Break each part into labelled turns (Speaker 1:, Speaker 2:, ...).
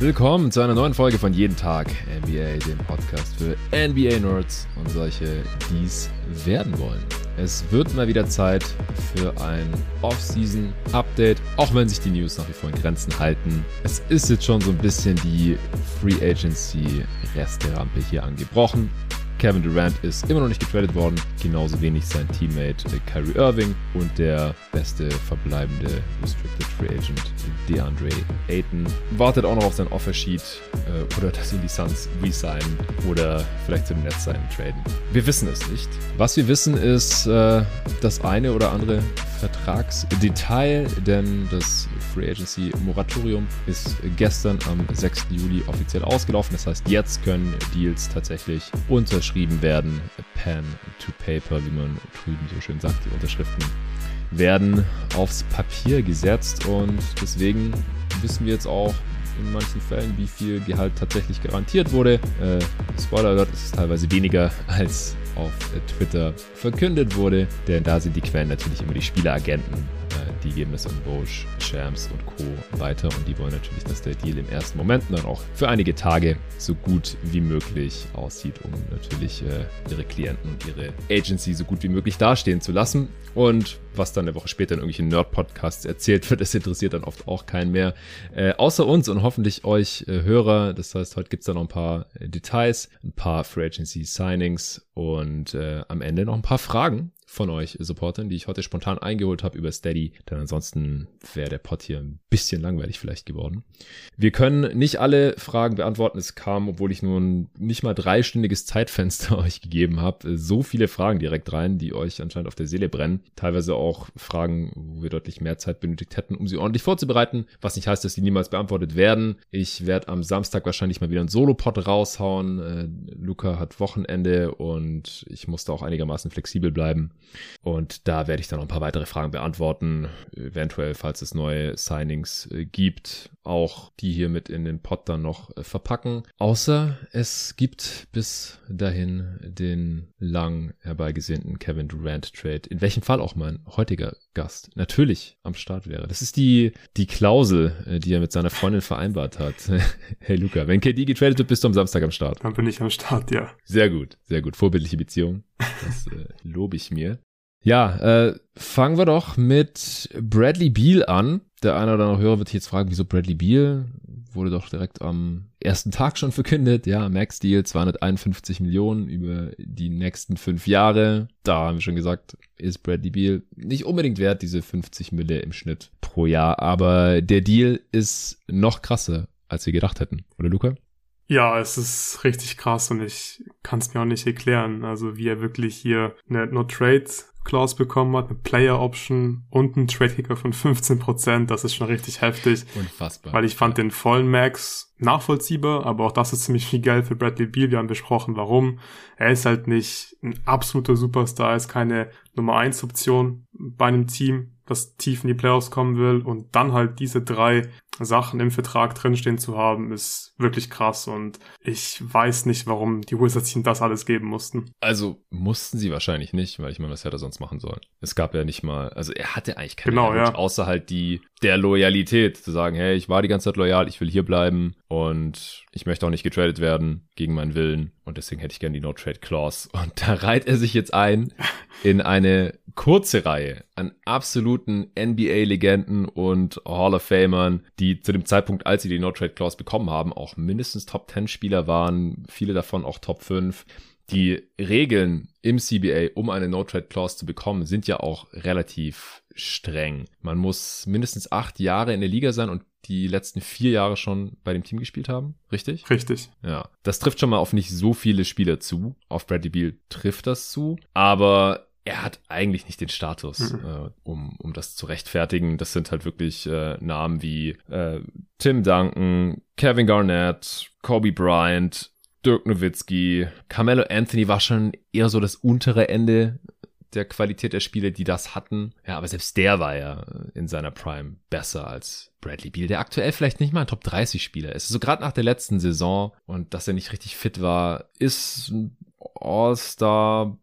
Speaker 1: Willkommen zu einer neuen Folge von Jeden Tag NBA, dem Podcast für NBA-Nerds und solche, die es werden wollen. Es wird mal wieder Zeit für ein Off-Season-Update, auch wenn sich die News nach wie vor in Grenzen halten. Es ist jetzt schon so ein bisschen die Free Agency-Resterampe hier angebrochen. Kevin Durant ist immer noch nicht getradet worden, genauso wenig sein Teammate Kyrie Irving und der beste verbleibende Restricted Free Agent DeAndre Ayton wartet auch noch auf sein Offersheet äh, oder dass ihn die Suns resignen oder vielleicht zu den Nets sein traden. Wir wissen es nicht. Was wir wissen ist äh, das eine oder andere Vertragsdetail, denn das Free Agency Moratorium ist gestern am 6. Juli offiziell ausgelaufen. Das heißt, jetzt können Deals tatsächlich unterschrieben werden. Pen to Paper, wie man drüben so schön sagt. Die Unterschriften werden aufs Papier gesetzt und deswegen wissen wir jetzt auch in manchen Fällen, wie viel Gehalt tatsächlich garantiert wurde. Äh, Spoiler Alert, es ist teilweise weniger als auf Twitter verkündet wurde, denn da sind die Quellen natürlich immer die Spieleragenten die geben es an Bosch, Shams und Co. weiter und die wollen natürlich, dass der Deal im ersten Moment dann auch für einige Tage so gut wie möglich aussieht, um natürlich äh, ihre Klienten und ihre Agency so gut wie möglich dastehen zu lassen. Und was dann eine Woche später in irgendwelchen Nerd-Podcasts erzählt wird, das interessiert dann oft auch keinen mehr. Äh, außer uns und hoffentlich euch äh, Hörer. Das heißt, heute gibt's da noch ein paar äh, Details, ein paar Free Agency Signings und äh, am Ende noch ein paar Fragen von euch Supportern, die ich heute spontan eingeholt habe über Steady. Denn ansonsten wäre der Pod hier ein bisschen langweilig vielleicht geworden. Wir können nicht alle Fragen beantworten. Es kam, obwohl ich nur ein nicht mal dreistündiges Zeitfenster euch gegeben habe, so viele Fragen direkt rein, die euch anscheinend auf der Seele brennen. Teilweise auch Fragen, wo wir deutlich mehr Zeit benötigt hätten, um sie ordentlich vorzubereiten. Was nicht heißt, dass die niemals beantwortet werden. Ich werde am Samstag wahrscheinlich mal wieder einen Solo-Pod raushauen. Äh, Luca hat Wochenende und ich musste auch einigermaßen flexibel bleiben. Und da werde ich dann noch ein paar weitere Fragen beantworten. Eventuell, falls es neue Signings äh, gibt, auch die hier mit in den Pod dann noch äh, verpacken. Außer es gibt bis dahin den lang herbeigesehnten Kevin Durant Trade, in welchem Fall auch mein heutiger Gast natürlich am Start wäre. Das ist die, die Klausel, äh, die er mit seiner Freundin vereinbart hat. hey Luca, wenn KD getradet wird, bist du am Samstag am Start.
Speaker 2: Dann bin ich am Start, ja.
Speaker 1: Sehr gut, sehr gut. Vorbildliche Beziehung. Das äh, lobe ich mir. Ja, äh, fangen wir doch mit Bradley Beal an. Der eine oder andere Hörer wird sich jetzt fragen, wieso Bradley Beal? Wurde doch direkt am ersten Tag schon verkündet. Ja, Max Deal 251 Millionen über die nächsten fünf Jahre. Da haben wir schon gesagt, ist Bradley Beal nicht unbedingt wert, diese 50 Mille im Schnitt pro Jahr. Aber der Deal ist noch krasser, als wir gedacht hätten. Oder Luca?
Speaker 2: Ja, es ist richtig krass und ich kann es mir auch nicht erklären. Also wie er wirklich hier eine No Trade Clause bekommen hat, eine Player Option und einen Trade Kicker von 15%. Das ist schon richtig heftig.
Speaker 1: Unfassbar.
Speaker 2: Weil ich fand den vollen Max nachvollziehbar, aber auch das ist ziemlich viel Geld für Bradley Beal. Wir haben besprochen, warum. Er ist halt nicht ein absoluter Superstar, ist keine Nummer 1 Option bei einem Team, das tief in die Playoffs kommen will und dann halt diese drei Sachen im Vertrag drinstehen zu haben, ist wirklich krass und ich weiß nicht, warum die Wizards ihm das alles geben mussten.
Speaker 1: Also mussten sie wahrscheinlich nicht, weil ich meine, was hätte er sonst machen sollen? Es gab ja nicht mal, also er hatte eigentlich keine
Speaker 2: genau,
Speaker 1: Damage,
Speaker 2: ja.
Speaker 1: außer halt die der Loyalität, zu sagen, hey, ich war die ganze Zeit loyal, ich will hier bleiben und ich möchte auch nicht getradet werden gegen meinen Willen und deswegen hätte ich gerne die No-Trade-Clause. Und da reiht er sich jetzt ein in eine kurze Reihe an absoluten NBA-Legenden und Hall of Famern, die zu dem Zeitpunkt, als sie die No-Trade-Clause bekommen haben, auch mindestens Top-10-Spieler waren, viele davon auch Top 5. Die Regeln im CBA, um eine No-Trade-Clause zu bekommen, sind ja auch relativ streng. Man muss mindestens acht Jahre in der Liga sein und die letzten vier Jahre schon bei dem Team gespielt haben, richtig?
Speaker 2: Richtig.
Speaker 1: Ja, das trifft schon mal auf nicht so viele Spieler zu. Auf Bradley Beal trifft das zu, aber er hat eigentlich nicht den Status, mhm. äh, um, um das zu rechtfertigen. Das sind halt wirklich äh, Namen wie äh, Tim Duncan, Kevin Garnett, Kobe Bryant, Dirk Nowitzki, Carmelo Anthony war schon eher so das untere Ende der Qualität der Spiele, die das hatten. Ja, aber selbst der war ja in seiner Prime besser als Bradley Beal, der aktuell vielleicht nicht mal ein Top 30 Spieler ist. So also gerade nach der letzten Saison und dass er nicht richtig fit war, ist ein All-Star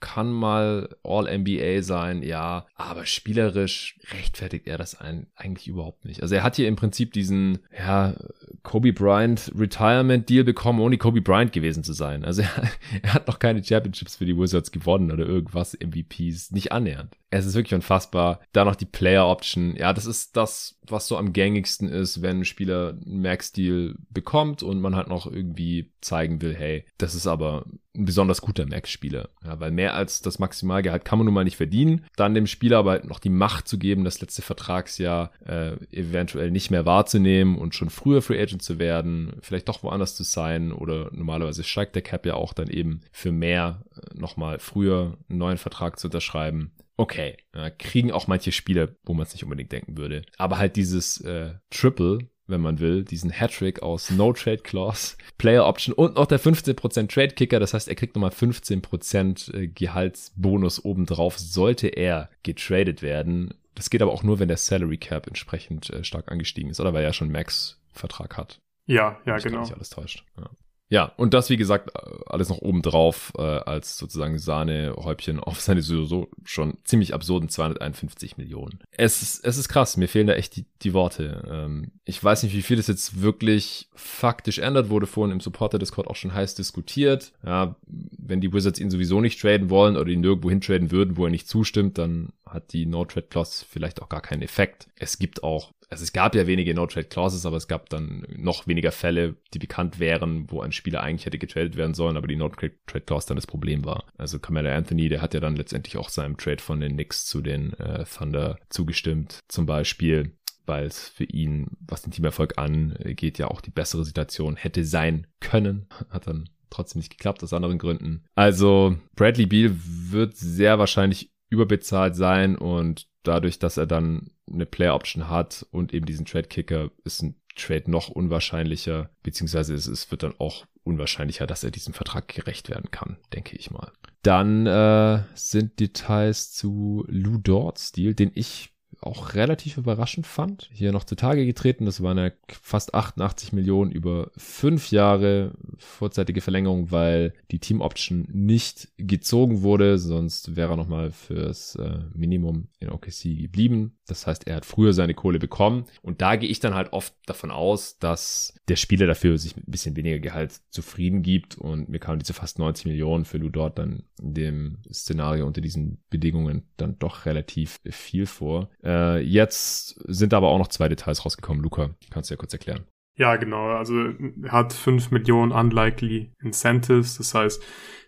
Speaker 1: kann mal All-NBA sein, ja, aber spielerisch rechtfertigt er das ein, eigentlich überhaupt nicht. Also er hat hier im Prinzip diesen, ja, Kobe Bryant Retirement Deal bekommen, ohne Kobe Bryant gewesen zu sein. Also er, er hat noch keine Championships für die Wizards gewonnen oder irgendwas, MVPs, nicht annähernd. Es ist wirklich unfassbar. Da noch die Player Option. Ja, das ist das, was so am gängigsten ist, wenn ein Spieler einen Max-Deal bekommt und man halt noch irgendwie zeigen will, hey, das ist aber ein besonders guter Max-Spieler. Ja, weil mehr als das Maximalgehalt kann man nun mal nicht verdienen. Dann dem Spieler aber noch die Macht zu geben, das letzte Vertragsjahr äh, eventuell nicht mehr wahrzunehmen und schon früher Free Agent zu werden, vielleicht doch woanders zu sein oder normalerweise steigt der Cap ja auch dann eben für mehr äh, nochmal früher einen neuen Vertrag zu unterschreiben okay, ja, kriegen auch manche Spieler, wo man es nicht unbedingt denken würde. Aber halt dieses äh, Triple, wenn man will, diesen Hattrick aus No Trade Clause, Player Option und noch der 15% Trade Kicker. Das heißt, er kriegt nochmal 15% äh, Gehaltsbonus obendrauf, sollte er getradet werden. Das geht aber auch nur, wenn der Salary Cap entsprechend äh, stark angestiegen ist oder weil er schon Max-Vertrag hat.
Speaker 2: Ja, ja, genau.
Speaker 1: Nicht alles täuscht. Ja. Ja, und das, wie gesagt, alles noch oben drauf äh, als sozusagen Sahnehäubchen auf seine sowieso schon ziemlich absurden 251 Millionen. Es ist, es ist krass, mir fehlen da echt die, die Worte. Ähm, ich weiß nicht, wie viel das jetzt wirklich faktisch ändert, wurde vorhin im Supporter-Discord auch schon heiß diskutiert. Ja, wenn die Wizards ihn sowieso nicht traden wollen oder ihn nirgendwo hintraden würden, wo er nicht zustimmt, dann hat die No-Trade-Clause vielleicht auch gar keinen Effekt. Es gibt auch also es gab ja wenige No-Trade-Clauses, aber es gab dann noch weniger Fälle, die bekannt wären, wo ein Spieler eigentlich hätte getradet werden sollen, aber die No-Trade-Clause dann das Problem war. Also Kamala Anthony, der hat ja dann letztendlich auch seinem Trade von den Knicks zu den äh, Thunder zugestimmt, zum Beispiel weil es für ihn, was den Teamerfolg angeht, ja auch die bessere Situation hätte sein können. Hat dann trotzdem nicht geklappt, aus anderen Gründen. Also Bradley Beal wird sehr wahrscheinlich überbezahlt sein und dadurch, dass er dann eine Player Option hat und eben diesen Trade Kicker, ist ein Trade noch unwahrscheinlicher, beziehungsweise es, es wird dann auch unwahrscheinlicher, dass er diesem Vertrag gerecht werden kann, denke ich mal. Dann äh, sind Details zu Lou Dort's Deal, den ich auch relativ überraschend fand. Hier noch zutage getreten. Das waren ja fast 88 Millionen über fünf Jahre vorzeitige Verlängerung, weil die Team Option nicht gezogen wurde. Sonst wäre er nochmal fürs äh, Minimum in OKC geblieben. Das heißt, er hat früher seine Kohle bekommen. Und da gehe ich dann halt oft davon aus, dass der Spieler dafür sich mit ein bisschen weniger Gehalt zufrieden gibt. Und mir kamen diese fast 90 Millionen für Lou dort dann in dem Szenario unter diesen Bedingungen dann doch relativ viel vor. Äh, jetzt sind aber auch noch zwei Details rausgekommen. Luca, kannst du ja kurz erklären.
Speaker 2: Ja, genau. Also er hat 5 Millionen unlikely Incentives. Das heißt,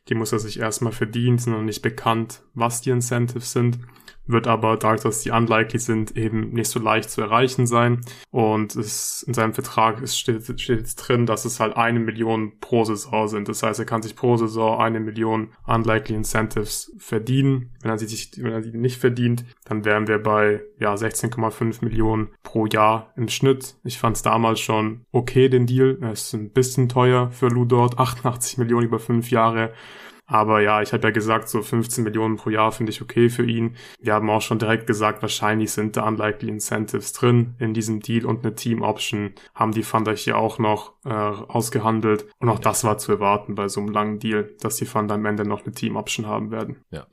Speaker 2: die muss er sich erstmal verdienen, sind noch nicht bekannt, was die Incentives sind wird aber dadurch, dass die unlikely sind, eben nicht so leicht zu erreichen sein. Und es in seinem Vertrag ist, steht, steht drin, dass es halt eine Million pro Saison sind. Das heißt, er kann sich pro Saison eine Million unlikely Incentives verdienen. Wenn er sie sich, wenn er sie nicht verdient, dann wären wir bei ja 16,5 Millionen pro Jahr im Schnitt. Ich fand es damals schon okay, den Deal. Er ist ein bisschen teuer für Lou dort, 88 Millionen über fünf Jahre. Aber ja, ich habe ja gesagt, so 15 Millionen pro Jahr finde ich okay für ihn. Wir haben auch schon direkt gesagt, wahrscheinlich sind da unlikely Incentives drin in diesem Deal und eine Team Option haben die Thunder hier auch noch äh, ausgehandelt. Und auch das war zu erwarten bei so einem langen Deal, dass die Thunder am Ende noch eine Team Option haben werden.
Speaker 1: Ja.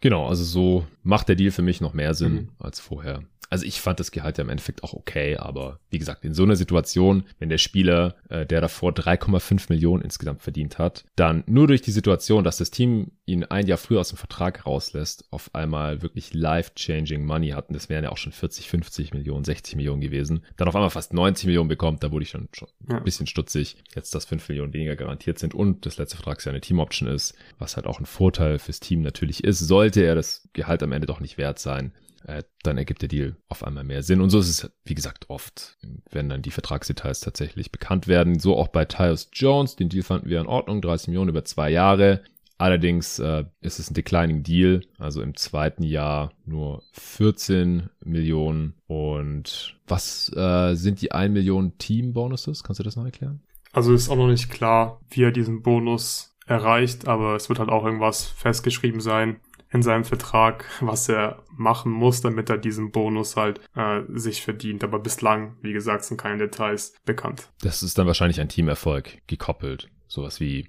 Speaker 1: Genau, also so macht der Deal für mich noch mehr Sinn mhm. als vorher also ich fand das Gehalt ja im Endeffekt auch okay, aber wie gesagt, in so einer Situation, wenn der Spieler, äh, der davor 3,5 Millionen insgesamt verdient hat, dann nur durch die Situation, dass das Team ihn ein Jahr früher aus dem Vertrag rauslässt, auf einmal wirklich life-changing Money hatten, das wären ja auch schon 40, 50 Millionen, 60 Millionen gewesen, dann auf einmal fast 90 Millionen bekommt, da wurde ich schon, schon ja. ein bisschen stutzig, jetzt dass 5 Millionen weniger garantiert sind und das letzte Vertragsjahr eine Team-Option ist, was halt auch ein Vorteil fürs Team natürlich ist, sollte er das Gehalt am Ende doch nicht wert sein, äh, dann ergibt der Deal auf einmal mehr Sinn. Und so ist es, wie gesagt, oft, wenn dann die Vertragsdetails tatsächlich bekannt werden. So auch bei Tyus Jones. Den Deal fanden wir in Ordnung. 30 Millionen über zwei Jahre. Allerdings äh, ist es ein declining Deal, also im zweiten Jahr nur 14 Millionen. Und was äh, sind die 1 Million Team-Bonuses? Kannst du das noch erklären?
Speaker 2: Also ist auch noch nicht klar, wie er diesen Bonus erreicht, aber es wird halt auch irgendwas festgeschrieben sein, in seinem Vertrag, was er machen muss, damit er diesen Bonus halt äh, sich verdient. Aber bislang, wie gesagt, sind keine Details bekannt.
Speaker 1: Das ist dann wahrscheinlich ein Teamerfolg gekoppelt. Sowas wie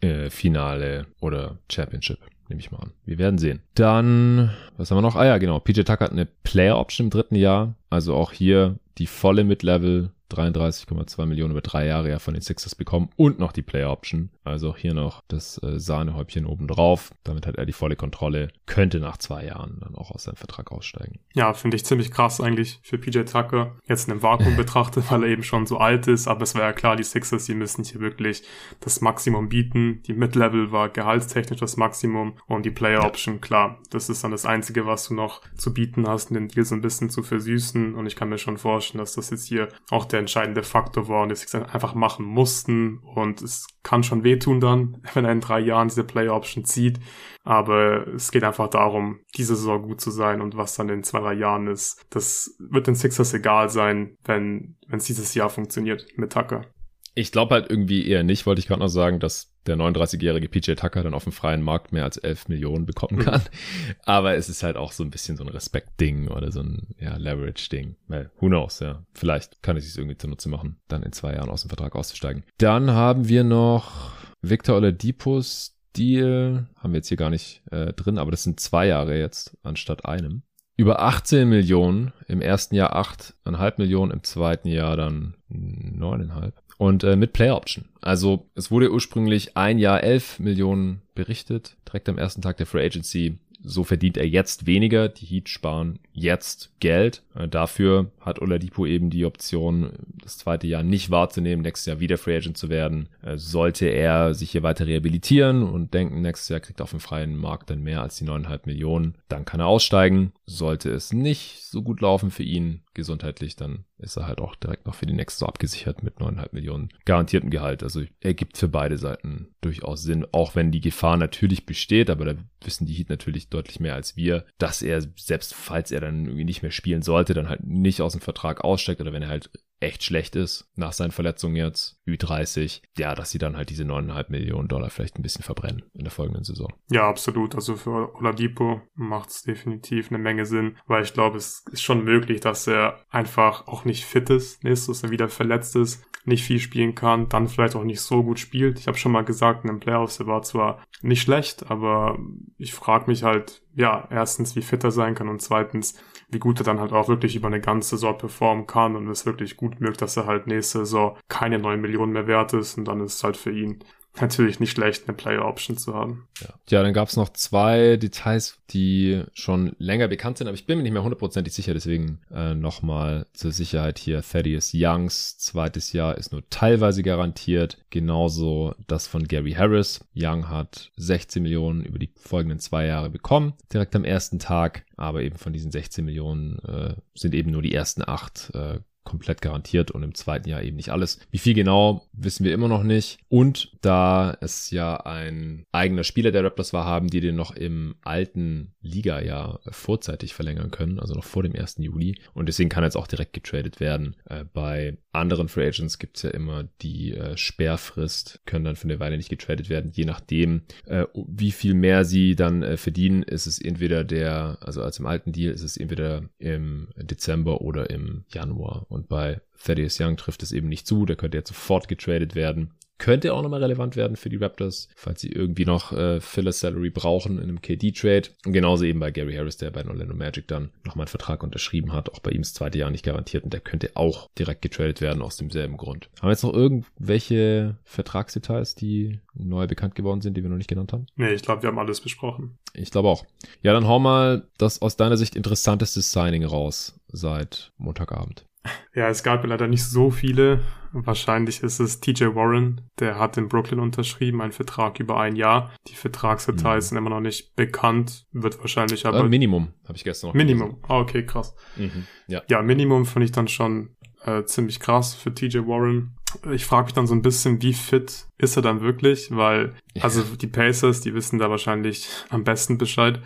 Speaker 1: äh, Finale oder Championship nehme ich mal an. Wir werden sehen. Dann, was haben wir noch? Ah ja, genau. PJ Tucker hat eine Player Option im dritten Jahr. Also auch hier die volle Mid-Level 33,2 Millionen über drei Jahre ja von den Sixers bekommen und noch die Player Option. Also auch hier noch das äh, Sahnehäubchen oben drauf. Damit hat er die volle Kontrolle. Könnte nach zwei Jahren dann auch aus seinem Vertrag aussteigen.
Speaker 2: Ja, finde ich ziemlich krass eigentlich für PJ Tucker. Jetzt in einem Vakuum betrachtet, weil er eben schon so alt ist. Aber es war ja klar, die Sixers, die müssen hier wirklich das Maximum bieten. Die Mid-Level war gehaltstechnisch das Maximum und die Player Option, ja. klar. Das ist dann das Einzige, was du noch zu bieten hast, den Deal so ein bisschen zu versüßen. Und ich kann mir schon vorstellen, dass das jetzt hier auch der entscheidende Faktor war und die Sixers einfach machen mussten. Und es kann schon wehtun dann, wenn er in drei Jahren diese Player Option zieht. Aber es geht einfach darum, diese Saison gut zu sein und was dann in zwei, drei Jahren ist. Das wird den Sixers egal sein, wenn es dieses Jahr funktioniert mit Tucker.
Speaker 1: Ich glaube halt irgendwie eher nicht, wollte ich gerade noch sagen, dass der 39-jährige PJ Tucker dann auf dem freien Markt mehr als 11 Millionen bekommen mhm. kann. Mhm. Aber es ist halt auch so ein bisschen so ein Respekt-Ding oder so ein ja, Leverage-Ding. Well, who knows, ja. Vielleicht kann ich es irgendwie zunutze machen, dann in zwei Jahren aus dem Vertrag auszusteigen. Dann haben wir noch Victor Oladipos Deal. Haben wir jetzt hier gar nicht äh, drin, aber das sind zwei Jahre jetzt anstatt einem über 18 Millionen, im ersten Jahr 8,5 Millionen, im zweiten Jahr dann 9,5 und äh, mit Player Option. Also es wurde ursprünglich ein Jahr 11 Millionen berichtet, direkt am ersten Tag der Free Agency. So verdient er jetzt weniger. Die Heat sparen jetzt Geld. Äh, dafür hat Oladipo eben die Option, das zweite Jahr nicht wahrzunehmen, nächstes Jahr wieder Free Agent zu werden. Äh, sollte er sich hier weiter rehabilitieren und denken, nächstes Jahr kriegt er auf dem freien Markt dann mehr als die 9,5 Millionen, dann kann er aussteigen. Sollte es nicht so gut laufen für ihn, gesundheitlich, dann ist er halt auch direkt noch für die nächste abgesichert mit 9,5 Millionen garantierten Gehalt. Also ergibt für beide Seiten durchaus Sinn, auch wenn die Gefahr natürlich besteht, aber da wissen die Heat natürlich deutlich mehr als wir, dass er selbst falls er dann irgendwie nicht mehr spielen sollte, dann halt nicht aus dem Vertrag aussteigt oder wenn er halt echt schlecht ist nach seinen Verletzungen jetzt, Ü30, ja, dass sie dann halt diese 9,5 Millionen Dollar vielleicht ein bisschen verbrennen in der folgenden Saison.
Speaker 2: Ja, absolut. Also für Oladipo macht es definitiv eine Menge Sinn, weil ich glaube, es ist schon möglich, dass er einfach auch nicht fit ist, dass er wieder verletzt ist, nicht viel spielen kann, dann vielleicht auch nicht so gut spielt. Ich habe schon mal gesagt, in den Playoffs, er war zwar nicht schlecht, aber ich frage mich halt, ja, erstens, wie fit er sein kann und zweitens, wie gut er dann halt auch wirklich über eine ganze Saison performen kann und es wirklich gut mögt, dass er halt nächste Saison keine 9 Millionen mehr wert ist und dann ist es halt für ihn natürlich nicht schlecht, eine Player Option zu haben.
Speaker 1: Ja, ja dann gab es noch zwei Details, die schon länger bekannt sind, aber ich bin mir nicht mehr hundertprozentig sicher, deswegen äh, nochmal zur Sicherheit hier. Thaddeus Youngs zweites Jahr ist nur teilweise garantiert, genauso das von Gary Harris. Young hat 16 Millionen über die folgenden zwei Jahre bekommen, direkt am ersten Tag, aber eben von diesen 16 Millionen äh, sind eben nur die ersten acht äh, komplett garantiert und im zweiten Jahr eben nicht alles. Wie viel genau, wissen wir immer noch nicht. Und da es ja ein eigener Spieler der Raptors war, haben die den noch im alten Liga-Jahr vorzeitig verlängern können, also noch vor dem 1. Juli. Und deswegen kann jetzt auch direkt getradet werden. Äh, bei anderen Free Agents gibt es ja immer die äh, Sperrfrist, können dann für eine Weile nicht getradet werden. Je nachdem, äh, wie viel mehr sie dann verdienen, ist es entweder der, also als im alten Deal, ist es entweder im Dezember oder im Januar. Und bei Thaddeus Young trifft es eben nicht zu. Der könnte jetzt sofort getradet werden könnte auch nochmal relevant werden für die Raptors, falls sie irgendwie noch äh, Filler Salary brauchen in einem KD-Trade. Und genauso eben bei Gary Harris, der bei Orlando Magic dann nochmal einen Vertrag unterschrieben hat. Auch bei ihm das zweite Jahr nicht garantiert und der könnte auch direkt getradet werden aus demselben Grund. Haben wir jetzt noch irgendwelche Vertragsdetails, die neu bekannt geworden sind, die wir noch nicht genannt haben?
Speaker 2: Nee, ich glaube, wir haben alles besprochen.
Speaker 1: Ich glaube auch. Ja, dann hau mal das aus deiner Sicht interessanteste Signing raus seit Montagabend.
Speaker 2: Ja, es gab leider nicht so viele. Wahrscheinlich ist es TJ Warren, der hat in Brooklyn unterschrieben, einen Vertrag über ein Jahr. Die Vertragsdetails mhm. sind immer noch nicht bekannt, wird wahrscheinlich aber.
Speaker 1: Äh, Minimum, habe ich gestern noch
Speaker 2: Minimum, ah, okay, krass. Mhm. Ja. ja, Minimum finde ich dann schon äh, ziemlich krass für TJ Warren. Ich frage mich dann so ein bisschen, wie fit ist er dann wirklich, weil, also die Pacers, die wissen da wahrscheinlich am besten Bescheid.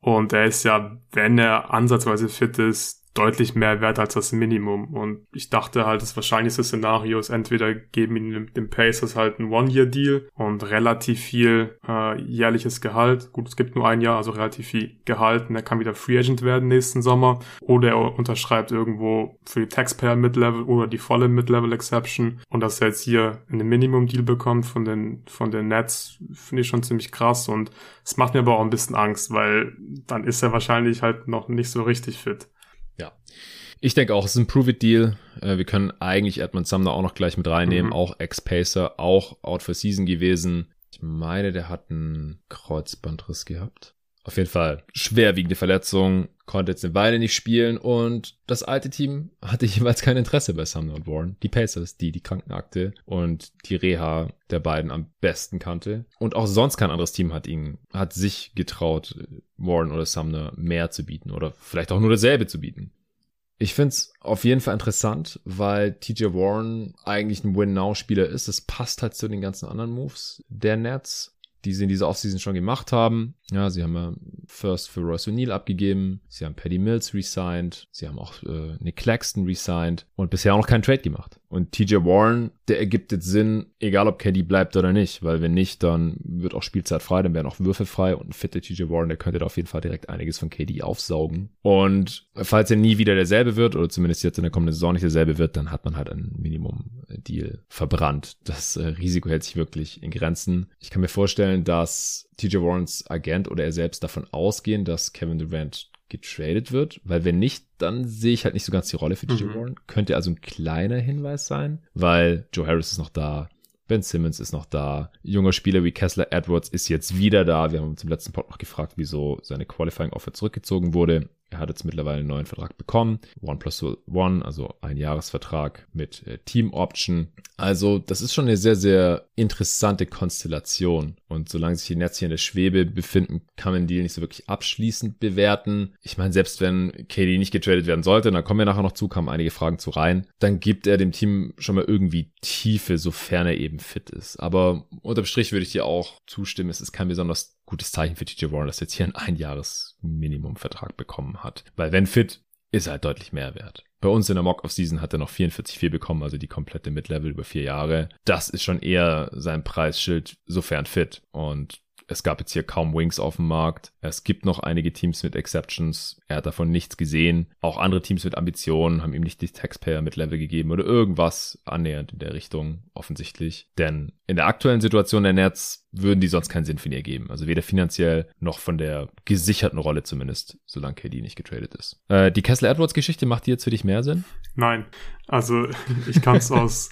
Speaker 2: Und er ist ja, wenn er ansatzweise fit ist, deutlich mehr wert als das Minimum. Und ich dachte halt, das wahrscheinlichste Szenario ist entweder geben ihnen den Pacers halt einen One-Year-Deal und relativ viel äh, jährliches Gehalt. Gut, es gibt nur ein Jahr, also relativ viel Gehalt und er kann wieder Free Agent werden nächsten Sommer. Oder er unterschreibt irgendwo für die Taxpayer Mid-Level oder die volle Mid-Level Exception. Und dass er jetzt hier einen Minimum-Deal bekommt von den, von den Nets, finde ich schon ziemlich krass. Und es macht mir aber auch ein bisschen Angst, weil dann ist er wahrscheinlich halt noch nicht so richtig fit.
Speaker 1: Ja. Ich denke auch, es ist ein Prove-It-Deal. Äh, wir können eigentlich Edmund Sumner auch noch gleich mit reinnehmen. Mhm. Auch Ex-Pacer, auch out for season gewesen. Ich meine, der hat einen Kreuzbandriss gehabt. Auf jeden Fall schwerwiegende Verletzung, konnte jetzt eine Weile nicht spielen und das alte Team hatte jeweils kein Interesse bei Sumner und Warren. Die Pacers, die die Krankenakte und die Reha der beiden am besten kannte. Und auch sonst kein anderes Team hat ihn, hat sich getraut, Warren oder Sumner mehr zu bieten oder vielleicht auch nur dasselbe zu bieten. Ich find's auf jeden Fall interessant, weil TJ Warren eigentlich ein Win-Now-Spieler ist. Es passt halt zu den ganzen anderen Moves der Nets die sie in dieser Offseason schon gemacht haben. Ja, sie haben ja First für Royce O'Neill abgegeben, sie haben Paddy Mills resigned, sie haben auch äh, Nick Claxton resigned und bisher auch noch keinen Trade gemacht. Und TJ Warren, der ergibt jetzt Sinn, egal ob KD bleibt oder nicht, weil wenn nicht, dann wird auch Spielzeit frei, dann werden auch Würfe frei und ein fitter TJ Warren, der könnte da auf jeden Fall direkt einiges von KD aufsaugen. Und falls er nie wieder derselbe wird, oder zumindest jetzt in der kommenden Saison nicht derselbe wird, dann hat man halt ein Minimum-Deal verbrannt. Das äh, Risiko hält sich wirklich in Grenzen. Ich kann mir vorstellen, dass TJ Warrens Agent oder er selbst davon ausgehen, dass Kevin Durant getradet wird, weil wenn nicht, dann sehe ich halt nicht so ganz die Rolle für TJ mhm. Warren. Könnte also ein kleiner Hinweis sein, weil Joe Harris ist noch da, Ben Simmons ist noch da. Junger Spieler wie Kessler Edwards ist jetzt wieder da. Wir haben uns im letzten Pod noch gefragt, wieso seine Qualifying Offer zurückgezogen wurde. Er hat jetzt mittlerweile einen neuen Vertrag bekommen. One plus one, also ein Jahresvertrag mit äh, Team Option. Also das ist schon eine sehr, sehr interessante Konstellation. Und solange sich die Nets hier in der Schwebe befinden, kann man die nicht so wirklich abschließend bewerten. Ich meine, selbst wenn KD nicht getradet werden sollte, dann kommen wir nachher noch zu, kamen einige Fragen zu rein, dann gibt er dem Team schon mal irgendwie Tiefe, sofern er eben fit ist. Aber unterm Strich würde ich dir auch zustimmen, es ist kein besonders gutes Zeichen für TJ Warren, dass er jetzt hier einen Einjahres-Minimum-Vertrag bekommen hat. Weil wenn fit, ist er halt deutlich mehr wert. Bei uns in der Mock-Off-Season hat er noch 44,4 bekommen, also die komplette Mid-Level über vier Jahre. Das ist schon eher sein Preisschild, sofern fit. Und es gab jetzt hier kaum Wings auf dem Markt. Es gibt noch einige Teams mit Exceptions. Er hat davon nichts gesehen. Auch andere Teams mit Ambitionen haben ihm nicht die Taxpayer mit Level gegeben oder irgendwas annähernd in der Richtung, offensichtlich. Denn in der aktuellen Situation der Nets würden die sonst keinen Sinn für ihn ergeben. Also weder finanziell noch von der gesicherten Rolle zumindest, solange KD nicht getradet ist. Äh, die Kessler-Edwards-Geschichte macht die jetzt für dich mehr Sinn?
Speaker 2: Nein. Also ich kann es aus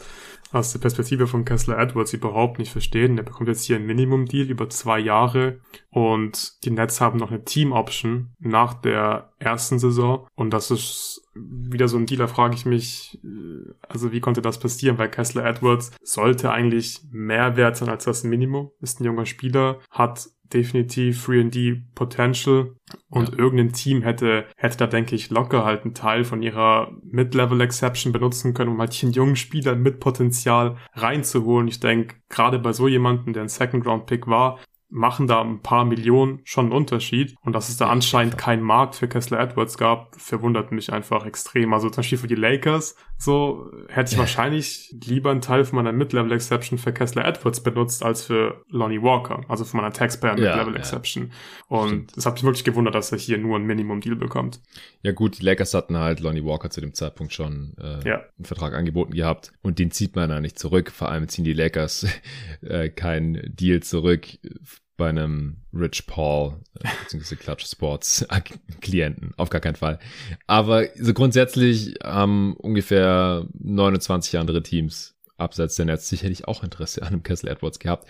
Speaker 2: aus der Perspektive von Kessler Edwards überhaupt nicht verstehen. Der bekommt jetzt hier ein Minimum-Deal über zwei Jahre und die Nets haben noch eine Team-Option nach der ersten Saison. Und das ist wieder so ein Deal, da frage ich mich, äh, also wie konnte das passieren, weil Kessler Edwards sollte eigentlich mehr wert sein als das Minimum, ist ein junger Spieler, hat definitiv 3D Potential und ja. irgendein Team hätte, hätte da, denke ich, locker halt einen Teil von ihrer Mid-Level Exception benutzen können, um halt einen jungen Spieler mit Potenzial reinzuholen. Ich denke, gerade bei so jemandem, der ein Second Round Pick war, machen da ein paar Millionen schon einen Unterschied. Und dass es da anscheinend keinen Markt für Kessler Edwards gab, verwundert mich einfach extrem. Also zum Beispiel für die Lakers, so hätte ich ja. wahrscheinlich lieber einen Teil von meiner Mid-Level Exception für Kessler Edwards benutzt, als für Lonnie Walker, also von meiner Taxpayer Mid-Level ja, Exception. Und es hat mich wirklich gewundert, dass er hier nur ein Minimum-Deal bekommt.
Speaker 1: Ja gut, die Lakers hatten halt Lonnie Walker zu dem Zeitpunkt schon äh, ja. einen Vertrag angeboten gehabt und den zieht man da nicht zurück. Vor allem ziehen die Lakers äh, kein Deal zurück bei einem Rich Paul äh, bzw. Clutch Sports Klienten. Auf gar keinen Fall. Aber so grundsätzlich haben ungefähr 29 andere Teams abseits der Netz sicherlich auch Interesse an einem Kessel Edwards gehabt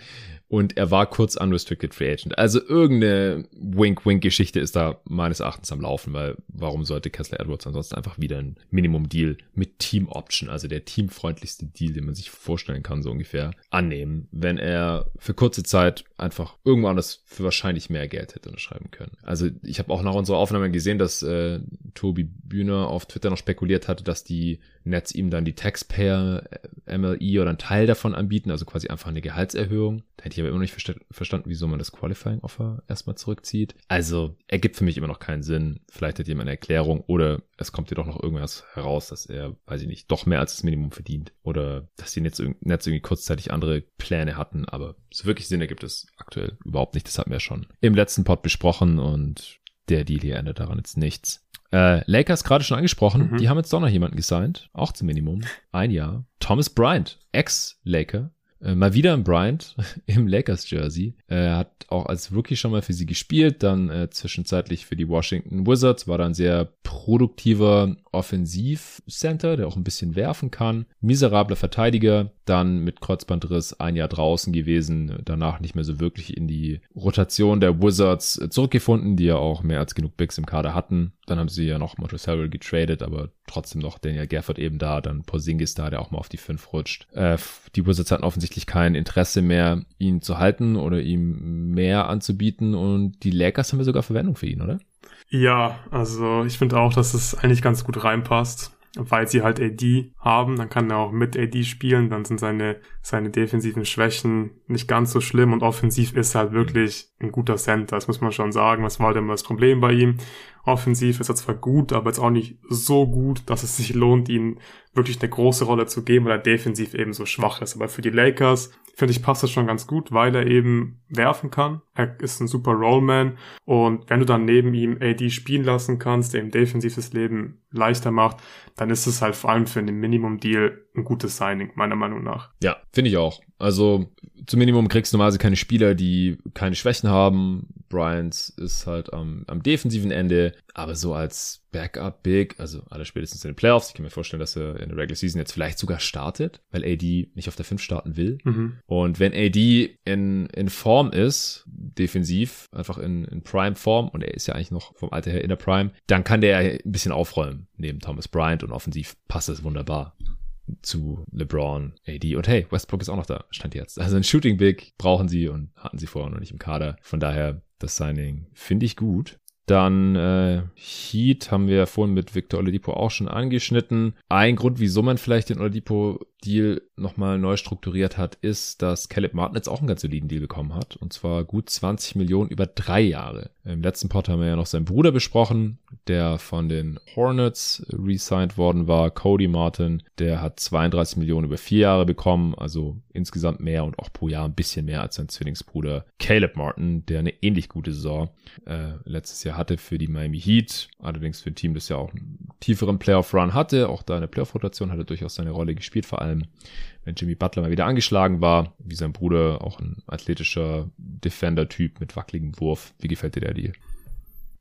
Speaker 1: und er war kurz unrestricted free agent. Also irgendeine Wink-Wink-Geschichte ist da meines Erachtens am Laufen, weil warum sollte Kessler Edwards ansonsten einfach wieder ein Minimum-Deal mit Team-Option, also der teamfreundlichste Deal, den man sich vorstellen kann, so ungefähr, annehmen, wenn er für kurze Zeit einfach irgendwo anders für wahrscheinlich mehr Geld hätte unterschreiben können. Also ich habe auch nach unserer Aufnahme gesehen, dass äh, Tobi Bühner auf Twitter noch spekuliert hatte, dass die Nets ihm dann die Taxpayer MLE Salary oder einen Teil davon anbieten, also quasi einfach eine Gehaltserhöhung. Da hätte ich aber immer noch nicht versta verstanden, wieso man das Qualifying Offer erstmal zurückzieht. Also ergibt für mich immer noch keinen Sinn. Vielleicht hat jemand eine Erklärung oder es kommt dir doch noch irgendwas heraus, dass er, weiß ich nicht, doch mehr als das Minimum verdient. Oder dass die Netz, Netz irgendwie kurzzeitig andere Pläne hatten. Aber so wirklich Sinn ergibt es aktuell überhaupt nicht. Das hatten wir schon im letzten Pod besprochen und der Deal hier ändert daran jetzt nichts. Äh, Lakers gerade schon angesprochen, mhm. die haben jetzt doch noch jemanden gesigned, auch zum Minimum, ein Jahr. Thomas Bryant, Ex-Laker, äh, mal wieder ein Bryant im Lakers-Jersey. Er hat auch als Rookie schon mal für sie gespielt, dann äh, zwischenzeitlich für die Washington Wizards, war dann sehr produktiver Offensivcenter, der auch ein bisschen werfen kann. Miserabler Verteidiger, dann mit Kreuzbandriss ein Jahr draußen gewesen, danach nicht mehr so wirklich in die Rotation der Wizards zurückgefunden, die ja auch mehr als genug Bigs im Kader hatten. Dann haben sie ja noch Montrezl Harrell getradet, aber trotzdem noch Daniel Gafford eben da, dann Porzingis da, der auch mal auf die 5 rutscht. Äh, die Wizards hatten offensichtlich kein Interesse mehr, ihn zu halten oder ihm mehr anzubieten. Und die Lakers haben ja sogar Verwendung für ihn, oder?
Speaker 2: Ja, also ich finde auch, dass es eigentlich ganz gut reinpasst weil sie halt AD haben, dann kann er auch mit AD spielen, dann sind seine, seine defensiven Schwächen nicht ganz so schlimm. Und offensiv ist er halt wirklich ein guter Center, das muss man schon sagen, was war halt immer das Problem bei ihm. Offensiv ist er zwar gut, aber jetzt auch nicht so gut, dass es sich lohnt, ihm wirklich eine große Rolle zu geben, weil er defensiv eben so schwach ist. Aber für die Lakers finde ich, passt das schon ganz gut, weil er eben werfen kann. Er ist ein super Rollman und wenn du dann neben ihm AD spielen lassen kannst, der ihm defensives Leben leichter macht, dann ist es halt vor allem für einen Minimum-Deal ein gutes Signing, meiner Meinung nach.
Speaker 1: Ja, finde ich auch. Also zum Minimum kriegst du normalerweise keine Spieler, die keine Schwächen haben. Bryant ist halt am, am defensiven Ende, aber so als Backup Big, also alle spätestens in den Playoffs. Ich kann mir vorstellen, dass er in der Regular Season jetzt vielleicht sogar startet, weil AD nicht auf der 5 starten will. Mhm. Und wenn AD in, in Form ist, defensiv, einfach in, in Prime Form, und er ist ja eigentlich noch vom Alter her in der Prime, dann kann der ein bisschen aufräumen neben Thomas Bryant und offensiv passt es wunderbar zu LeBron, AD und hey, Westbrook ist auch noch da, stand jetzt. Also ein Shooting Big brauchen sie und hatten sie vorher noch nicht im Kader. Von daher das Signing finde ich gut. Dann äh, Heat haben wir vorhin mit Victor Oladipo auch schon angeschnitten. Ein Grund, wieso man vielleicht den Oladipo-Deal nochmal neu strukturiert hat, ist, dass Caleb Martin jetzt auch einen ganz soliden Deal bekommen hat. Und zwar gut 20 Millionen über drei Jahre. Im letzten Pod haben wir ja noch seinen Bruder besprochen, der von den Hornets resigned worden war. Cody Martin, der hat 32 Millionen über vier Jahre bekommen. Also insgesamt mehr und auch pro Jahr ein bisschen mehr als sein Zwillingsbruder Caleb Martin, der eine ähnlich gute Saison äh, letztes Jahr hatte für die Miami Heat. Allerdings für ein Team, das ja auch einen tieferen Playoff-Run hatte. Auch da eine Playoff-Rotation hatte durchaus seine Rolle gespielt, vor allem wenn Jimmy Butler mal wieder angeschlagen war. Wie sein Bruder, auch ein athletischer Defender-Typ mit wackeligem Wurf. Wie gefällt dir der Deal?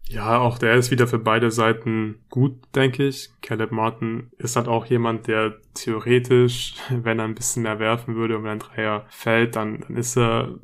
Speaker 2: Ja, auch der ist wieder für beide Seiten gut, denke ich. Caleb Martin ist halt auch jemand, der theoretisch, wenn er ein bisschen mehr werfen würde und wenn ein Dreier fällt, dann, dann ist er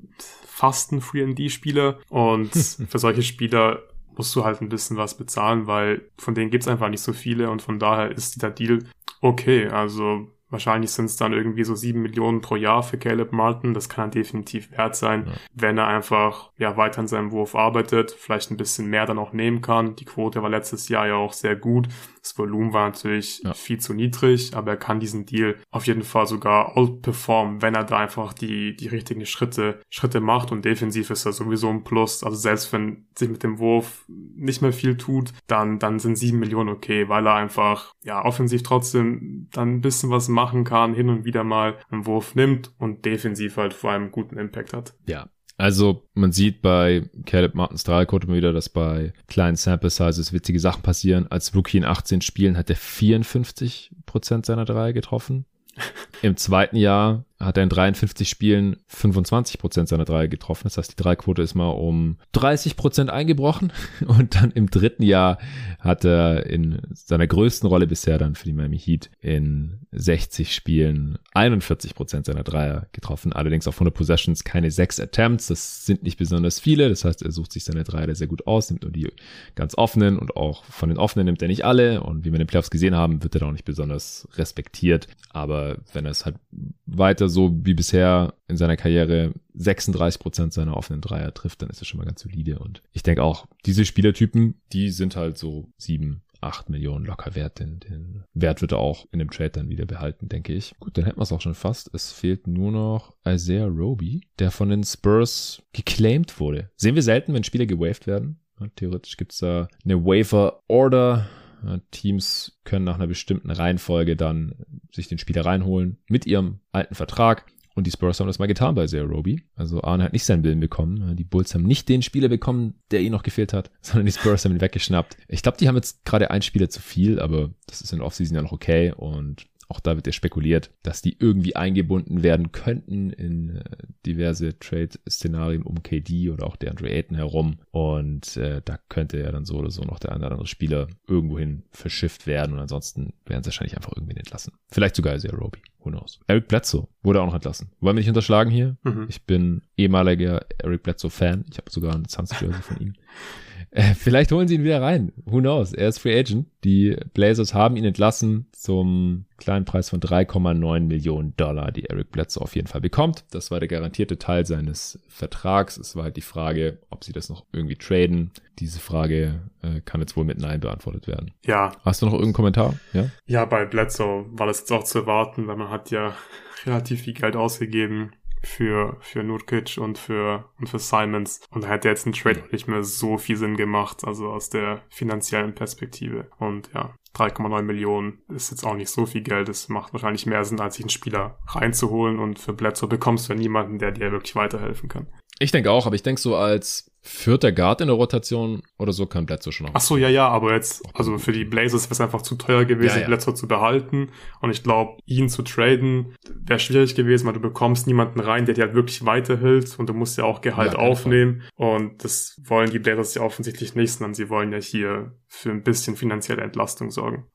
Speaker 2: fast ein Free-ND-Spieler. Und für solche Spieler musst du halt ein bisschen was bezahlen, weil von denen gibt's einfach nicht so viele und von daher ist dieser Deal okay. Also Wahrscheinlich sind es dann irgendwie so sieben Millionen pro Jahr für Caleb Martin. Das kann er definitiv wert sein, ja. wenn er einfach ja weiter an seinem Wurf arbeitet, vielleicht ein bisschen mehr dann auch nehmen kann. Die Quote war letztes Jahr ja auch sehr gut. Das Volumen war natürlich ja. viel zu niedrig, aber er kann diesen Deal auf jeden Fall sogar outperformen, wenn er da einfach die, die richtigen Schritte, Schritte macht und defensiv ist er sowieso ein Plus. Also selbst wenn sich mit dem Wurf nicht mehr viel tut, dann, dann sind sieben Millionen okay, weil er einfach, ja, offensiv trotzdem dann ein bisschen was machen kann, hin und wieder mal einen Wurf nimmt und defensiv halt vor allem guten Impact hat.
Speaker 1: Ja, also man sieht bei Caleb Martins Dreierquote immer wieder, dass bei kleinen Sample Sizes witzige Sachen passieren. Als Rookie in 18 Spielen hat er 54 Prozent seiner Dreier getroffen. Im zweiten Jahr hat er in 53 Spielen 25 Prozent seiner Dreier getroffen. Das heißt, die Dreiquote ist mal um 30 Prozent eingebrochen. Und dann im dritten Jahr hat er in seiner größten Rolle bisher dann für die Miami Heat in 60 Spielen 41 Prozent seiner Dreier getroffen. Allerdings auf 100 Possessions keine sechs Attempts. Das sind nicht besonders viele. Das heißt, er sucht sich seine Dreier sehr gut aus, nimmt nur die ganz offenen und auch von den offenen nimmt er nicht alle. Und wie wir in den Playoffs gesehen haben, wird er da auch nicht besonders respektiert. Aber wenn er es halt weiter so wie bisher in seiner Karriere 36 Prozent seiner offenen Dreier trifft, dann ist das schon mal ganz solide. Und ich denke auch, diese Spielertypen, die sind halt so sieben, 8 Millionen locker wert. Den, den Wert wird er auch in dem Trade dann wieder behalten, denke ich. Gut, dann hätten wir es auch schon fast. Es fehlt nur noch Isaiah Roby, der von den Spurs geclaimed wurde. Sehen wir selten, wenn Spieler gewaved werden. Theoretisch gibt es da eine Waiver Order. Teams können nach einer bestimmten Reihenfolge dann sich den Spieler reinholen mit ihrem alten Vertrag. Und die Spurs haben das mal getan bei Zero Roby. Also Arne hat nicht seinen Willen bekommen. Die Bulls haben nicht den Spieler bekommen, der ihnen noch gefehlt hat, sondern die Spurs haben ihn weggeschnappt. Ich glaube, die haben jetzt gerade einen Spieler zu viel, aber das ist in der Offseason ja noch okay. Und auch da wird ja spekuliert, dass die irgendwie eingebunden werden könnten in äh, diverse Trade-Szenarien um KD oder auch der Andre Ayton herum. Und äh, da könnte ja dann so oder so noch der eine oder andere Spieler irgendwohin verschifft werden. Und ansonsten werden sie wahrscheinlich einfach irgendwie entlassen. Vielleicht sogar sehr Roby. Who knows? Eric Bledsoe wurde auch noch entlassen. Wollen wir nicht unterschlagen hier? Mhm. Ich bin ehemaliger Eric Bledsoe-Fan. Ich habe sogar ein Suns-Jersey von ihm. Äh, vielleicht holen sie ihn wieder rein. Who knows? Er ist Free Agent. Die Blazers haben ihn entlassen zum kleinen Preis von 3,9 Millionen Dollar, die Eric Bledsoe auf jeden Fall bekommt. Das war der garantierte Teil seines Vertrags. Es war halt die Frage, ob sie das noch irgendwie traden. Diese Frage äh, kann jetzt wohl mit Nein beantwortet werden.
Speaker 2: Ja.
Speaker 1: Hast du noch irgendeinen Kommentar?
Speaker 2: Ja. Ja, bei Bledsoe war das jetzt auch zu erwarten, weil man hat ja relativ viel Geld ausgegeben für, für Nurkic und für, und für Simons. Und da hätte jetzt ein Trade nicht mehr so viel Sinn gemacht, also aus der finanziellen Perspektive. Und ja, 3,9 Millionen ist jetzt auch nicht so viel Geld. Es macht wahrscheinlich mehr Sinn, als sich einen Spieler reinzuholen. Und für Bledsoe bekommst du ja niemanden, der dir wirklich weiterhelfen kann.
Speaker 1: Ich denke auch, aber ich denke so als vierter Guard in der Rotation oder so kann Bledsoe schon noch.
Speaker 2: Ach so, ja, ja, aber jetzt, also für die Blazers wäre es einfach zu teuer gewesen, ja, ja. Bledsoe zu behalten. Und ich glaube, ihn zu traden wäre schwierig gewesen, weil du bekommst niemanden rein, der dir halt wirklich weiterhilft und du musst ja auch Gehalt ja, aufnehmen. Fall. Und das wollen die Blazers ja offensichtlich nicht, sondern sie wollen ja hier für ein bisschen finanzielle Entlastung sorgen.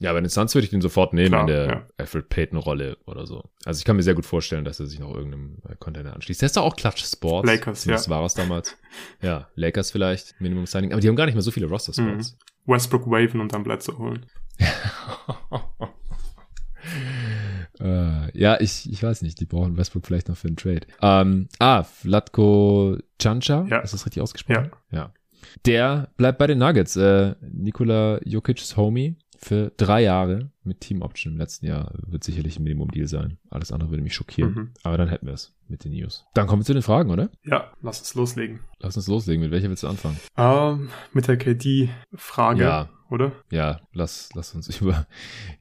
Speaker 1: Ja, bei den Suns würde ich den sofort nehmen Klar, in der ja. Alfred Payton-Rolle oder so. Also ich kann mir sehr gut vorstellen, dass er sich noch irgendeinem äh, Container anschließt. Der ist doch auch Clutch Sports.
Speaker 2: Lakers, ja.
Speaker 1: Das war es damals. ja, Lakers vielleicht, Minimum Signing. Aber die haben gar nicht mehr so viele Roster-Spots.
Speaker 2: Mhm. Westbrook waven und dann Bledsoe holen.
Speaker 1: äh, ja, ich, ich weiß nicht. Die brauchen Westbrook vielleicht noch für einen Trade. Ähm, ah, Vladko Chancha. Ja. Ist das richtig ausgesprochen? Ja. ja. Der bleibt bei den Nuggets. Äh, Nikola Jokic's Homie für drei Jahre mit Team Option im letzten Jahr wird sicherlich ein Minimum-Deal sein. Alles andere würde mich schockieren. Mhm. Aber dann hätten wir es mit den News. Dann kommen wir zu den Fragen, oder?
Speaker 2: Ja, lass uns loslegen.
Speaker 1: Lass uns loslegen. Mit welcher willst du anfangen?
Speaker 2: Um, ähm, mit der KD-Frage, ja. oder?
Speaker 1: Ja, lass, lass uns über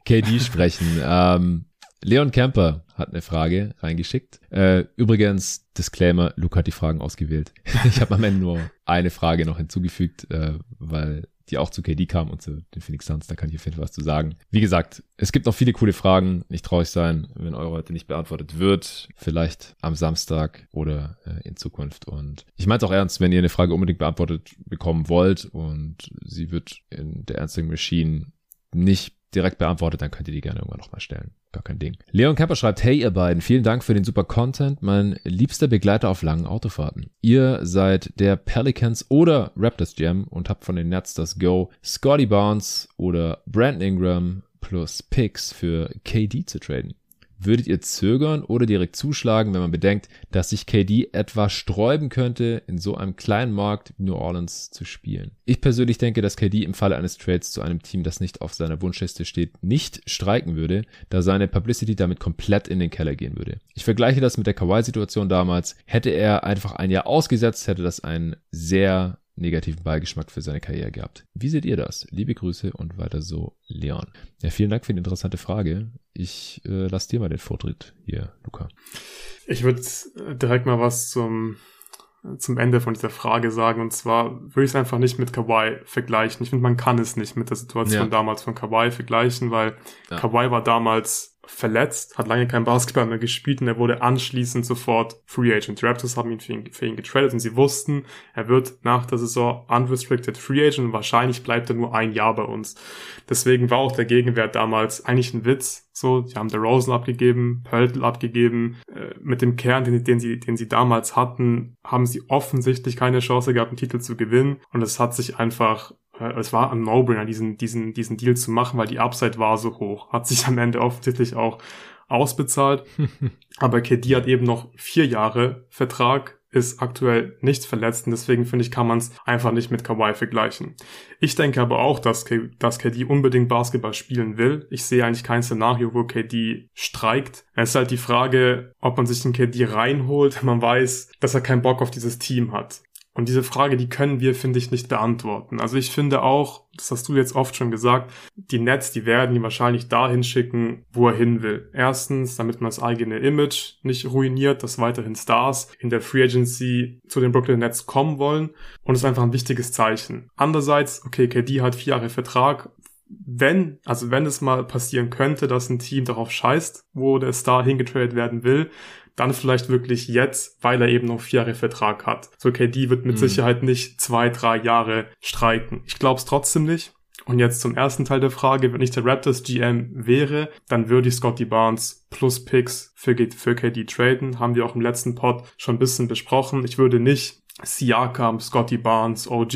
Speaker 1: KD sprechen. ähm, Leon Kemper hat eine Frage reingeschickt. Äh, übrigens, Disclaimer, Luke hat die Fragen ausgewählt. ich habe am Ende nur eine Frage noch hinzugefügt, äh, weil die auch zu KD kam und zu den Phoenix Suns. Da kann ich auf jeden Fall was zu sagen. Wie gesagt, es gibt noch viele coole Fragen. Nicht traurig sein, wenn eure heute nicht beantwortet wird. Vielleicht am Samstag oder äh, in Zukunft. Und ich meine es auch ernst, wenn ihr eine Frage unbedingt beantwortet bekommen wollt und sie wird in der Answering Machine nicht direkt beantwortet, dann könnt ihr die gerne irgendwann nochmal stellen. Gar kein Ding. Leon Kemper schreibt, hey ihr beiden, vielen Dank für den super Content, mein liebster Begleiter auf langen Autofahrten. Ihr seid der Pelicans oder Raptors Jam und habt von den Nets das Go, Scotty Barnes oder Brandon Ingram plus Picks für KD zu traden. Würdet ihr zögern oder direkt zuschlagen, wenn man bedenkt, dass sich KD etwa sträuben könnte, in so einem kleinen Markt wie New Orleans zu spielen? Ich persönlich denke, dass KD im Falle eines Trades zu einem Team, das nicht auf seiner Wunschliste steht, nicht streiken würde, da seine Publicity damit komplett in den Keller gehen würde. Ich vergleiche das mit der Kawhi-Situation damals. Hätte er einfach ein Jahr ausgesetzt, hätte das einen sehr negativen Beigeschmack für seine Karriere gehabt. Wie seht ihr das? Liebe Grüße und weiter so, Leon. Ja, vielen Dank für die interessante Frage. Ich äh, lasse dir mal den Vortritt hier, Luca.
Speaker 2: Ich würde direkt mal was zum zum Ende von dieser Frage sagen. Und zwar würde ich es einfach nicht mit Kawhi vergleichen. Ich finde, man kann es nicht mit der Situation ja. damals von Kawhi vergleichen, weil ja. Kawhi war damals verletzt, hat lange kein Basketball mehr gespielt und er wurde anschließend sofort Free Agent. Die Raptors haben ihn für, ihn für ihn getradet und sie wussten, er wird nach der Saison unrestricted Free Agent und wahrscheinlich bleibt er nur ein Jahr bei uns. Deswegen war auch der Gegenwert damals eigentlich ein Witz. So, die haben der Rosen abgegeben, Pöltl abgegeben. Äh, mit dem Kern, den, den, sie, den sie damals hatten, haben sie offensichtlich keine Chance gehabt, einen Titel zu gewinnen. Und es hat sich einfach es war ein No-Brainer, diesen, diesen, diesen Deal zu machen, weil die Upside war so hoch. Hat sich am Ende offensichtlich auch ausbezahlt. Aber KD hat eben noch vier Jahre Vertrag ist aktuell nichts verletzt und deswegen finde ich, kann man es einfach nicht mit Kawhi vergleichen. Ich denke aber auch, dass, K dass KD unbedingt Basketball spielen will. Ich sehe eigentlich kein Szenario, wo KD streikt. Es ist halt die Frage, ob man sich den KD reinholt. Man weiß, dass er keinen Bock auf dieses Team hat. Und diese Frage, die können wir, finde ich, nicht beantworten. Also ich finde auch, das hast du jetzt oft schon gesagt, die Nets, die werden ihn wahrscheinlich dahin schicken, wo er hin will. Erstens, damit man das eigene Image nicht ruiniert, dass weiterhin Stars in der Free Agency zu den Brooklyn Nets kommen wollen. Und es ist einfach ein wichtiges Zeichen. Andererseits, okay, KD hat vier Jahre Vertrag, wenn, also wenn es mal passieren könnte, dass ein Team darauf scheißt, wo der Star hingetradet werden will, dann vielleicht wirklich jetzt, weil er eben noch vier Jahre Vertrag hat. So KD wird mit mhm. Sicherheit nicht zwei, drei Jahre streiken. Ich glaube es trotzdem nicht. Und jetzt zum ersten Teil der Frage, wenn ich der Raptors GM wäre, dann würde ich Scotty Barnes plus Picks für, für KD traden. Haben wir auch im letzten Pod schon ein bisschen besprochen. Ich würde nicht Siakam, Scotty Barnes, OG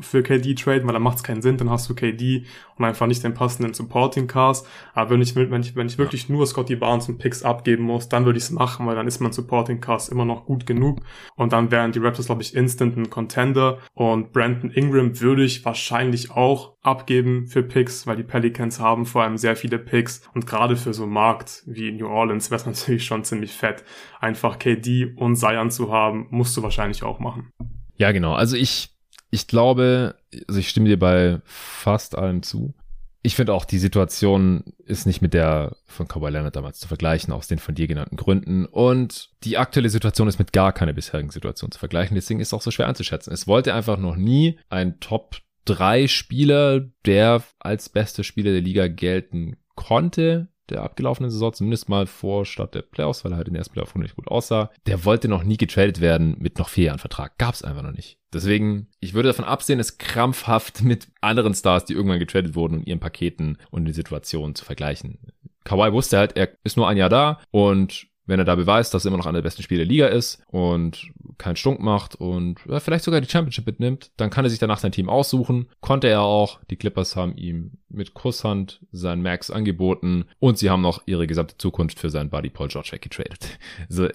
Speaker 2: für KD traden, weil dann macht es keinen Sinn, dann hast du KD und einfach nicht den passenden Supporting Cast. Aber wenn ich, wenn ich, wenn ich wirklich nur Scotty Barnes und Picks abgeben muss, dann würde ich es machen, weil dann ist mein Supporting Cast immer noch gut genug. Und dann wären die Raptors, glaube ich, instant ein Contender. Und Brandon Ingram würde ich wahrscheinlich auch abgeben für Picks, weil die Pelicans haben vor allem sehr viele Picks. Und gerade für so einen Markt wie New Orleans wäre es natürlich schon ziemlich fett. Einfach KD und Zion zu haben, musst du wahrscheinlich auch machen.
Speaker 1: Ja, genau. Also ich ich glaube, also ich stimme dir bei fast allem zu. Ich finde auch, die Situation ist nicht mit der von Kawhi Leonard damals zu vergleichen, aus den von dir genannten Gründen. Und die aktuelle Situation ist mit gar keiner bisherigen Situation zu vergleichen. Deswegen ist es auch so schwer einzuschätzen. Es wollte einfach noch nie ein Top 3 Spieler, der als bester Spieler der Liga gelten konnte, der abgelaufenen Saison, zumindest mal vor Start der Playoffs, weil er halt in der ersten Playoff nicht gut aussah. Der wollte noch nie getradet werden mit noch vier Jahren Vertrag. Gab's einfach noch nicht. Deswegen, ich würde davon absehen, es krampfhaft mit anderen Stars, die irgendwann getradet wurden und ihren Paketen und die Situation zu vergleichen. Kawhi wusste halt, er ist nur ein Jahr da und wenn er da beweist, dass er immer noch einer der besten Spieler der Liga ist und keinen Stunk macht und ja, vielleicht sogar die Championship mitnimmt, dann kann er sich danach sein Team aussuchen. Konnte er auch. Die Clippers haben ihm mit Kusshand seinen Max angeboten und sie haben noch ihre gesamte Zukunft für seinen Buddy Paul George weggetradet. Also,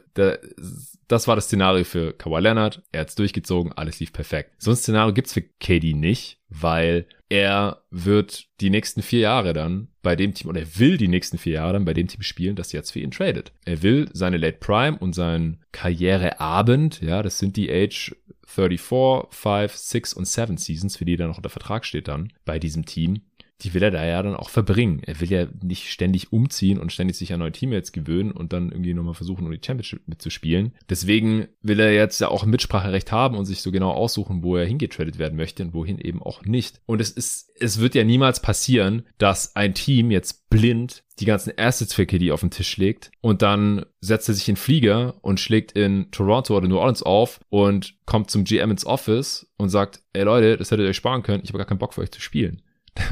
Speaker 1: das war das Szenario für Kawhi Leonard. Er hat's durchgezogen, alles lief perfekt. So ein Szenario gibt's für KD nicht, weil er wird die nächsten vier Jahre dann bei dem Team, oder er will die nächsten vier Jahre dann bei dem Team spielen, das jetzt für ihn tradet. Er will seine Late Prime und seinen Karriereabend, ja, das sind die Age 34, 5, 6 und 7 Seasons, für die er noch unter Vertrag steht dann bei diesem Team die will er da ja dann auch verbringen. Er will ja nicht ständig umziehen und ständig sich an neue Teammates gewöhnen und dann irgendwie nochmal versuchen, um die Championship mitzuspielen. Deswegen will er jetzt ja auch Mitspracherecht haben und sich so genau aussuchen, wo er hingetradet werden möchte und wohin eben auch nicht. Und es ist, es wird ja niemals passieren, dass ein Team jetzt blind die ganzen Assets für KD auf den Tisch legt und dann setzt er sich in Flieger und schlägt in Toronto oder New Orleans auf und kommt zum GM ins Office und sagt, ey Leute, das hättet ihr euch sparen können, ich habe gar keinen Bock für euch zu spielen.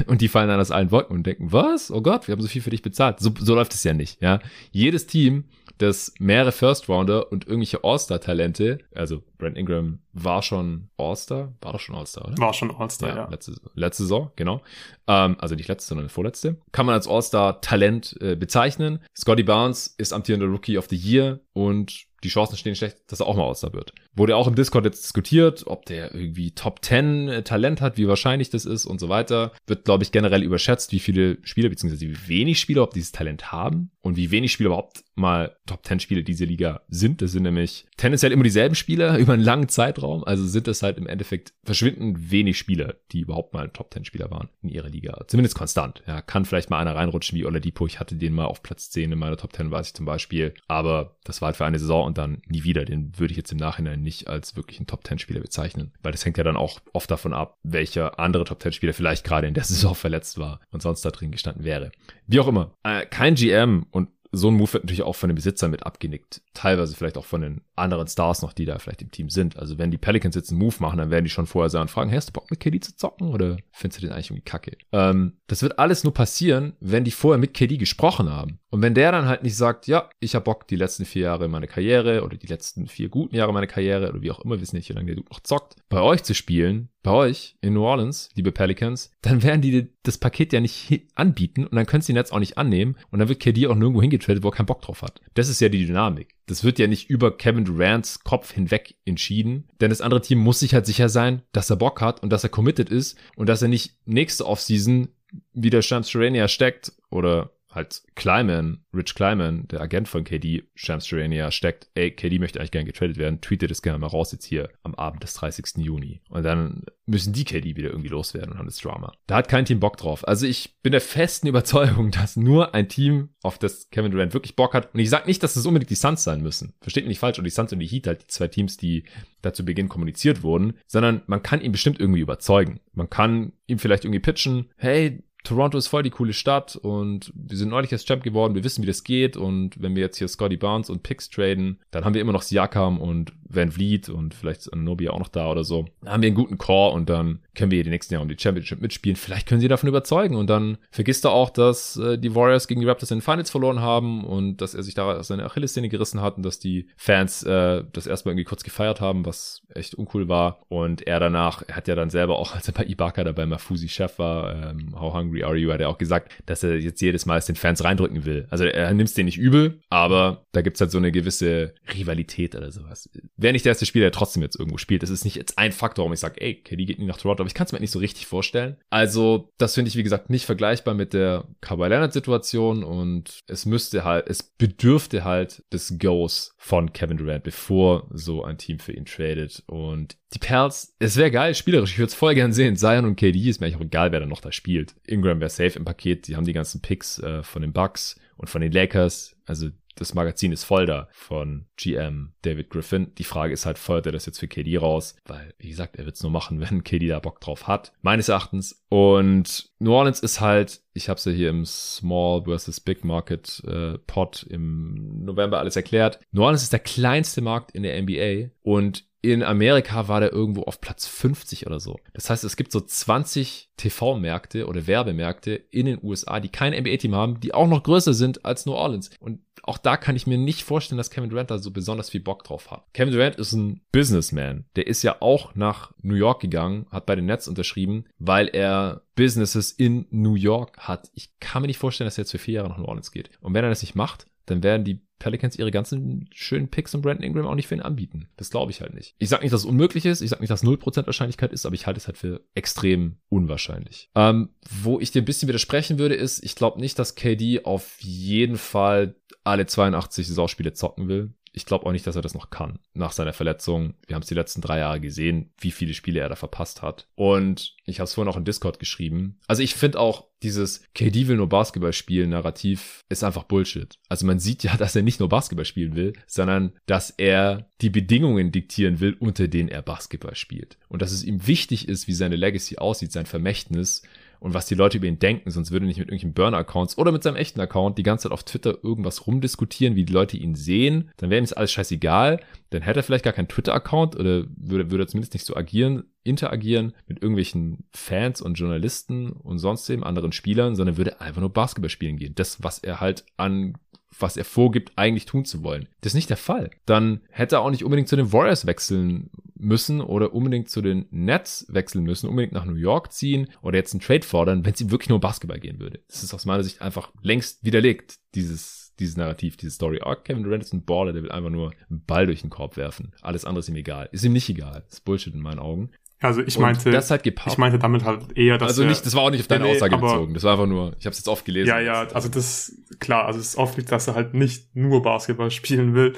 Speaker 1: Und die fallen dann aus allen Wolken und denken, was? Oh Gott, wir haben so viel für dich bezahlt. So, so läuft es ja nicht, ja. Jedes Team, das mehrere First Rounder und irgendwelche All-Star-Talente, also Brent Ingram war schon All-Star, war doch schon All-Star, oder?
Speaker 2: War schon All-Star, ja. ja.
Speaker 1: Letzte, letzte Saison, genau. Ähm, also nicht letzte, sondern vorletzte. Kann man als All-Star-Talent äh, bezeichnen. Scotty Barnes ist amtierender Rookie of the Year und die Chancen stehen schlecht, dass er auch mal All-Star wird. Wurde auch im Discord jetzt diskutiert, ob der irgendwie Top 10 äh, Talent hat, wie wahrscheinlich das ist und so weiter. Wird, glaube ich, generell überschätzt, wie viele Spieler, beziehungsweise wie wenig Spieler ob dieses Talent haben und wie wenig Spieler überhaupt mal Top 10 Spieler dieser Liga sind. Das sind nämlich tendenziell immer dieselben Spieler über einen langen Zeitraum. Also sind das halt im Endeffekt verschwindend wenig Spieler, die überhaupt mal Top 10 Spieler waren in ihrer Liga. Zumindest konstant. Ja, kann vielleicht mal einer reinrutschen wie Oladipo. Ich hatte den mal auf Platz 10 in meiner Top 10, weiß ich zum Beispiel. Aber das war halt für eine Saison und dann nie wieder. Den würde ich jetzt im Nachhinein nicht als wirklich einen Top 10 Spieler bezeichnen. Weil das hängt ja dann auch oft davon ab, welcher andere Top 10 Spieler vielleicht gerade in der Saison verletzt war und sonst da drin gestanden wäre. Wie auch immer. Äh, kein GM so ein Move wird natürlich auch von den Besitzern mit abgenickt. Teilweise vielleicht auch von den anderen Stars noch, die da vielleicht im Team sind. Also wenn die Pelicans jetzt einen Move machen, dann werden die schon vorher sagen und fragen, hey, hast du Bock mit KD zu zocken oder findest du den eigentlich irgendwie kacke? Ähm, das wird alles nur passieren, wenn die vorher mit KD gesprochen haben. Und wenn der dann halt nicht sagt, ja, ich hab Bock die letzten vier Jahre meiner Karriere oder die letzten vier guten Jahre meiner Karriere oder wie auch immer, wissen nicht, wie lange der noch zockt, bei euch zu spielen, bei euch in New Orleans, liebe Pelicans, dann werden die das Paket ja nicht anbieten und dann können sie Netz auch nicht annehmen und dann wird KD auch nirgendwo hingetradet, wo er keinen Bock drauf hat. Das ist ja die Dynamik. Das wird ja nicht über Kevin Durants Kopf hinweg entschieden, denn das andere Team muss sich halt sicher sein, dass er Bock hat und dass er committed ist und dass er nicht nächste Offseason wieder Shams steckt oder halt Kleiman, Rich Kleiman, der Agent von KD, Shams Charania, steckt, ey, KD möchte eigentlich gerne getradet werden, tweetet das gerne mal raus jetzt hier am Abend des 30. Juni. Und dann müssen die KD wieder irgendwie loswerden und haben das Drama. Da hat kein Team Bock drauf. Also ich bin der festen Überzeugung, dass nur ein Team, auf das Kevin Durant wirklich Bock hat, und ich sage nicht, dass es unbedingt die Suns sein müssen. Versteht mich nicht falsch, und die Suns und die Heat halt die zwei Teams, die da zu Beginn kommuniziert wurden, sondern man kann ihn bestimmt irgendwie überzeugen. Man kann ihm vielleicht irgendwie pitchen, hey, Toronto ist voll die coole Stadt und wir sind neulich erst Champ geworden, wir wissen, wie das geht und wenn wir jetzt hier Scotty Barnes und Picks traden, dann haben wir immer noch Siakam und Van Vliet und vielleicht Anobi auch noch da oder so. Dann haben wir einen guten Core und dann können wir die nächsten Jahre um die Championship mitspielen. Vielleicht können sie davon überzeugen und dann vergisst er auch, dass äh, die Warriors gegen die Raptors in den Finals verloren haben und dass er sich da aus seiner Achillessehne gerissen hat und dass die Fans äh, das erstmal irgendwie kurz gefeiert haben, was echt uncool war und er danach, er hat ja dann selber auch, als er bei Ibaka dabei Mafusi Chef war, ähm, How Hungry Are You, hat er auch gesagt, dass er jetzt jedes Mal es den Fans reindrücken will. Also er nimmt es denen nicht übel, aber da gibt's halt so eine gewisse Rivalität oder sowas wäre nicht der erste Spieler, der trotzdem jetzt irgendwo spielt. Das ist nicht jetzt ein Faktor, warum ich sage, ey, KD geht nie nach Toronto, aber ich kann es mir nicht so richtig vorstellen. Also, das finde ich, wie gesagt, nicht vergleichbar mit der Kawhi Leonard-Situation und es müsste halt, es bedürfte halt des Goes von Kevin Durant, bevor so ein Team für ihn tradet. Und die Pels, es wäre geil, spielerisch, ich würde es voll gern sehen. Zion und KD ist mir eigentlich auch egal, wer da noch da spielt. Ingram wäre safe im Paket, die haben die ganzen Picks äh, von den Bucks und von den Lakers. Also das Magazin ist voll da von GM David Griffin. Die Frage ist halt, feuert er das jetzt für KD raus? Weil, wie gesagt, er wird es nur machen, wenn KD da Bock drauf hat. Meines Erachtens. Und New Orleans ist halt, ich habe es ja hier im Small versus Big Market äh, Pod im November alles erklärt. New Orleans ist der kleinste Markt in der NBA und in Amerika war der irgendwo auf Platz 50 oder so. Das heißt, es gibt so 20 TV-Märkte oder Werbemärkte in den USA, die kein NBA-Team haben, die auch noch größer sind als New Orleans. Und auch da kann ich mir nicht vorstellen, dass Kevin Durant da so besonders viel Bock drauf hat. Kevin Durant ist ein Businessman. Der ist ja auch nach New York gegangen, hat bei den Nets unterschrieben, weil er Businesses in New York hat. Ich kann mir nicht vorstellen, dass er jetzt für vier Jahre nach New Orleans geht. Und wenn er das nicht macht, dann werden die Pelicans ihre ganzen schönen Picks und Brandon Ingram auch nicht für ihn anbieten. Das glaube ich halt nicht. Ich sage nicht, dass es unmöglich ist, ich sage nicht, dass 0% Wahrscheinlichkeit ist, aber ich halte es halt für extrem unwahrscheinlich. Ähm, wo ich dir ein bisschen widersprechen würde, ist, ich glaube nicht, dass KD auf jeden Fall alle 82 Saisonspiele zocken will ich glaube auch nicht, dass er das noch kann. Nach seiner Verletzung. Wir haben es die letzten drei Jahre gesehen, wie viele Spiele er da verpasst hat. Und ich habe es vorhin auch in Discord geschrieben. Also ich finde auch, dieses KD will nur Basketball spielen Narrativ ist einfach Bullshit. Also man sieht ja, dass er nicht nur Basketball spielen will, sondern dass er die Bedingungen diktieren will, unter denen er Basketball spielt. Und dass es ihm wichtig ist, wie seine Legacy aussieht, sein Vermächtnis und was die Leute über ihn denken, sonst würde er nicht mit irgendwelchen Burner-Accounts oder mit seinem echten Account die ganze Zeit auf Twitter irgendwas rumdiskutieren, wie die Leute ihn sehen. Dann wäre ihm das alles scheißegal. Dann hätte er vielleicht gar keinen Twitter-Account oder würde, würde zumindest nicht so agieren, interagieren mit irgendwelchen Fans und Journalisten und sonst eben anderen Spielern, sondern würde einfach nur Basketball spielen gehen. Das, was er halt an was er vorgibt, eigentlich tun zu wollen. Das ist nicht der Fall. Dann hätte er auch nicht unbedingt zu den Warriors wechseln müssen oder unbedingt zu den Nets wechseln müssen, unbedingt nach New York ziehen oder jetzt einen Trade fordern, wenn es ihm wirklich nur Basketball gehen würde. Das ist aus meiner Sicht einfach längst widerlegt, dieses, dieses Narrativ, diese Story. Oh, Kevin Durant ist ein Baller, der will einfach nur einen Ball durch den Korb werfen. Alles andere ist ihm egal. Ist ihm nicht egal. Das ist Bullshit in meinen Augen.
Speaker 2: Also ich meinte,
Speaker 1: das halt gepaart.
Speaker 2: ich meinte damit halt eher, dass
Speaker 1: also nicht, das war auch nicht auf deine
Speaker 2: nee,
Speaker 1: Aussage
Speaker 2: aber,
Speaker 1: bezogen. Das war einfach nur, ich habe es jetzt oft gelesen.
Speaker 2: Ja, ja, also das klar, also es ist oft, dass er halt nicht nur Basketball spielen will.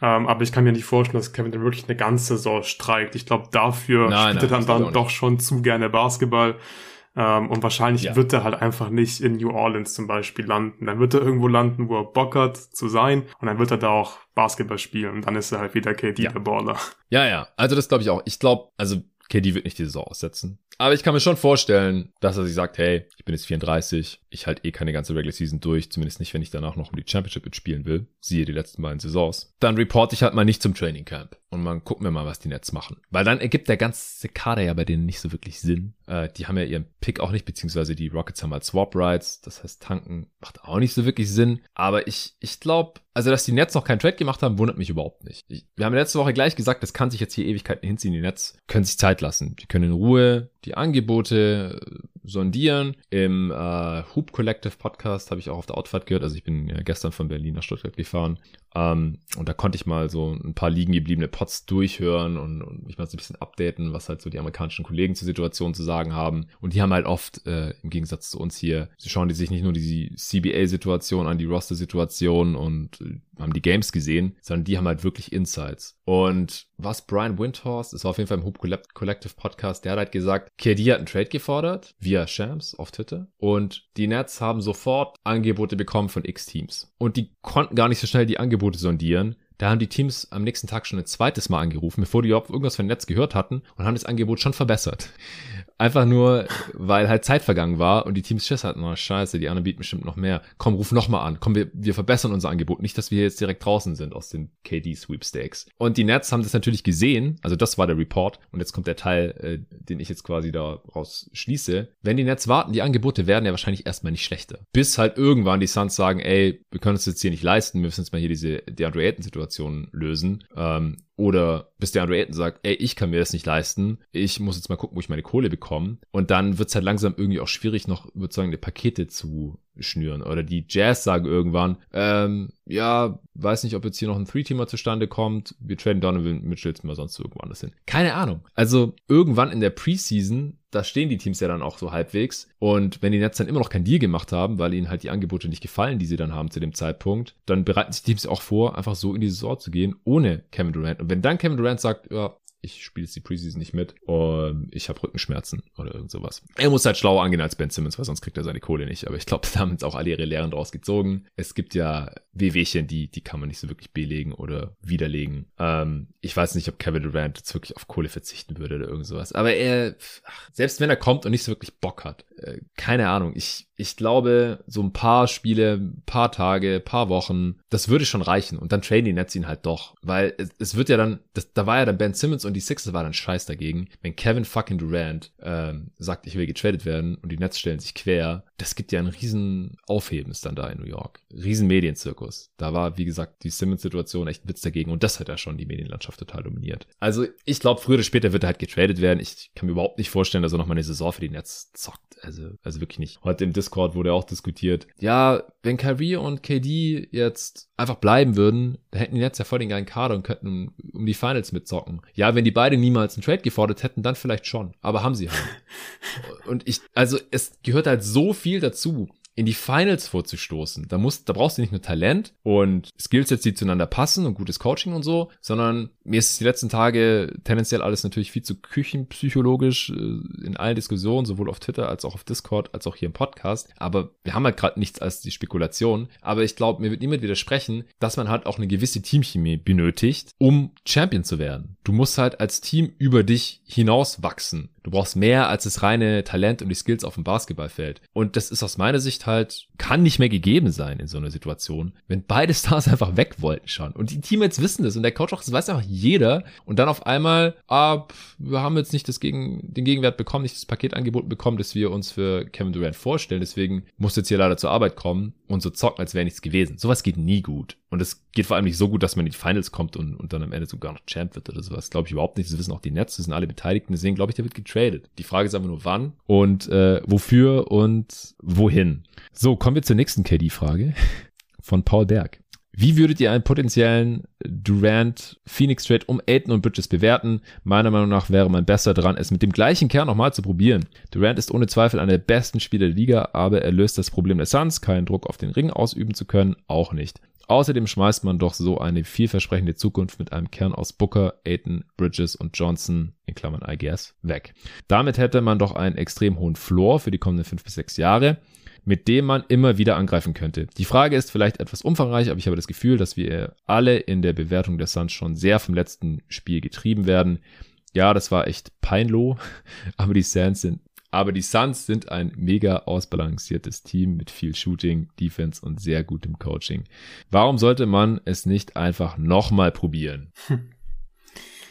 Speaker 2: Ähm, aber ich kann mir nicht vorstellen, dass Kevin dann wirklich eine ganze Saison streikt. Ich glaube, dafür
Speaker 1: nein,
Speaker 2: spielt
Speaker 1: nein,
Speaker 2: er dann, dann doch schon zu gerne Basketball. Ähm, und wahrscheinlich
Speaker 1: Ja.
Speaker 2: wird er halt einfach nicht in New Orleans zum Beispiel landen. Dann wird er irgendwo landen, wo er Bock hat zu sein. Und dann wird er da auch Basketball spielen. Und dann ist er halt wieder KD
Speaker 1: Ja.
Speaker 2: der Baller.
Speaker 1: Ja, ja. Also das glaube ich auch. Ich glaube, also KD wird nicht die Saison aussetzen. Aber ich kann mir schon vorstellen, dass er sich sagt, hey, ich bin jetzt 34, ich halte eh keine ganze Regular Season durch, zumindest nicht, wenn ich danach noch um die Championship mitspielen will. Siehe die letzten beiden Saisons. Dann reporte ich halt mal nicht zum Training Camp. Und man gucken wir mal, was die Nets machen. Weil dann ergibt der ganze Kader ja bei denen nicht so wirklich Sinn. Äh, die haben ja ihren Pick auch nicht, beziehungsweise die Rockets haben halt Swap Rights. Das heißt, tanken macht auch nicht so wirklich Sinn. Aber ich, ich glaube, also, dass die Nets noch keinen Trade gemacht haben, wundert mich überhaupt nicht. Ich, wir haben letzte Woche gleich gesagt, das kann sich jetzt hier Ewigkeiten hinziehen. Die Nets können sich Zeit lassen. Die können in Ruhe die Angebote sondieren. Im äh, Hoop Collective Podcast habe ich auch auf der Outfahrt gehört. Also ich bin ja gestern von Berlin nach Stuttgart gefahren. Ähm, und da konnte ich mal so ein paar liegen gebliebene Pots durchhören und, und mich mal so ein bisschen updaten, was halt so die amerikanischen Kollegen zur Situation zu sagen haben. Und die haben halt oft, äh, im Gegensatz zu uns hier, schauen die sich nicht nur die CBA-Situation an, die Roster-Situation und äh, haben die Games gesehen, sondern die haben halt wirklich Insights. Und was Brian Windhorst, ist auf jeden Fall im Hoop Collective Podcast, der hat halt gesagt, KD hat einen Trade gefordert, via Shams auf Twitter. Und die Nets haben sofort Angebote bekommen von X-Teams. Und die konnten gar nicht so schnell die Angebote sondieren. Da haben die Teams am nächsten Tag schon ein zweites Mal angerufen, bevor die überhaupt irgendwas von Netz gehört hatten und haben das Angebot schon verbessert. Einfach nur, weil halt Zeit vergangen war und die Teams Schiss hatten, oh scheiße, die anderen bieten bestimmt noch mehr. Komm, ruf noch mal an. Komm, wir, wir verbessern unser Angebot. Nicht, dass wir jetzt direkt draußen sind aus den KD-Sweepstakes. Und die Nets haben das natürlich gesehen. Also das war der Report. Und jetzt kommt der Teil, äh, den ich jetzt quasi daraus schließe. Wenn die Nets warten, die Angebote werden ja wahrscheinlich erstmal nicht schlechter. Bis halt irgendwann die Suns sagen, ey, wir können uns jetzt hier nicht leisten. Wir müssen jetzt mal hier diese DeAndre Ayton-Situation lösen. Ähm, oder bis der Andrew Ayton sagt, ey, ich kann mir das nicht leisten. Ich muss jetzt mal gucken, wo ich meine Kohle bekomme. Und dann wird es halt langsam irgendwie auch schwierig, noch überzeugende Pakete zu schnüren. Oder die Jazz sagen irgendwann, ähm, ja, weiß nicht, ob jetzt hier noch ein Three-Teamer zustande kommt. Wir traden Donovan Mitchell jetzt mal sonst irgendwo anders hin. Keine Ahnung. Also irgendwann in der Preseason, da stehen die Teams ja dann auch so halbwegs. Und wenn die Nets dann immer noch kein Deal gemacht haben, weil ihnen halt die Angebote nicht gefallen, die sie dann haben zu dem Zeitpunkt, dann bereiten sich die Teams auch vor, einfach so in die Saison zu gehen, ohne Kevin Durant. Und wenn dann Kevin Durant sagt, ja, ich spiele jetzt die Preseason nicht mit und ich habe Rückenschmerzen oder irgend sowas. Er muss halt schlauer angehen als Ben Simmons, weil sonst kriegt er seine Kohle nicht. Aber ich glaube, da haben jetzt auch alle ihre Lehren draus gezogen. Es gibt ja Wehwehchen, die, die kann man nicht so wirklich belegen oder widerlegen. Ähm, ich weiß nicht, ob Kevin Durant jetzt wirklich auf Kohle verzichten würde oder irgend sowas. Aber er, selbst wenn er kommt und nicht so wirklich Bock hat, äh, keine Ahnung. Ich, ich glaube, so ein paar Spiele, paar Tage, paar Wochen, das würde schon reichen. Und dann traden die Nets ihn halt doch. Weil es, es wird ja dann, das, da war ja dann Ben Simmons und die Sixers war dann scheiß dagegen. Wenn Kevin fucking Durant ähm, sagt, ich will getradet werden und die Nets stellen sich quer, das gibt ja einen riesen Aufhebens dann da in New York. Riesen Medienzirkus. Da war, wie gesagt, die Simmons-Situation echt ein Witz dagegen und das hat ja schon die Medienlandschaft total dominiert. Also ich glaube, früher oder später wird er halt getradet werden. Ich kann mir überhaupt nicht vorstellen, dass er noch mal eine Saison für die Nets zockt. Also, also wirklich nicht. Heute im Discord wurde auch diskutiert. Ja, wenn Kyrie und KD jetzt einfach bleiben würden, dann hätten die Nets ja voll den geilen Kader und könnten um die Finals mitzocken. Ja, wenn die beide niemals einen Trade gefordert hätten, dann vielleicht schon. Aber haben sie halt. und ich, also es gehört halt so viel dazu in die Finals vorzustoßen. Da muss, da brauchst du nicht nur Talent und Skillsets, die zueinander passen und gutes Coaching und so, sondern mir ist die letzten Tage tendenziell alles natürlich viel zu küchenpsychologisch äh, in allen Diskussionen, sowohl auf Twitter als auch auf Discord, als auch hier im Podcast. Aber wir haben halt gerade nichts als die Spekulation. Aber ich glaube, mir wird niemand widersprechen, dass man halt auch eine gewisse Teamchemie benötigt, um Champion zu werden. Du musst halt als Team über dich hinaus wachsen. Du brauchst mehr als das reine Talent und die Skills auf dem Basketballfeld. Und das ist aus meiner Sicht halt, kann nicht mehr gegeben sein in so einer Situation, wenn beide Stars einfach weg wollten schon. Und die Teammates wissen das und der Coach auch, das weiß einfach jeder. Und dann auf einmal, ah, wir haben jetzt nicht das Gegen, den Gegenwert bekommen, nicht das Paket bekommen, das wir uns für Kevin Durant vorstellen. Deswegen muss jetzt hier leider zur Arbeit kommen und so zocken, als wäre nichts gewesen. Sowas geht nie gut. Und es geht vor allem nicht so gut, dass man in die Finals kommt und, und dann am Ende sogar noch Champ wird oder sowas. Glaube ich überhaupt nicht. Das wissen auch die Nets, das sind alle Beteiligten. Deswegen glaube ich, der wird getradet. Die Frage ist einfach nur wann und äh, wofür und wohin. So, kommen wir zur nächsten KD-Frage von Paul Berg. Wie würdet ihr einen potenziellen Durant Phoenix Trade um Aiden und Bridges bewerten? Meiner Meinung nach wäre man besser dran, es mit dem gleichen Kern nochmal zu probieren. Durant ist ohne Zweifel einer der besten Spieler der Liga, aber er löst das Problem der Suns, keinen Druck auf den Ring ausüben zu können, auch nicht. Außerdem schmeißt man doch so eine vielversprechende Zukunft mit einem Kern aus Booker, Aiton, Bridges und Johnson, in Klammern I guess, weg. Damit hätte man doch einen extrem hohen Floor für die kommenden fünf bis sechs Jahre, mit dem man immer wieder angreifen könnte. Die Frage ist vielleicht etwas umfangreich, aber ich habe das Gefühl, dass wir alle in der Bewertung der Suns schon sehr vom letzten Spiel getrieben werden. Ja, das war echt peinloh, aber die Suns sind aber die Suns sind ein mega ausbalanciertes Team mit viel Shooting, Defense und sehr gutem Coaching. Warum sollte man es nicht einfach nochmal probieren?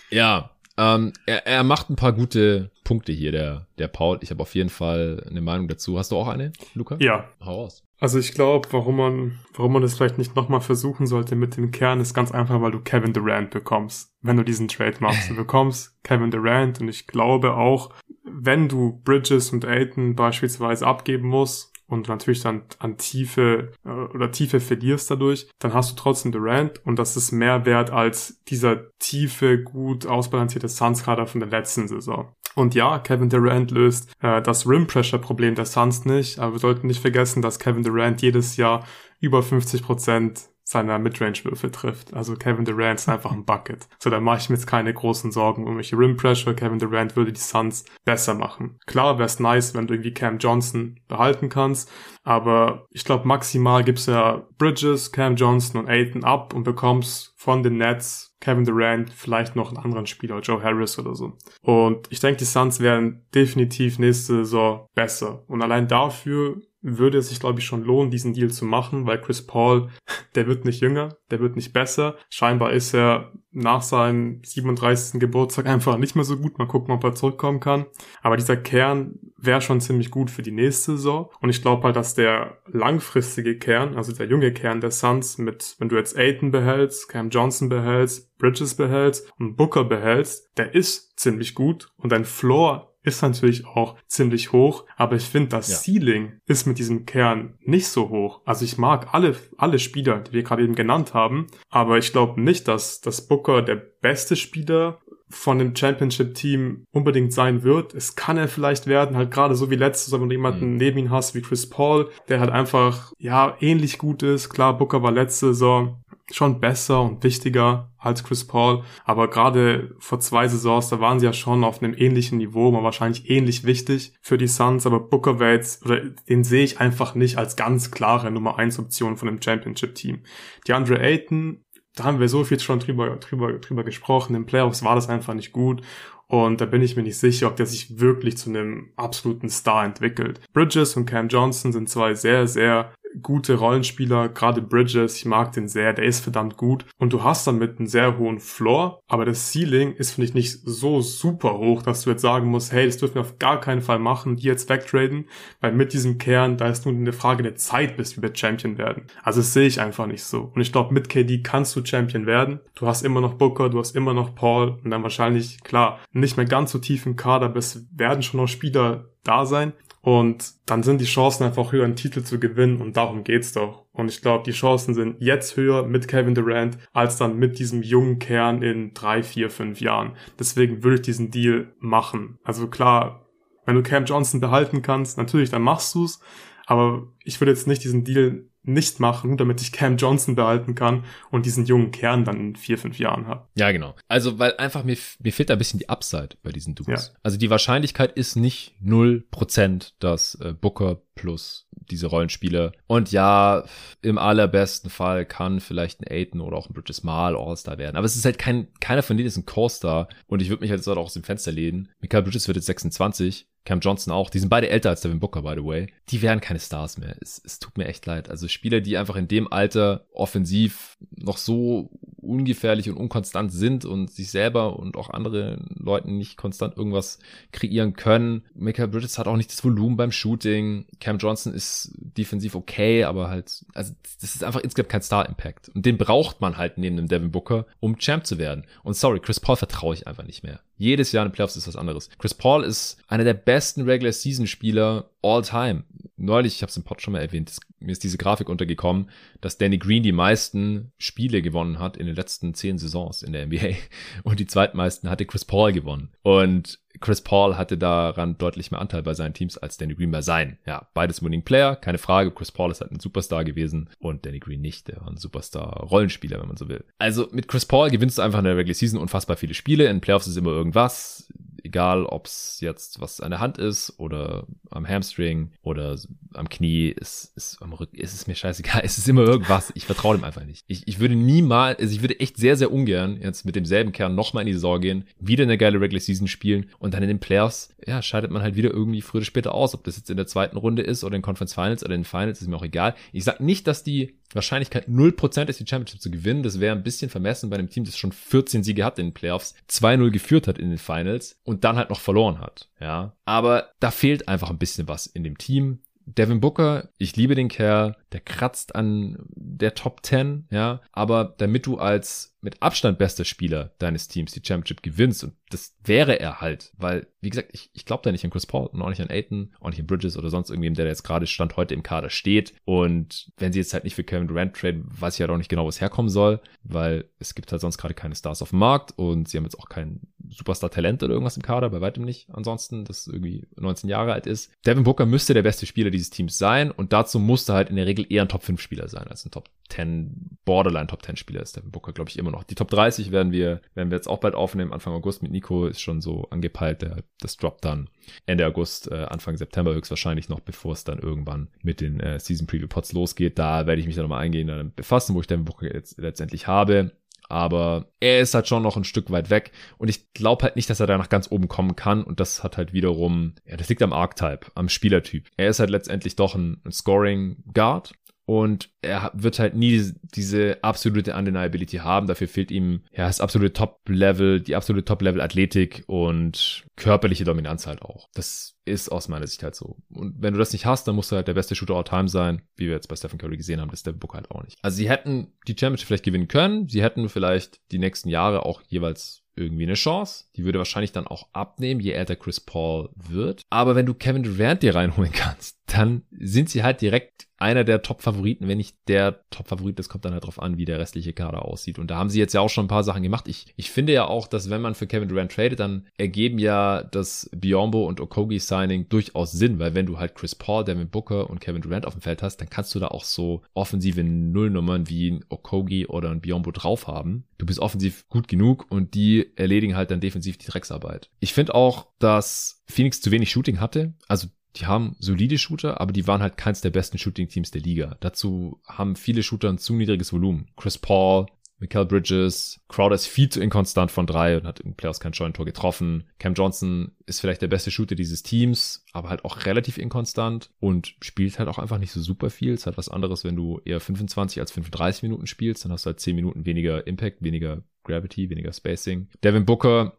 Speaker 1: Ja, ähm, er, er macht ein paar gute Punkte hier, der, der Paul. Ich habe auf jeden Fall eine Meinung dazu. Hast du auch eine, Luca?
Speaker 2: Ja. Hau raus. Also ich glaube, warum man, warum man das vielleicht nicht nochmal versuchen sollte mit dem Kern, ist ganz einfach, weil du Kevin Durant bekommst, wenn du diesen Trade machst. Du bekommst Kevin Durant und ich glaube auch, wenn du Bridges und Aiton beispielsweise abgeben musst, und natürlich dann an Tiefe äh, oder Tiefe verlierst dadurch, dann hast du trotzdem Durant und das ist mehr wert als dieser tiefe, gut ausbalancierte Suns-Kader von der letzten Saison. Und ja, Kevin Durant löst äh, das Rim-Pressure-Problem der Suns nicht, aber wir sollten nicht vergessen, dass Kevin Durant jedes Jahr über 50 Prozent seiner Midrange-Würfe trifft. Also Kevin Durant ist einfach ein Bucket. So, da mache ich mir jetzt keine großen Sorgen um welche Rim Pressure. Kevin Durant würde die Suns besser machen. Klar wäre es nice, wenn du irgendwie Cam Johnson behalten kannst, aber ich glaube maximal gibst ja Bridges, Cam Johnson und Aiton ab und bekommst von den Nets Kevin Durant, vielleicht noch einen anderen Spieler, Joe Harris oder so. Und ich denke, die Suns werden definitiv nächste Saison besser. Und allein dafür würde es sich, glaube ich, schon lohnen, diesen Deal zu machen, weil Chris Paul, der wird nicht jünger, der wird nicht besser. Scheinbar ist er nach seinem 37. Geburtstag einfach nicht mehr so gut. Mal gucken, ob er zurückkommen kann. Aber dieser Kern wäre schon ziemlich gut für die nächste Saison. Und ich glaube halt, dass der langfristige Kern, also der junge Kern der Suns mit, wenn du jetzt Aiton behältst, Cam Johnson behältst, Bridges behältst und Booker behältst, der ist ziemlich gut und dein Floor ist natürlich auch ziemlich hoch, aber ich finde, das ja. Ceiling ist mit diesem Kern nicht so hoch. Also ich mag alle, alle Spieler, die wir gerade eben genannt haben, aber ich glaube nicht, dass, dass Booker der beste Spieler von dem Championship-Team unbedingt sein wird. Es kann er vielleicht werden, halt gerade so wie letztes, wenn du jemanden mhm. neben ihm hast wie Chris Paul, der halt einfach, ja, ähnlich gut ist. Klar, Booker war letzte Saison schon besser und wichtiger als Chris Paul. Aber gerade vor zwei Saisons, da waren sie ja schon auf einem ähnlichen Niveau, mal wahrscheinlich ähnlich wichtig für die Suns. Aber Booker jetzt, oder den sehe ich einfach nicht als ganz klare Nummer eins Option von dem Championship-Team. Die Andre Ayton, da haben wir so viel schon drüber, drüber, drüber gesprochen. Im Playoffs war das einfach nicht gut. Und da bin ich mir nicht sicher, ob der sich wirklich zu einem absoluten Star entwickelt. Bridges und Cam Johnson sind zwei sehr, sehr gute Rollenspieler, gerade Bridges, ich mag den sehr, der ist verdammt gut. Und du hast damit einen sehr hohen Floor, aber das Ceiling ist, finde ich, nicht so super hoch, dass du jetzt sagen musst, hey, das dürfen wir auf gar keinen Fall machen, die jetzt wegtraden, weil mit diesem Kern, da ist nur eine Frage der Zeit, bis wir Champion werden. Also das sehe ich einfach nicht so. Und ich glaube, mit KD kannst du Champion werden. Du hast immer noch Booker, du hast immer noch Paul und dann wahrscheinlich, klar, nicht mehr ganz so tief im Kader, aber es werden schon noch Spieler da sein. Und dann sind die Chancen einfach höher, einen Titel zu gewinnen und darum geht's doch. Und ich glaube, die Chancen sind jetzt höher mit Kevin Durant als dann mit diesem jungen Kern in drei, vier, fünf Jahren. Deswegen würde ich diesen Deal machen. Also klar, wenn du Cam Johnson behalten kannst, natürlich, dann machst du's. Aber ich würde jetzt nicht diesen Deal nicht machen, damit ich Cam Johnson behalten kann und diesen jungen Kern dann in vier, fünf Jahren habe.
Speaker 1: Ja, genau. Also, weil einfach mir, mir fehlt da ein bisschen die Upside bei diesen Dudes. Ja. Also die Wahrscheinlichkeit ist nicht null Prozent, dass äh, Booker plus diese Rollenspiele. Und ja, im allerbesten Fall kann vielleicht ein Aiden oder auch ein Bridges mal All-Star werden. Aber es ist halt kein, keiner von denen ist ein Co-Star. Und ich würde mich halt jetzt auch aus dem Fenster lehnen. Michael Bridges wird jetzt 26. Cam Johnson auch. Die sind beide älter als Devin Booker, by the way. Die werden keine Stars mehr. Es, es tut mir echt leid. Also Spieler, die einfach in dem Alter offensiv noch so ungefährlich und unkonstant sind und sich selber und auch andere Leuten nicht konstant irgendwas kreieren können. Michael Bridges hat auch nicht das Volumen beim Shooting. Cam Johnson ist defensiv okay, aber halt, also das ist einfach insgesamt kein Star-Impact. Und den braucht man halt neben dem Devin Booker, um Champ zu werden. Und sorry, Chris Paul vertraue ich einfach nicht mehr. Jedes Jahr in den Playoffs ist was anderes. Chris Paul ist einer der besten Regular Season Spieler all time. Neulich, ich habe es im Pod schon mal erwähnt, mir ist diese Grafik untergekommen, dass Danny Green die meisten Spiele gewonnen hat in den letzten zehn Saisons in der NBA und die zweitmeisten hatte Chris Paul gewonnen. Und Chris Paul hatte daran deutlich mehr Anteil bei seinen Teams als Danny Green bei seinen. Ja, beides Winning Player, keine Frage. Chris Paul ist halt ein Superstar gewesen und Danny Green nicht. Der war ein Superstar-Rollenspieler, wenn man so will. Also mit Chris Paul gewinnst du einfach in der Regular Season unfassbar viele Spiele. In Playoffs ist immer irgendwas egal ob es jetzt was an der Hand ist oder am Hamstring oder am Knie, ist, ist am Rücken, ist es mir scheißegal, es ist immer irgendwas. Ich vertraue dem einfach nicht. Ich, ich würde niemals, also ich würde echt sehr, sehr ungern jetzt mit demselben Kern nochmal in die Saison gehen, wieder eine geile Regular Season spielen und dann in den Playoffs, ja, scheidet man halt wieder irgendwie früher oder später aus. Ob das jetzt in der zweiten Runde ist oder in Conference Finals oder in den Finals, ist mir auch egal. Ich sag nicht, dass die Wahrscheinlichkeit 0% ist, die Championship zu gewinnen. Das wäre ein bisschen vermessen bei einem Team, das schon 14 Siege hat in den Playoffs, 2-0 geführt hat in den Finals und dann halt noch verloren hat. Ja. Aber da fehlt einfach ein bisschen was in dem Team. Devin Booker, ich liebe den Kerl, der kratzt an der Top 10, ja, aber damit du als mit Abstand bester Spieler deines Teams die Championship gewinnst und das wäre er halt, weil, wie gesagt, ich, ich glaube da nicht an Chris Paul und auch nicht an Aiton, auch nicht an Bridges oder sonst irgendjemand, der jetzt gerade Stand heute im Kader steht und wenn sie jetzt halt nicht für Kevin Durant traden, weiß ich halt auch nicht genau, wo es herkommen soll, weil es gibt halt sonst gerade keine Stars auf dem Markt und sie haben jetzt auch kein Superstar-Talent oder irgendwas im Kader, bei weitem nicht ansonsten, das irgendwie 19 Jahre alt ist. Devin Booker müsste der beste Spieler dieses Teams sein und dazu musste halt in der Regel eher ein Top-5-Spieler sein als ein Top 10, Borderline Top 10 Spieler ist Devin Booker, glaube ich, immer noch. Die Top 30 werden wir, werden wir jetzt auch bald aufnehmen. Anfang August mit Nico ist schon so angepeilt. Der, das droppt dann Ende August, äh, Anfang September höchstwahrscheinlich noch, bevor es dann irgendwann mit den äh, Season Preview Pods losgeht. Da werde ich mich dann nochmal eingehen, dann befassen, wo ich Booker jetzt letztendlich habe. Aber er ist halt schon noch ein Stück weit weg. Und ich glaube halt nicht, dass er da nach ganz oben kommen kann. Und das hat halt wiederum, ja, das liegt am Archetype, am Spielertyp. Er ist halt letztendlich doch ein, ein Scoring Guard. Und er wird halt nie diese absolute Undeniability haben. Dafür fehlt ihm ja das absolute Top-Level, die absolute Top-Level-Athletik und körperliche Dominanz halt auch. Das ist aus meiner Sicht halt so. Und wenn du das nicht hast, dann musst du halt der beste Shooter all time sein, wie wir jetzt bei Stephen Curry gesehen haben, das ist der Book halt auch nicht. Also sie hätten die Championship vielleicht gewinnen können. Sie hätten vielleicht die nächsten Jahre auch jeweils irgendwie eine Chance. Die würde wahrscheinlich dann auch abnehmen, je älter Chris Paul wird. Aber wenn du Kevin Durant dir reinholen kannst, dann sind sie halt direkt einer der Top-Favoriten, wenn nicht der Top-Favorit. Das kommt dann halt drauf an, wie der restliche Kader aussieht. Und da haben sie jetzt ja auch schon ein paar Sachen gemacht. Ich, ich finde ja auch, dass wenn man für Kevin Durant tradet, dann ergeben ja das Biombo und Okogi Signing durchaus Sinn, weil wenn du halt Chris Paul, Devin Booker und Kevin Durant auf dem Feld hast, dann kannst du da auch so offensive Nullnummern wie ein Okogi oder ein Biombo drauf haben. Du bist offensiv gut genug und die erledigen halt dann defensiv die Drecksarbeit. Ich finde auch, dass Phoenix zu wenig Shooting hatte. Also die haben solide Shooter, aber die waren halt keins der besten Shooting-Teams der Liga. Dazu haben viele Shooter ein zu niedriges Volumen. Chris Paul, Michael Bridges, Crowder ist viel zu inkonstant von drei und hat im Playoffs kein Scheunentor getroffen. Cam Johnson ist vielleicht der beste Shooter dieses Teams, aber halt auch relativ inkonstant und spielt halt auch einfach nicht so super viel. Es ist halt was anderes, wenn du eher 25 als 35 Minuten spielst, dann hast du halt 10 Minuten weniger Impact, weniger Gravity, weniger Spacing. Devin Booker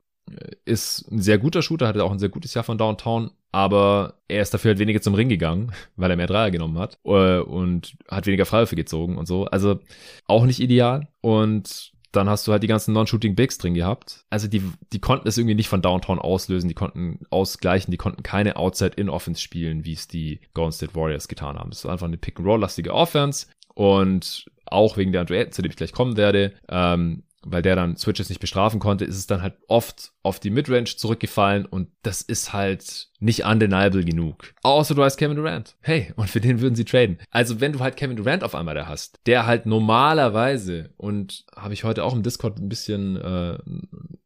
Speaker 1: ist ein sehr guter Shooter, hatte auch ein sehr gutes Jahr von Downtown, aber er ist dafür halt weniger zum Ring gegangen, weil er mehr Dreier genommen hat äh, und hat weniger Freiwürfe gezogen und so. Also auch nicht ideal. Und dann hast du halt die ganzen Non-Shooting Bigs drin gehabt. Also die, die konnten es irgendwie nicht von Downtown auslösen, die konnten ausgleichen, die konnten keine Outside-In-Offense spielen, wie es die Golden State Warriors getan haben. Es war einfach eine Pick-and-Roll-lastige Offense und auch wegen der Andrew zu dem ich gleich kommen werde, ähm, weil der dann Switches nicht bestrafen konnte, ist es dann halt oft auf die Midrange zurückgefallen und das ist halt nicht undeniable genug. Außer du hast Kevin Durant. Hey, und für den würden sie traden. Also wenn du halt Kevin Durant auf einmal da hast, der halt normalerweise, und habe ich heute auch im Discord ein bisschen äh,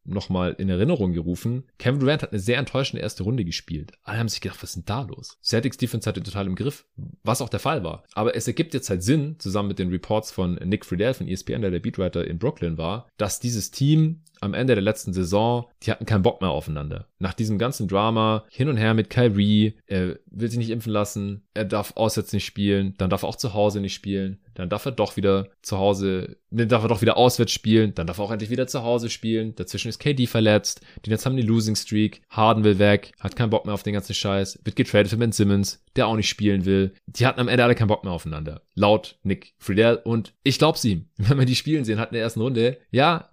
Speaker 1: nochmal in Erinnerung gerufen, Kevin Durant hat eine sehr enttäuschende erste Runde gespielt. Alle haben sich gedacht, was ist denn da los? Celtics Defense hatte total im Griff, was auch der Fall war. Aber es ergibt jetzt halt Sinn, zusammen mit den Reports von Nick Friedel von ESPN, der der Beatwriter in Brooklyn war, dass dieses Team am Ende der letzten Saison, die hatten keinen Bock mehr aufeinander. Nach diesem ganzen Drama hin und her mit Kyrie, er will sich nicht impfen lassen, er darf auswärts nicht spielen, dann darf er auch zu Hause nicht spielen, dann darf er doch wieder zu Hause, dann darf er doch wieder auswärts spielen, dann darf er auch endlich wieder zu Hause spielen. Dazwischen ist KD verletzt, die jetzt haben die Losing Streak, Harden will weg, hat keinen Bock mehr auf den ganzen Scheiß, wird getradet für Ben Simmons, der auch nicht spielen will. Die hatten am Ende alle keinen Bock mehr aufeinander. Laut Nick Friedel und ich glaub's ihm. Wenn wir die spielen sehen hat in der ersten Runde, ja,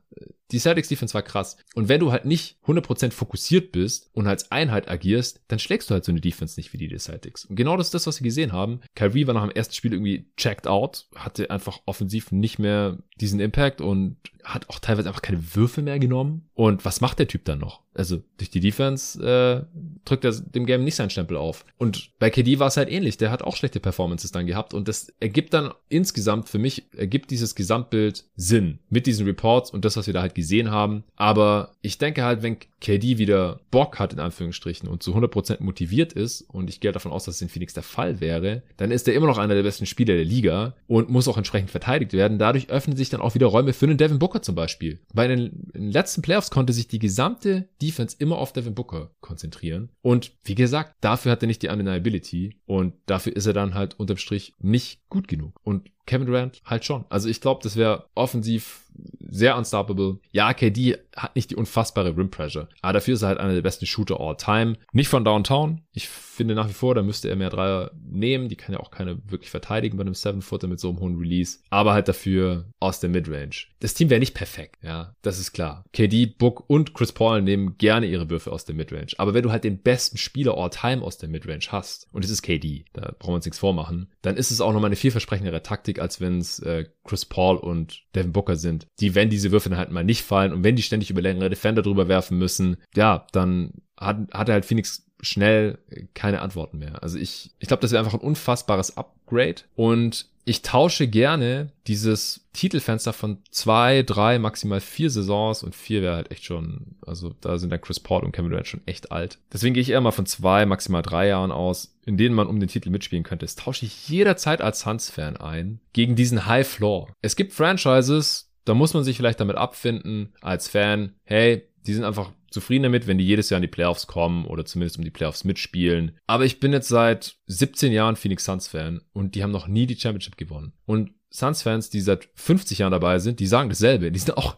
Speaker 1: die Celtics Defense war krass. Und wenn du halt nicht 100% fokussiert bist und als Einheit agierst, dann schlägst du halt so eine Defense nicht wie die Celtics. Und genau das ist das, was wir gesehen haben. Kyrie war nach dem ersten Spiel irgendwie checked out, hatte einfach offensiv nicht mehr diesen Impact und hat auch teilweise einfach keine Würfe mehr genommen. Und was macht der Typ dann noch? Also durch die Defense äh, drückt er dem Game nicht seinen Stempel auf. Und bei KD war es halt ähnlich. Der hat auch schlechte Performances dann gehabt. Und das ergibt dann insgesamt für mich, ergibt dieses Gesamtbild Sinn mit diesen Reports und das, was wir da halt gesehen haben. Aber ich denke halt, wenn KD wieder Bock hat, in Anführungsstrichen, und zu 100% motiviert ist, und ich gehe davon aus, dass es in Phoenix der Fall wäre, dann ist er immer noch einer der besten Spieler der Liga und muss auch entsprechend verteidigt werden. Dadurch öffnen sich dann auch wieder Räume für einen Devin Booker zum Beispiel. Bei den, den letzten Playoffs konnte sich die gesamte Defense immer auf Devin Booker konzentrieren. Und wie gesagt, dafür hat er nicht die Undeniability und dafür ist er dann halt unterm Strich nicht gut genug. Und Kevin Durant halt schon. Also ich glaube, das wäre offensiv sehr unstoppable. Ja, KD hat nicht die unfassbare Rim Pressure, aber dafür ist er halt einer der besten Shooter all time. Nicht von Downtown. Ich finde nach wie vor, da müsste er mehr Dreier nehmen. Die kann ja auch keine wirklich verteidigen bei einem Seven-Footer mit so einem hohen Release. Aber halt dafür aus der Midrange. Das Team wäre nicht perfekt, ja, das ist klar. KD, Book und Chris Paul nehmen gerne ihre Würfe aus der Midrange. Aber wenn du halt den besten Spieler all time aus der Midrange hast, und es ist KD, da brauchen wir uns nichts vormachen, dann ist es auch nochmal eine vielversprechendere Taktik, als wenn es äh, Chris Paul und Devin Booker sind, die, wenn diese Würfe dann halt mal nicht fallen und wenn die ständig über längere Defender drüber werfen müssen, ja, dann hat, hat er halt Phoenix schnell keine Antworten mehr. Also ich, ich glaube, das wäre einfach ein unfassbares Upgrade und ich tausche gerne dieses Titelfenster von zwei, drei, maximal vier Saisons und vier wäre halt echt schon, also da sind dann Chris Paul und Kevin Durant schon echt alt. Deswegen gehe ich eher mal von zwei, maximal drei Jahren aus, in denen man um den Titel mitspielen könnte. Das tausche ich jederzeit als Suns-Fan ein gegen diesen High Floor. Es gibt Franchises, da muss man sich vielleicht damit abfinden als Fan, hey, die sind einfach zufrieden damit, wenn die jedes Jahr in die Playoffs kommen oder zumindest um die Playoffs mitspielen. Aber ich bin jetzt seit 17 Jahren Phoenix Suns Fan und die haben noch nie die Championship gewonnen. Und Suns-Fans, die seit 50 Jahren dabei sind, die sagen dasselbe. Die sind auch,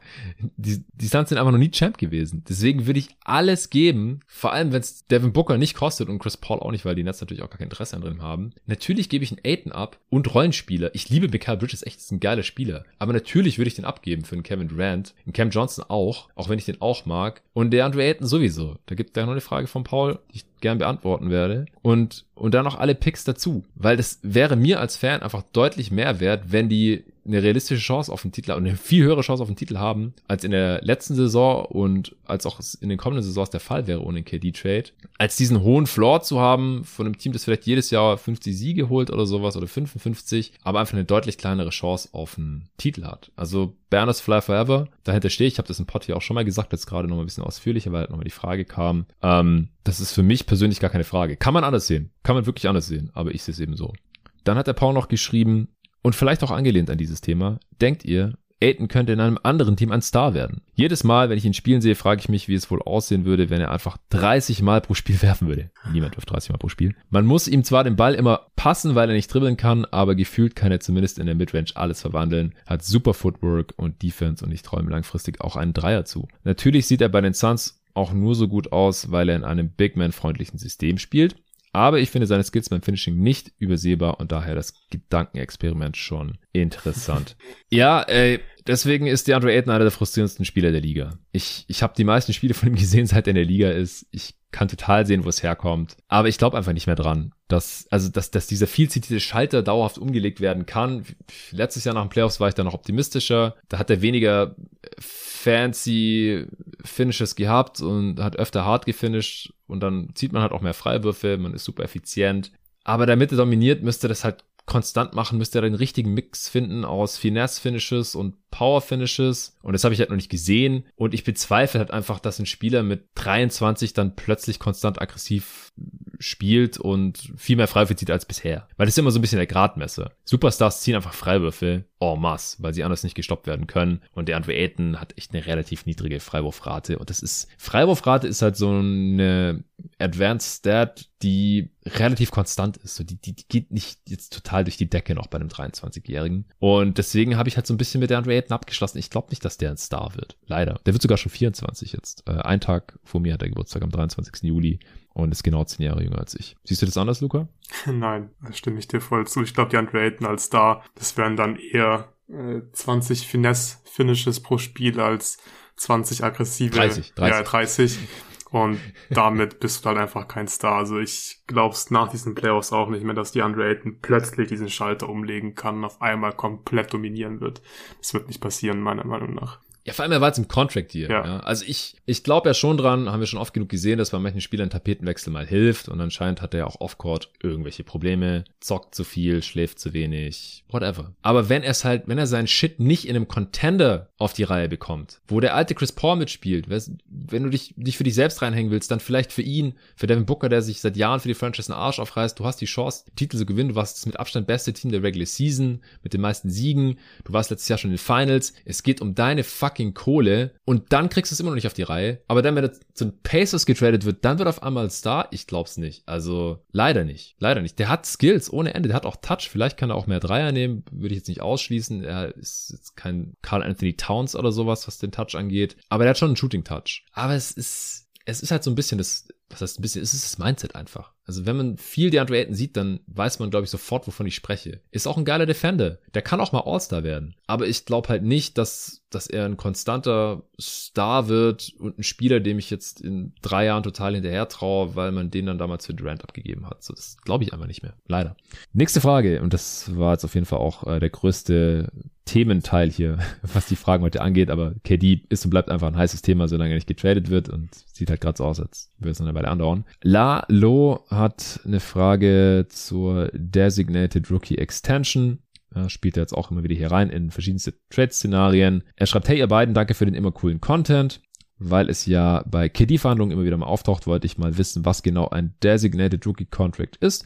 Speaker 1: die, die Suns sind einfach noch nie Champ gewesen. Deswegen würde ich alles geben, vor allem wenn es Devin Booker nicht kostet und Chris Paul auch nicht, weil die Nets natürlich auch gar kein Interesse an drin haben. Natürlich gebe ich einen Aiden ab und Rollenspieler. Ich liebe Mikael Bridges echt, ist ein geiler Spieler. Aber natürlich würde ich den abgeben für einen Kevin Durant, einen Cam Johnson auch, auch wenn ich den auch mag. Und der Andre Ayton sowieso. Da gibt es ja noch eine Frage von Paul, die ich gern beantworten werde. Und, und dann noch alle Picks dazu. Weil das wäre mir als Fan einfach deutlich mehr wert, wenn die eine realistische Chance auf den Titel und eine viel höhere Chance auf den Titel haben, als in der letzten Saison und als auch in den kommenden Saisons der Fall wäre ohne KD-Trade. Als diesen hohen Floor zu haben von einem Team, das vielleicht jedes Jahr 50 Siege holt oder sowas oder 55, aber einfach eine deutlich kleinere Chance auf einen Titel hat. Also Berners Fly Forever, dahinter stehe ich, habe das im Pod hier auch schon mal gesagt, jetzt gerade noch mal ein bisschen ausführlicher, weil halt nochmal die Frage kam. Ähm, das ist für mich persönlich gar keine Frage. Kann man anders sehen. Kann man wirklich anders sehen, aber ich sehe es eben so. Dann hat der Paul noch geschrieben, und vielleicht auch angelehnt an dieses Thema, denkt ihr, Aiton könnte in einem anderen Team ein Star werden. Jedes Mal, wenn ich ihn spielen sehe, frage ich mich, wie es wohl aussehen würde, wenn er einfach 30 Mal pro Spiel werfen würde. Niemand wirft 30 Mal pro Spiel. Man muss ihm zwar den Ball immer passen, weil er nicht dribbeln kann, aber gefühlt kann er zumindest in der Midrange alles verwandeln, hat super Footwork und Defense und ich träume langfristig auch einen Dreier zu. Natürlich sieht er bei den Suns auch nur so gut aus, weil er in einem Big Man-freundlichen System spielt. Aber ich finde seine Skills beim Finishing nicht übersehbar und daher das Gedankenexperiment schon interessant. ja, ey, deswegen ist DeAndre Ayton einer der frustrierendsten Spieler der Liga. Ich, ich habe die meisten Spiele von ihm gesehen, seit er in der Liga ist. Ich kann total sehen, wo es herkommt. Aber ich glaube einfach nicht mehr dran, dass, also, dass, dass dieser viel zitierte Schalter dauerhaft umgelegt werden kann. Letztes Jahr nach den Playoffs war ich da noch optimistischer. Da hat er weniger fancy Finishes gehabt und hat öfter hart gefinisht und dann zieht man halt auch mehr Freiwürfe, man ist super effizient. Aber damit er dominiert, müsste das halt konstant machen, müsste er den richtigen Mix finden aus Finesse-Finishes und Power-Finishes. Und das habe ich halt noch nicht gesehen. Und ich bezweifle halt einfach, dass ein Spieler mit 23 dann plötzlich konstant aggressiv spielt und viel mehr Freiwürfe zieht als bisher. Weil das ist immer so ein bisschen der Gradmesser. Superstars ziehen einfach Freiwürfe en masse, weil sie anders nicht gestoppt werden können. Und der Andre Ayton hat echt eine relativ niedrige Freiwurfrate. Und das ist, Freiwurfrate ist halt so eine Advanced Stat, die relativ konstant ist. So die, die, die geht nicht jetzt total durch die Decke noch bei einem 23-Jährigen. Und deswegen habe ich halt so ein bisschen mit der Andre Ayton abgeschlossen. Ich glaube nicht, dass der ein Star wird. Leider. Der wird sogar schon 24 jetzt. Äh, ein Tag vor mir hat er Geburtstag am 23. Juli und ist genau zehn Jahre jünger als ich. Siehst du das anders, Luca?
Speaker 2: Nein, da stimme ich dir voll zu. Ich glaube, die Andre Ayton als Star, das wären dann eher äh, 20 Finesse-Finishes pro Spiel als 20 aggressive.
Speaker 1: 30, 30.
Speaker 2: Ja, 30. Und damit bist du halt einfach kein Star. Also ich glaube es nach diesen Playoffs auch nicht mehr, dass die Andre Ayton plötzlich diesen Schalter umlegen kann und auf einmal komplett dominieren wird. Das wird nicht passieren, meiner Meinung nach.
Speaker 1: Ja, vor allem er war jetzt im Contract Deal. Ja. ja. Also ich, ich glaube ja schon dran, haben wir schon oft genug gesehen, dass bei manchen Spielern Tapetenwechsel mal hilft und anscheinend hat er ja auch off-court irgendwelche Probleme, zockt zu viel, schläft zu wenig, whatever. Aber wenn er es halt, wenn er seinen Shit nicht in einem Contender auf die Reihe bekommt, wo der alte Chris Paul mitspielt, wenn du dich nicht für dich selbst reinhängen willst, dann vielleicht für ihn, für Devin Booker, der sich seit Jahren für die Franchise einen Arsch aufreißt. Du hast die Chance, Titel zu gewinnen. Du warst das mit Abstand beste Team der Regular Season, mit den meisten Siegen. Du warst letztes Jahr schon in den Finals. Es geht um deine fucking Kohle und dann kriegst du es immer noch nicht auf die Reihe. Aber dann, wenn er zu den Pacers getradet wird, dann wird auf einmal Star. Ich glaub's nicht. Also leider nicht. Leider nicht. Der hat Skills ohne Ende. Der hat auch Touch. Vielleicht kann er auch mehr Dreier nehmen. Würde ich jetzt nicht ausschließen. Er ist jetzt kein Carl Anthony Towns oder sowas, was den Touch angeht. Aber der hat schon einen Shooting Touch. Aber es ist, es ist halt so ein bisschen das, was heißt ein bisschen, es ist das Mindset einfach. Also wenn man viel DeAndre Ayton sieht, dann weiß man, glaube ich, sofort, wovon ich spreche. Ist auch ein geiler Defender. Der kann auch mal All-Star werden. Aber ich glaube halt nicht, dass, dass er ein konstanter Star wird und ein Spieler, dem ich jetzt in drei Jahren total hinterher traue, weil man den dann damals für Durant abgegeben hat. So, das glaube ich einfach nicht mehr. Leider. Nächste Frage. Und das war jetzt auf jeden Fall auch äh, der größte Thementeil hier, was die Fragen heute angeht, aber KD ist und bleibt einfach ein heißes Thema, solange er nicht getradet wird und sieht halt gerade so aus, als würde es noch eine Weile andauern. La Lo hat eine Frage zur Designated Rookie Extension. Ja, spielt er jetzt auch immer wieder hier rein in verschiedenste Trade-Szenarien. Er schreibt, hey ihr beiden, danke für den immer coolen Content. Weil es ja bei KD-Verhandlungen immer wieder mal auftaucht, wollte ich mal wissen, was genau ein Designated Rookie Contract ist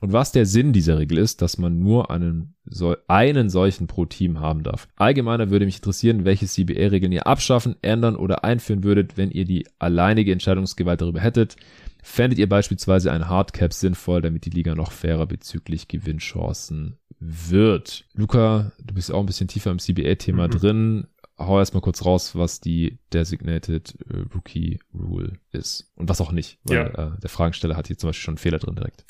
Speaker 1: und was der Sinn dieser Regel ist, dass man nur einen, so, einen solchen pro Team haben darf. Allgemeiner würde mich interessieren, welche CBA-Regeln ihr abschaffen, ändern oder einführen würdet, wenn ihr die alleinige Entscheidungsgewalt darüber hättet. Fändet ihr beispielsweise ein Hardcap sinnvoll, damit die Liga noch fairer bezüglich Gewinnchancen wird? Luca, du bist auch ein bisschen tiefer im CBA-Thema mhm. drin. Hau erstmal kurz raus, was die Designated äh, Rookie Rule ist und was auch nicht, weil ja. äh, der Fragensteller hat hier zum Beispiel schon einen Fehler drin direkt.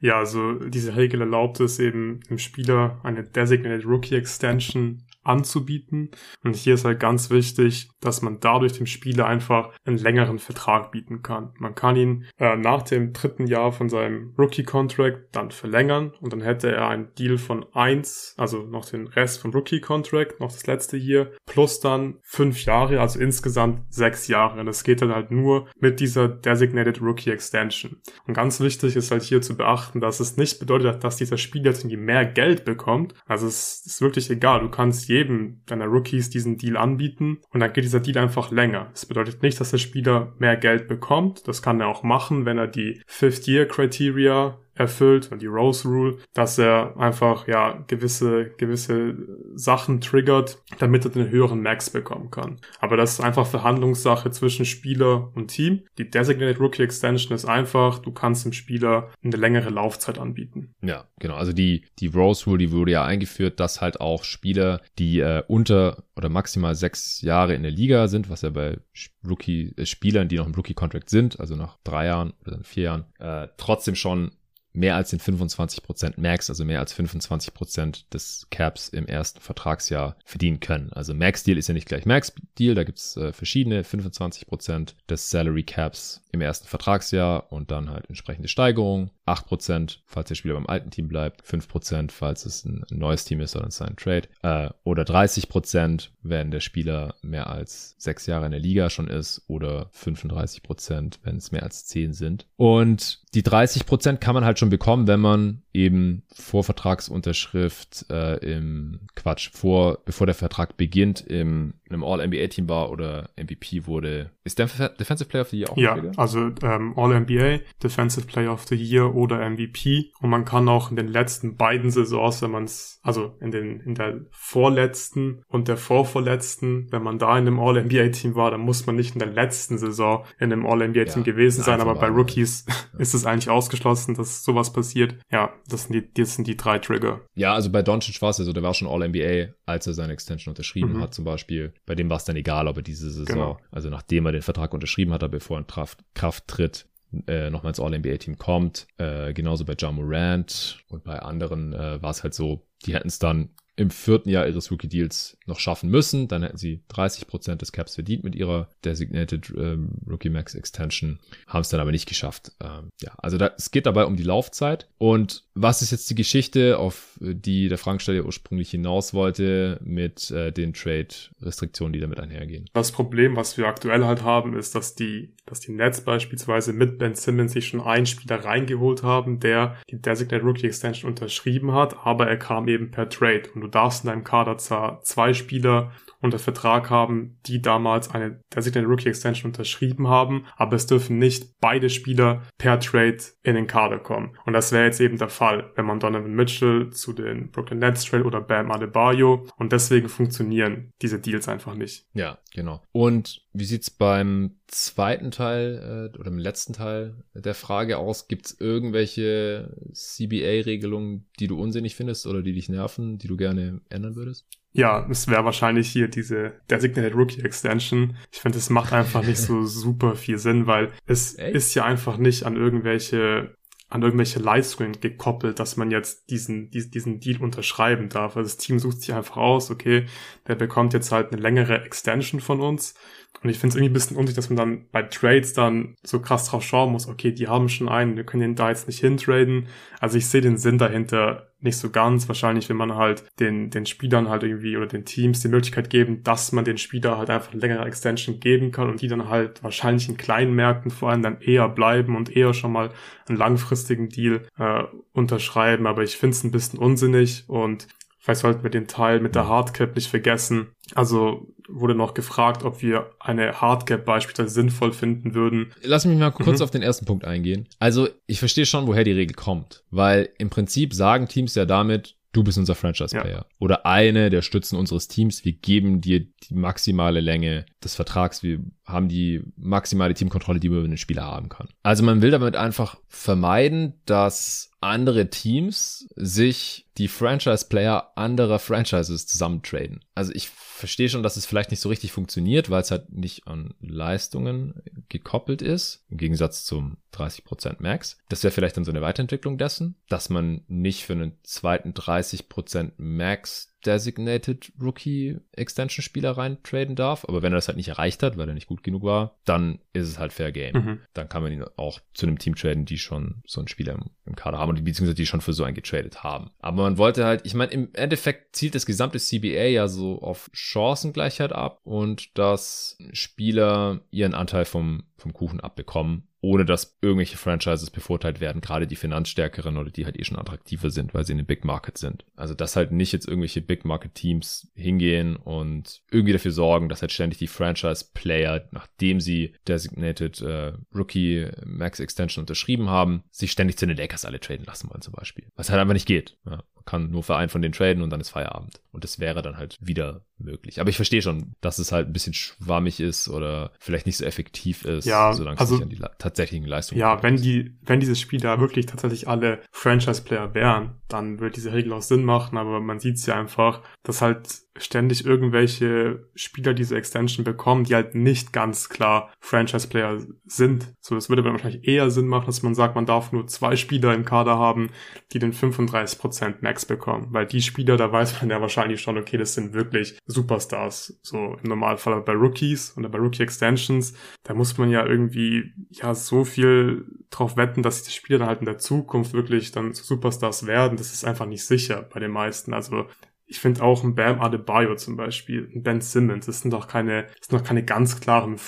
Speaker 2: Ja, also diese Regel erlaubt es eben dem Spieler eine Designated Rookie Extension anzubieten. Und hier ist halt ganz wichtig, dass man dadurch dem Spieler einfach einen längeren Vertrag bieten kann. Man kann ihn äh, nach dem dritten Jahr von seinem Rookie-Contract dann verlängern und dann hätte er einen Deal von eins, also noch den Rest vom Rookie-Contract, noch das letzte Jahr, plus dann fünf Jahre, also insgesamt sechs Jahre. Und das geht dann halt nur mit dieser Designated Rookie Extension. Und ganz wichtig ist halt hier zu beachten, dass es nicht bedeutet, dass dieser Spieler irgendwie mehr Geld bekommt. Also es ist wirklich egal. Du kannst jedem deiner Rookies diesen Deal anbieten und dann geht dieser Deal einfach länger. Das bedeutet nicht, dass der Spieler mehr Geld bekommt. Das kann er auch machen, wenn er die Fifth Year Criteria erfüllt und die Rose Rule, dass er einfach ja gewisse gewisse Sachen triggert, damit er den höheren Max bekommen kann. Aber das ist einfach Verhandlungssache zwischen Spieler und Team. Die Designated Rookie Extension ist einfach, du kannst dem Spieler eine längere Laufzeit anbieten.
Speaker 1: Ja, genau. Also die die Rose Rule, die wurde ja eingeführt, dass halt auch Spieler, die äh, unter oder maximal sechs Jahre in der Liga sind, was ja bei Rookie-Spielern, äh, die noch im Rookie-Contract sind, also nach drei Jahren oder vier Jahren, äh, trotzdem schon mehr als den 25% Max, also mehr als 25% des Caps im ersten Vertragsjahr verdienen können. Also Max-Deal ist ja nicht gleich Max-Deal, da gibt's äh, verschiedene 25% des Salary Caps im ersten Vertragsjahr und dann halt entsprechende Steigerungen. 8%, falls der Spieler beim alten Team bleibt, 5%, falls es ein, neues Team ist oder ein Trade, äh, oder 30%, wenn der Spieler mehr als sechs Jahre in der Liga schon ist, oder 35%, wenn es mehr als zehn sind. Und die 30% kann man halt schon bekommen, wenn man eben vor Vertragsunterschrift äh, im Quatsch, vor, bevor der Vertrag beginnt, im einem All-NBA-Team war oder MVP wurde. Ist der Defensive Player of the Year auch?
Speaker 2: Ja, also ähm, All-NBA, Defensive Player of the Year oder MVP. Und man kann auch in den letzten beiden Saisons, wenn man es, also in den in der vorletzten und der vorvorletzten, wenn man da in einem All-NBA-Team war, dann muss man nicht in der letzten Saison in einem All-NBA-Team ja, gewesen sein. Aber bei Rookies ja. ist es eigentlich ausgeschlossen, dass sowas passiert. Ja, das sind die, das sind die drei Trigger.
Speaker 1: Ja, also bei Doncic war es ja so, der war schon All-NBA, als er seine Extension unterschrieben mhm. hat zum Beispiel. Bei dem war es dann egal, ob er diese Saison, genau. also nachdem er den Vertrag unterschrieben hat, bevor er in Kraft, Kraft tritt, äh, nochmal ins All-NBA-Team kommt. Äh, genauso bei John Morant und bei anderen äh, war es halt so, die hätten es dann im vierten Jahr ihres Rookie-Deals noch schaffen müssen. Dann hätten sie 30 Prozent des Caps verdient mit ihrer Designated ähm, Rookie Max Extension, haben es dann aber nicht geschafft. Ähm, ja, also da, es geht dabei um die Laufzeit. Und was ist jetzt die Geschichte, auf die der Fragensteller ursprünglich hinaus wollte, mit äh, den Trade-Restriktionen, die damit einhergehen?
Speaker 2: Das Problem, was wir aktuell halt haben, ist, dass die, dass die Nets beispielsweise mit Ben Simmons sich schon einen Spieler reingeholt haben, der die Designated Rookie Extension unterschrieben hat, aber er kam eben per Trade. Und du darfst in deinem Kader zwar zwei Spieler unter Vertrag haben, die damals eine Designated Rookie Extension unterschrieben haben, aber es dürfen nicht beide Spieler per Trade in den Kader kommen. Und das wäre jetzt eben der Fall, wenn man Donovan Mitchell zu den Brooklyn Nets trade oder Bam Adebayo und deswegen funktionieren diese Deals einfach nicht.
Speaker 1: Ja, genau. Und wie sieht's beim zweiten Teil äh, oder im letzten Teil der Frage aus? Gibt's irgendwelche CBA-Regelungen, die du unsinnig findest oder die dich nerven, die du gerne ändern würdest?
Speaker 2: Ja, es wäre wahrscheinlich hier diese Designated Rookie Extension. Ich finde, es macht einfach nicht so super viel Sinn, weil es Echt? ist ja einfach nicht an irgendwelche an irgendwelche Leistungen gekoppelt, dass man jetzt diesen, diesen, diesen Deal unterschreiben darf. Also das Team sucht sich einfach aus, okay, der bekommt jetzt halt eine längere Extension von uns und ich finde es irgendwie ein bisschen unsicher, dass man dann bei Trades dann so krass drauf schauen muss, okay, die haben schon einen, wir können den da jetzt nicht hintraden. Also ich sehe den Sinn dahinter nicht so ganz. Wahrscheinlich will man halt den, den Spielern halt irgendwie oder den Teams die Möglichkeit geben, dass man den Spieler halt einfach längere Extension geben kann und die dann halt wahrscheinlich in kleinen Märkten vor allem dann eher bleiben und eher schon mal einen langfristigen Deal äh, unterschreiben. Aber ich finde es ein bisschen unsinnig und Vielleicht sollten wir den Teil mit der Hardcap nicht vergessen. Also wurde noch gefragt, ob wir eine Hardcap beispielsweise sinnvoll finden würden.
Speaker 1: Lass mich mal kurz mhm. auf den ersten Punkt eingehen. Also ich verstehe schon, woher die Regel kommt, weil im Prinzip sagen Teams ja damit, du bist unser Franchise-Player. Ja. Oder eine der Stützen unseres Teams. Wir geben dir die maximale Länge des Vertrags. Wir haben die maximale Teamkontrolle, die man über den Spieler haben kann. Also man will damit einfach vermeiden, dass andere Teams sich die Franchise-Player anderer Franchises zusammentraden. Also ich verstehe schon, dass es vielleicht nicht so richtig funktioniert, weil es halt nicht an Leistungen gekoppelt ist, im Gegensatz zum 30% Max. Das wäre vielleicht dann so eine Weiterentwicklung dessen, dass man nicht für einen zweiten 30% Max Designated Rookie Extension Spieler rein traden darf. Aber wenn er das halt nicht erreicht hat, weil er nicht gut genug war, dann ist es halt Fair Game. Mhm. Dann kann man ihn auch zu einem Team traden, die schon so einen Spieler im, im Kader haben und beziehungsweise die schon für so einen getradet haben. Aber man wollte halt, ich meine, im Endeffekt zielt das gesamte CBA ja so auf Chancengleichheit ab und dass Spieler ihren Anteil vom, vom Kuchen abbekommen ohne dass irgendwelche Franchises bevorteilt werden, gerade die finanzstärkeren oder die halt eh schon attraktiver sind, weil sie in den Big Market sind. Also dass halt nicht jetzt irgendwelche Big Market Teams hingehen und irgendwie dafür sorgen, dass halt ständig die Franchise Player, nachdem sie Designated äh, Rookie Max Extension unterschrieben haben, sich ständig zu den Lakers alle traden lassen wollen zum Beispiel. Was halt einfach nicht geht. Ja kann nur für einen von den traden und dann ist Feierabend. Und das wäre dann halt wieder möglich. Aber ich verstehe schon, dass es halt ein bisschen schwammig ist oder vielleicht nicht so effektiv ist,
Speaker 2: ja,
Speaker 1: solange
Speaker 2: also,
Speaker 1: es nicht an die tatsächlichen Leistungen
Speaker 2: Ja, wenn die, wenn diese Spieler wirklich tatsächlich alle Franchise-Player wären, dann würde diese Regel auch Sinn machen, aber man sieht es ja einfach, dass halt ständig irgendwelche Spieler diese Extension bekommen, die halt nicht ganz klar Franchise-Player sind. So, das würde wahrscheinlich eher Sinn machen, dass man sagt, man darf nur zwei Spieler im Kader haben, die den 35% Max bekommen. Weil die Spieler, da weiß man ja wahrscheinlich schon, okay, das sind wirklich Superstars. So im Normalfall bei Rookies oder bei Rookie Extensions, da muss man ja irgendwie, ja, so viel drauf wetten, dass die Spieler dann halt in der Zukunft wirklich dann Superstars werden. Das ist einfach nicht sicher bei den meisten. Also ich finde auch ein Bam Adebayo zum Beispiel, ein Ben Simmons, das sind doch keine, das sind doch keine ganz klaren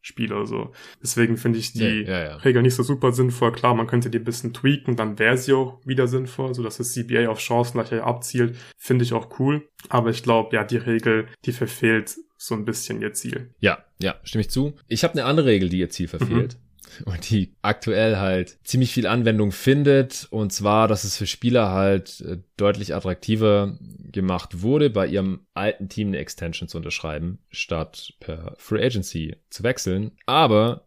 Speaker 2: Franchise-Spieler so. Deswegen finde ich die ja, ja, ja. Regel nicht so super sinnvoll. Klar, man könnte die ein bisschen tweaken, dann wäre sie auch wieder sinnvoll, so dass das CBA auf Chancengleichheit abzielt. Finde ich auch cool. Aber ich glaube, ja, die Regel, die verfehlt so ein bisschen ihr Ziel.
Speaker 1: Ja, ja, stimme ich zu. Ich habe eine andere Regel, die ihr Ziel verfehlt. Mhm und die aktuell halt ziemlich viel Anwendung findet. Und zwar, dass es für Spieler halt äh, deutlich attraktiver gemacht wurde, bei ihrem alten Team eine Extension zu unterschreiben, statt per Free Agency zu wechseln. Aber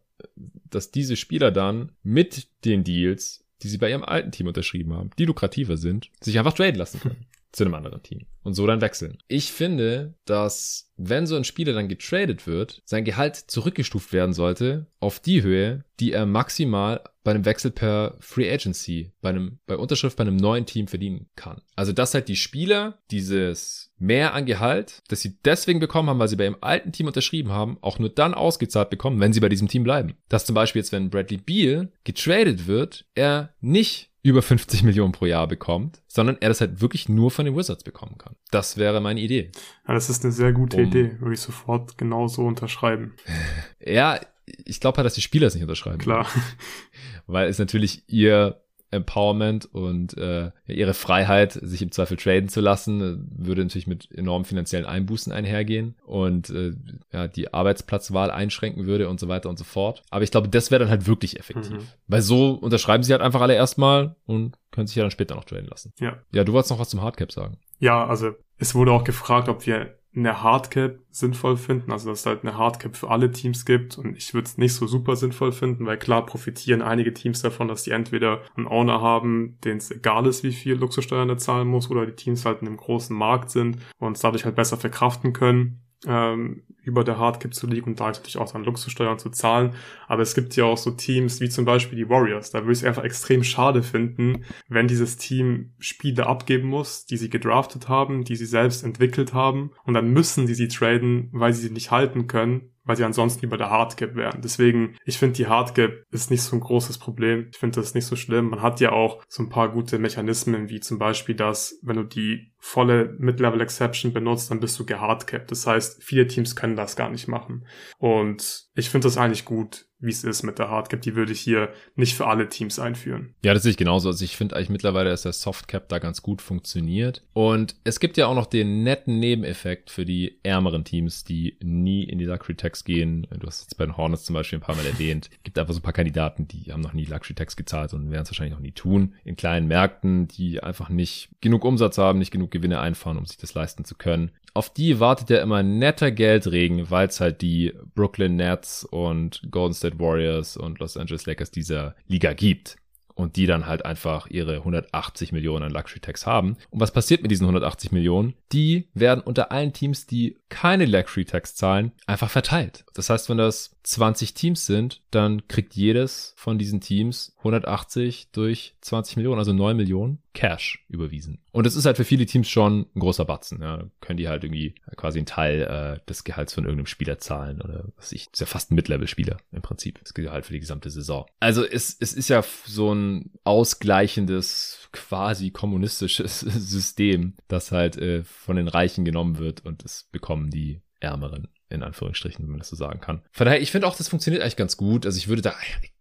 Speaker 1: dass diese Spieler dann mit den Deals, die sie bei ihrem alten Team unterschrieben haben, die lukrativer sind, sich einfach traden lassen können zu einem anderen Team und so dann wechseln. Ich finde, dass wenn so ein Spieler dann getradet wird, sein Gehalt zurückgestuft werden sollte auf die Höhe, die er maximal bei einem Wechsel per Free Agency, bei einem, bei Unterschrift bei einem neuen Team verdienen kann. Also, dass halt die Spieler dieses mehr an Gehalt, das sie deswegen bekommen haben, weil sie bei ihrem alten Team unterschrieben haben, auch nur dann ausgezahlt bekommen, wenn sie bei diesem Team bleiben. Dass zum Beispiel jetzt, wenn Bradley Beal getradet wird, er nicht über 50 Millionen pro Jahr bekommt, sondern er das halt wirklich nur von den Wizards bekommen kann. Das wäre meine Idee.
Speaker 2: Ja, das ist eine sehr gute um, Idee, würde ich sofort genauso unterschreiben.
Speaker 1: Ja, ich glaube halt, dass die Spieler es nicht unterschreiben.
Speaker 2: Klar.
Speaker 1: Weil es natürlich ihr Empowerment und äh, ihre Freiheit, sich im Zweifel traden zu lassen, würde natürlich mit enormen finanziellen Einbußen einhergehen und äh, ja, die Arbeitsplatzwahl einschränken würde und so weiter und so fort. Aber ich glaube, das wäre dann halt wirklich effektiv. Mhm. Weil so unterschreiben sie halt einfach alle erstmal und können sich ja dann später noch traden lassen.
Speaker 2: Ja.
Speaker 1: Ja, du wolltest noch was zum Hardcap sagen.
Speaker 2: Ja, also es wurde auch gefragt, ob wir eine Hardcap sinnvoll finden, also dass es halt eine Hardcap für alle Teams gibt und ich würde es nicht so super sinnvoll finden, weil klar profitieren einige Teams davon, dass die entweder einen Owner haben, denen es egal ist, wie viel Luxussteuern er zahlen muss oder die Teams halt in einem großen Markt sind und es dadurch halt besser verkraften können ähm, über der Hardcap zu liegen und da natürlich auch dann Luxussteuern zu zahlen. Aber es gibt ja auch so Teams wie zum Beispiel die Warriors. Da würde ich es einfach extrem schade finden, wenn dieses Team Spiele abgeben muss, die sie gedraftet haben, die sie selbst entwickelt haben und dann müssen sie sie traden, weil sie sie nicht halten können weil sie ansonsten über der Hardcap wären. Deswegen, ich finde, die Hardcap ist nicht so ein großes Problem. Ich finde das nicht so schlimm. Man hat ja auch so ein paar gute Mechanismen, wie zum Beispiel, dass wenn du die volle Mid-Level Exception benutzt, dann bist du gehardcapped. Das heißt, viele Teams können das gar nicht machen. Und ich finde das eigentlich gut, wie es ist mit der Hardcap. Die würde ich hier nicht für alle Teams einführen.
Speaker 1: Ja, das sehe ich genauso. Also ich finde eigentlich mittlerweile, dass der Softcap da ganz gut funktioniert. Und es gibt ja auch noch den netten Nebeneffekt für die ärmeren Teams, die nie in die Luxury Tax gehen. Du hast jetzt bei den Hornets zum Beispiel ein paar Mal erwähnt. Es gibt einfach so ein paar Kandidaten, die haben noch nie Luxury Tax gezahlt und werden es wahrscheinlich auch nie tun. In kleinen Märkten, die einfach nicht genug Umsatz haben, nicht genug Gewinne einfahren, um sich das leisten zu können. Auf die wartet ja immer netter Geldregen, weil es halt die Brooklyn Nets und Golden State Warriors und Los Angeles Lakers dieser Liga gibt und die dann halt einfach ihre 180 Millionen an Luxury Tax haben. Und was passiert mit diesen 180 Millionen? Die werden unter allen Teams, die keine Luxury Tax zahlen, einfach verteilt. Das heißt, wenn das 20 Teams sind, dann kriegt jedes von diesen Teams 180 durch 20 Millionen, also 9 Millionen Cash überwiesen. Und das ist halt für viele Teams schon ein großer Batzen. Ja. können die halt irgendwie quasi einen Teil äh, des Gehalts von irgendeinem Spieler zahlen oder was ich. Ist ja fast ein Mid-Level-Spieler im Prinzip. Das gilt halt für die gesamte Saison. Also es, es ist ja so ein ausgleichendes, quasi kommunistisches System, das halt äh, von den Reichen genommen wird und es bekommen die Ärmeren in Anführungsstrichen, wenn man das so sagen kann. Von daher, ich finde auch, das funktioniert eigentlich ganz gut. Also ich würde da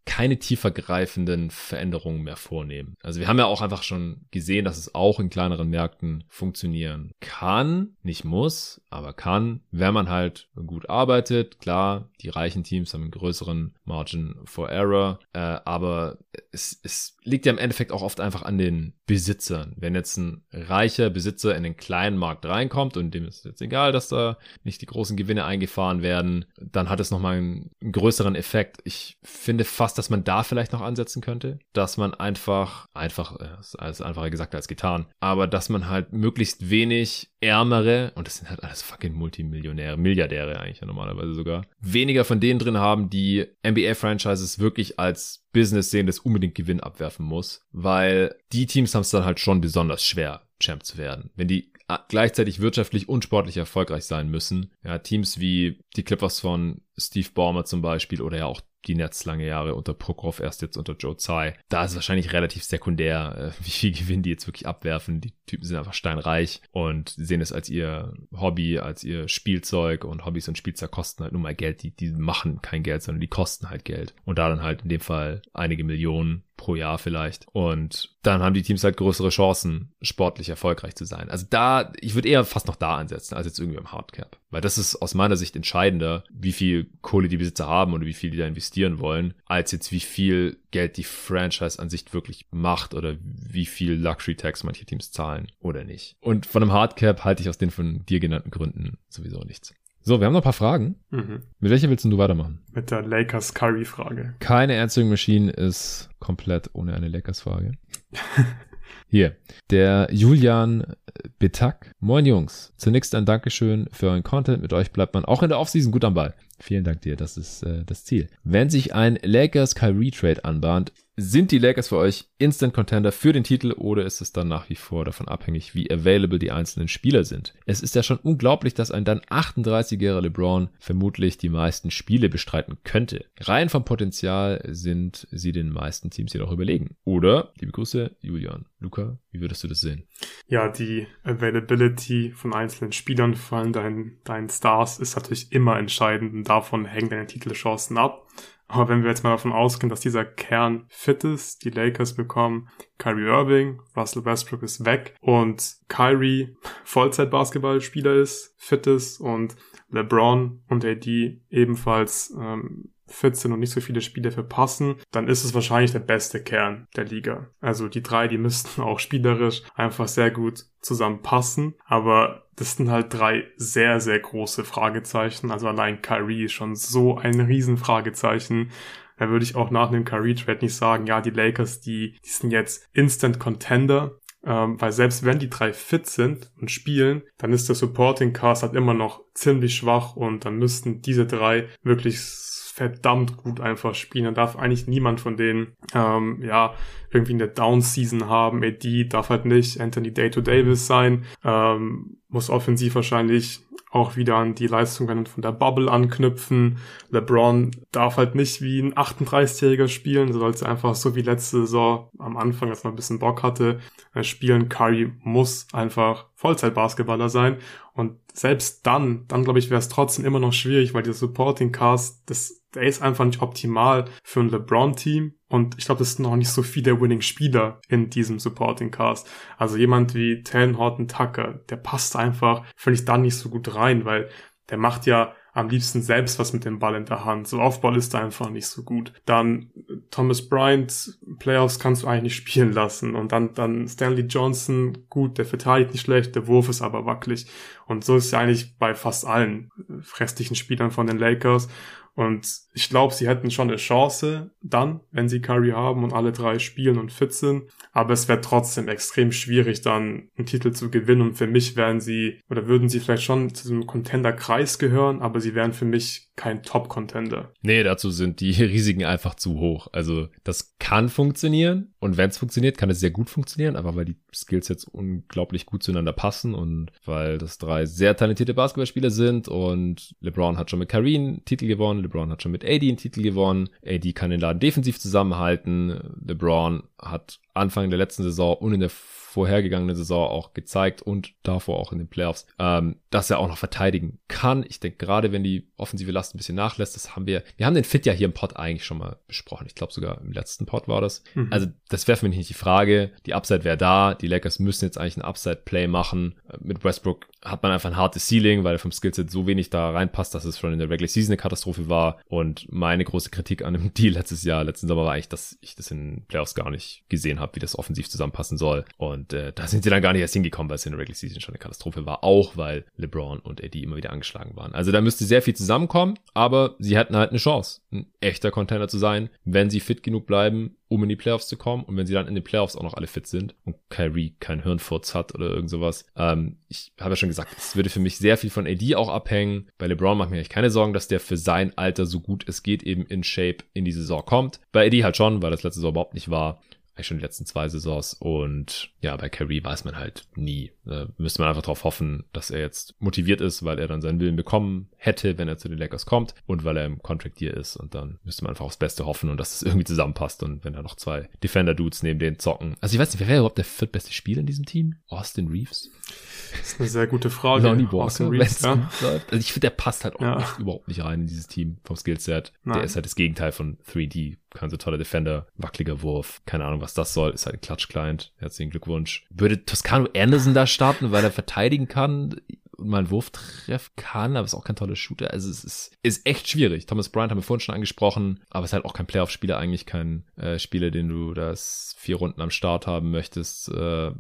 Speaker 1: keine tiefergreifenden Veränderungen mehr vornehmen. Also wir haben ja auch einfach schon gesehen, dass es auch in kleineren Märkten funktionieren kann, nicht muss, aber kann, wenn man halt gut arbeitet. Klar, die reichen Teams haben einen größeren Margin for Error, äh, aber es, es liegt ja im Endeffekt auch oft einfach an den Besitzern. Wenn jetzt ein reicher Besitzer in den kleinen Markt reinkommt und dem ist jetzt egal, dass da nicht die großen Gewinne eingefahren werden, dann hat es nochmal einen, einen größeren Effekt. Ich finde fast, dass man da vielleicht noch ansetzen könnte, dass man einfach, einfach, äh, alles einfacher gesagt als getan, aber dass man halt möglichst wenig ärmere, und das sind halt alles fucking Multimillionäre, Milliardäre eigentlich ja normalerweise sogar, weniger von denen drin haben, die NBA-Franchises wirklich als Business sehen, das unbedingt Gewinn abwerfen muss, weil die Teams haben es dann halt schon besonders schwer, Champ zu werden. Wenn die gleichzeitig wirtschaftlich und sportlich erfolgreich sein müssen. Ja, Teams wie die Clippers von Steve Ballmer zum Beispiel oder ja auch die Nets lange Jahre unter Prokhorov, erst jetzt unter Joe Tsai. Da ist wahrscheinlich relativ sekundär, äh, wie viel Gewinn die jetzt wirklich abwerfen. Die Typen sind einfach steinreich und sehen es als ihr Hobby, als ihr Spielzeug und Hobbys und Spielzeug kosten halt nur mal Geld. Die, die machen kein Geld, sondern die kosten halt Geld. Und da dann halt in dem Fall einige Millionen pro Jahr vielleicht. Und dann haben die Teams halt größere Chancen, sportlich erfolgreich zu sein. Also da, ich würde eher fast noch da ansetzen, als jetzt irgendwie im Hardcap. Weil das ist aus meiner Sicht entscheidender, wie viel Kohle die Besitzer haben oder wie viel die da investieren wollen, als jetzt wie viel Geld die Franchise an sich wirklich macht oder wie viel Luxury Tax manche Teams zahlen oder nicht. Und von einem Hardcap halte ich aus den von dir genannten Gründen sowieso nichts. So, wir haben noch ein paar Fragen. Mhm. Mit welcher willst du weitermachen?
Speaker 2: Mit der Lakers Curry Frage.
Speaker 1: Keine Answering Machine ist komplett ohne eine Lakers Frage. Hier, der Julian Betak. Moin Jungs. Zunächst ein Dankeschön für euren Content. Mit euch bleibt man auch in der Offseason gut am Ball. Vielen Dank dir, das ist äh, das Ziel. Wenn sich ein Lakers Kyrie Trade anbahnt, sind die Lakers für euch Instant Contender für den Titel oder ist es dann nach wie vor davon abhängig, wie available die einzelnen Spieler sind? Es ist ja schon unglaublich, dass ein dann 38-jähriger LeBron vermutlich die meisten Spiele bestreiten könnte. Rein vom Potenzial sind sie den meisten Teams jedoch überlegen. Oder, liebe Grüße, Julian. Luca, wie würdest du das sehen?
Speaker 2: Ja, die Availability von einzelnen Spielern, vor allem deinen, deinen Stars, ist natürlich immer entscheidend davon hängen deine Titelchancen ab. Aber wenn wir jetzt mal davon ausgehen, dass dieser Kern fit ist, die Lakers bekommen Kyrie Irving, Russell Westbrook ist weg und Kyrie Vollzeit-Basketballspieler ist, fit ist und LeBron und AD ebenfalls ähm, fit sind und nicht so viele Spiele verpassen, dann ist es wahrscheinlich der beste Kern der Liga. Also die drei, die müssten auch spielerisch einfach sehr gut zusammenpassen, aber das sind halt drei sehr, sehr große Fragezeichen. Also allein Kyrie ist schon so ein Riesenfragezeichen. Da würde ich auch nach dem Kyrie-Trade nicht sagen, ja, die Lakers, die, die sind jetzt Instant Contender, ähm, weil selbst wenn die drei fit sind und spielen, dann ist der Supporting Cast halt immer noch ziemlich schwach und dann müssten diese drei wirklich verdammt gut einfach spielen. Dann darf eigentlich niemand von denen ähm, ja irgendwie eine Down-Season haben. AD darf halt nicht Anthony Day-to-Davis sein. Ähm, muss offensiv wahrscheinlich auch wieder an die Leistungen von der Bubble anknüpfen. LeBron darf halt nicht wie ein 38-Jähriger spielen, sollte einfach so wie letzte Saison am Anfang, als man ein bisschen Bock hatte, äh, spielen. Curry muss einfach Vollzeit-Basketballer sein. Und selbst dann, dann glaube ich, wäre es trotzdem immer noch schwierig, weil der Supporting Cast, das, der ist einfach nicht optimal für ein LeBron-Team. Und ich glaube, es sind noch nicht so viele Winning-Spieler in diesem Supporting Cast. Also jemand wie Tan Horton Tucker, der passt einfach, ich, da nicht so gut rein, weil der macht ja am liebsten selbst was mit dem Ball in der Hand. So Aufball ist da einfach nicht so gut. Dann Thomas Bryant, Playoffs kannst du eigentlich nicht spielen lassen. Und dann, dann Stanley Johnson, gut, der verteidigt nicht schlecht, der Wurf ist aber wackelig. Und so ist es ja eigentlich bei fast allen restlichen Spielern von den Lakers. Und ich glaube, sie hätten schon eine Chance dann, wenn sie Curry haben und alle drei spielen und fit sind. Aber es wäre trotzdem extrem schwierig, dann einen Titel zu gewinnen. Und für mich wären sie, oder würden sie vielleicht schon zu diesem Contender-Kreis gehören, aber sie wären für mich kein Top-Contender.
Speaker 1: Nee, dazu sind die Risiken einfach zu hoch. Also das kann funktionieren und wenn es funktioniert, kann es sehr gut funktionieren, aber weil die Skills jetzt unglaublich gut zueinander passen und weil das drei sehr talentierte Basketballspieler sind und LeBron hat schon mit Kareem Titel gewonnen, LeBron hat schon mit AD einen Titel gewonnen, AD kann den Laden defensiv zusammenhalten, LeBron hat Anfang der letzten Saison und in der vorhergegangenen Saison auch gezeigt und davor auch in den Playoffs, ähm, dass er auch noch verteidigen kann. Ich denke, gerade wenn die offensive Last ein bisschen nachlässt, das haben wir, wir haben den Fit ja hier im Pod eigentlich schon mal besprochen. Ich glaube sogar im letzten Pod war das. Mhm. Also das wäre für mich nicht die Frage. Die Upside wäre da. Die Lakers müssen jetzt eigentlich ein Upside-Play machen. Mit Westbrook hat man einfach ein hartes Ceiling, weil er vom Skillset so wenig da reinpasst, dass es schon in der Regular Season eine Katastrophe war. Und meine große Kritik an dem Deal letztes Jahr, letzten Sommer war eigentlich, dass ich das in Playoffs gar nicht gesehen habe, wie das offensiv zusammenpassen soll. Und äh, da sind sie dann gar nicht erst hingekommen, weil es in der Regular Season schon eine Katastrophe war, auch weil LeBron und Eddie immer wieder angeschlagen waren. Also da müsste sehr viel zusammenkommen, aber sie hätten halt eine Chance, ein echter Container zu sein, wenn sie fit genug bleiben, um in die Playoffs zu kommen und wenn sie dann in den Playoffs auch noch alle fit sind und Kyrie kein Hirnfurz hat oder irgend sowas. Ähm, ich habe ja schon gesagt, es würde für mich sehr viel von AD auch abhängen. Bei LeBron mache ich mir eigentlich keine Sorgen, dass der für sein Alter so gut es geht eben in Shape in die Saison kommt. Bei AD halt schon, weil das letzte Saison überhaupt nicht war eigentlich schon die letzten zwei Saisons. Und ja, bei Carey weiß man halt nie. Da müsste man einfach darauf hoffen, dass er jetzt motiviert ist, weil er dann seinen Willen bekommen hätte, wenn er zu den Lakers kommt und weil er im Contract hier ist. Und dann müsste man einfach aufs Beste hoffen und dass es irgendwie zusammenpasst. Und wenn da noch zwei Defender-Dudes neben denen zocken. Also ich weiß nicht, wer wäre überhaupt der viertbeste Spieler in diesem Team? Austin Reeves?
Speaker 2: Das ist eine sehr gute Frage.
Speaker 1: Lonnie Walker, Reeves, ja. Also ich finde, der passt halt auch ja. echt überhaupt nicht rein in dieses Team vom Skillset. Der ist halt das Gegenteil von 3D kein so toller Defender, wackeliger Wurf, keine Ahnung, was das soll, ist halt ein Klatsch-Client. Herzlichen Glückwunsch. Würde Toscano Anderson da starten, weil er verteidigen kann und mal einen Wurf treffen kann, aber ist auch kein toller Shooter. Also es ist, ist echt schwierig. Thomas Bryant haben wir vorhin schon angesprochen, aber ist halt auch kein Playoff-Spieler, eigentlich kein äh, Spieler, den du das vier Runden am Start haben möchtest. Äh,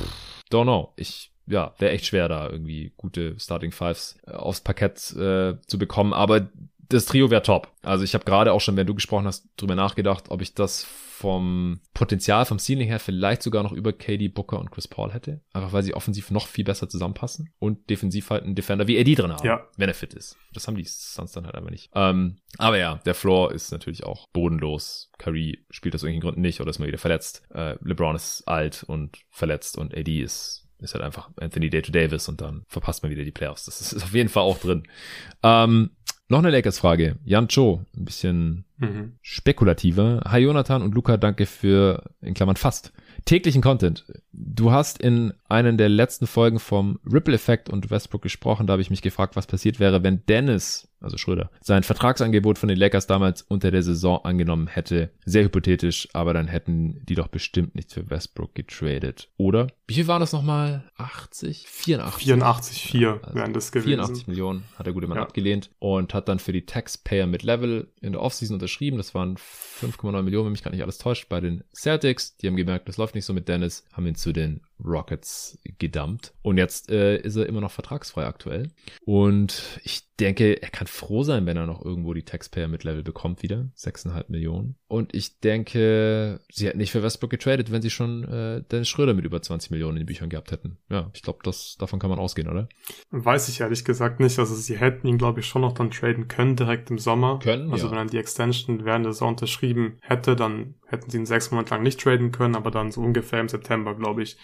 Speaker 1: pff, don't know. Ich ja, wäre echt schwer, da irgendwie gute Starting Fives äh, aufs Parkett äh, zu bekommen. Aber das Trio wäre top. Also ich habe gerade auch schon, wenn du gesprochen hast, drüber nachgedacht, ob ich das vom Potenzial, vom Ceiling her vielleicht sogar noch über KD, Booker und Chris Paul hätte. Einfach weil sie offensiv noch viel besser zusammenpassen und defensiv halt einen Defender wie Eddie drin haben, ja. wenn er fit ist. Das haben die Suns dann halt einfach nicht. Ähm, aber ja, der Floor ist natürlich auch bodenlos. Curry spielt aus irgendwelchen Gründen nicht oder ist mal wieder verletzt. Äh, LeBron ist alt und verletzt und Eddie ist ist halt einfach Anthony Day to Davis und dann verpasst man wieder die Playoffs. Das ist auf jeden Fall auch drin. Ähm, noch eine Lakers-Frage. Jan Cho, ein bisschen mhm. spekulativer. Hi Jonathan und Luca, danke für, in Klammern fast, täglichen Content. Du hast in einen der letzten Folgen vom Ripple-Effekt und Westbrook gesprochen. Da habe ich mich gefragt, was passiert wäre, wenn Dennis also Schröder, sein Vertragsangebot von den Lakers damals unter der Saison angenommen hätte. Sehr hypothetisch, aber dann hätten die doch bestimmt nicht für Westbrook getradet. Oder? Wie viel waren das nochmal? 80? 84?
Speaker 2: 84, 4 also wären das gewesen.
Speaker 1: 84 Millionen hat der gute Mann ja. abgelehnt und hat dann für die Taxpayer mit Level in der Offseason unterschrieben. Das waren 5,9 Millionen, wenn mich gar nicht alles täuscht, bei den Celtics. Die haben gemerkt, das läuft nicht so mit Dennis, haben ihn zu den Rockets gedumpt. Und jetzt äh, ist er immer noch vertragsfrei aktuell. Und ich denke, er kann froh sein, wenn er noch irgendwo die Taxpayer mit Level bekommt wieder. 6,5 Millionen. Und ich denke, sie hätten nicht für Westbrook getradet, wenn sie schon äh, Dennis Schröder mit über 20 Millionen in den Büchern gehabt hätten. Ja, ich glaube, das davon kann man ausgehen, oder?
Speaker 2: Weiß ich ehrlich gesagt nicht. Also sie hätten ihn, glaube ich, schon noch dann traden können, direkt im Sommer.
Speaker 1: Können,
Speaker 2: Also
Speaker 1: ja.
Speaker 2: wenn er die Extension während der Saison unterschrieben hätte, dann hätten sie ihn sechs Monate lang nicht traden können, aber dann so ungefähr im September, glaube ich,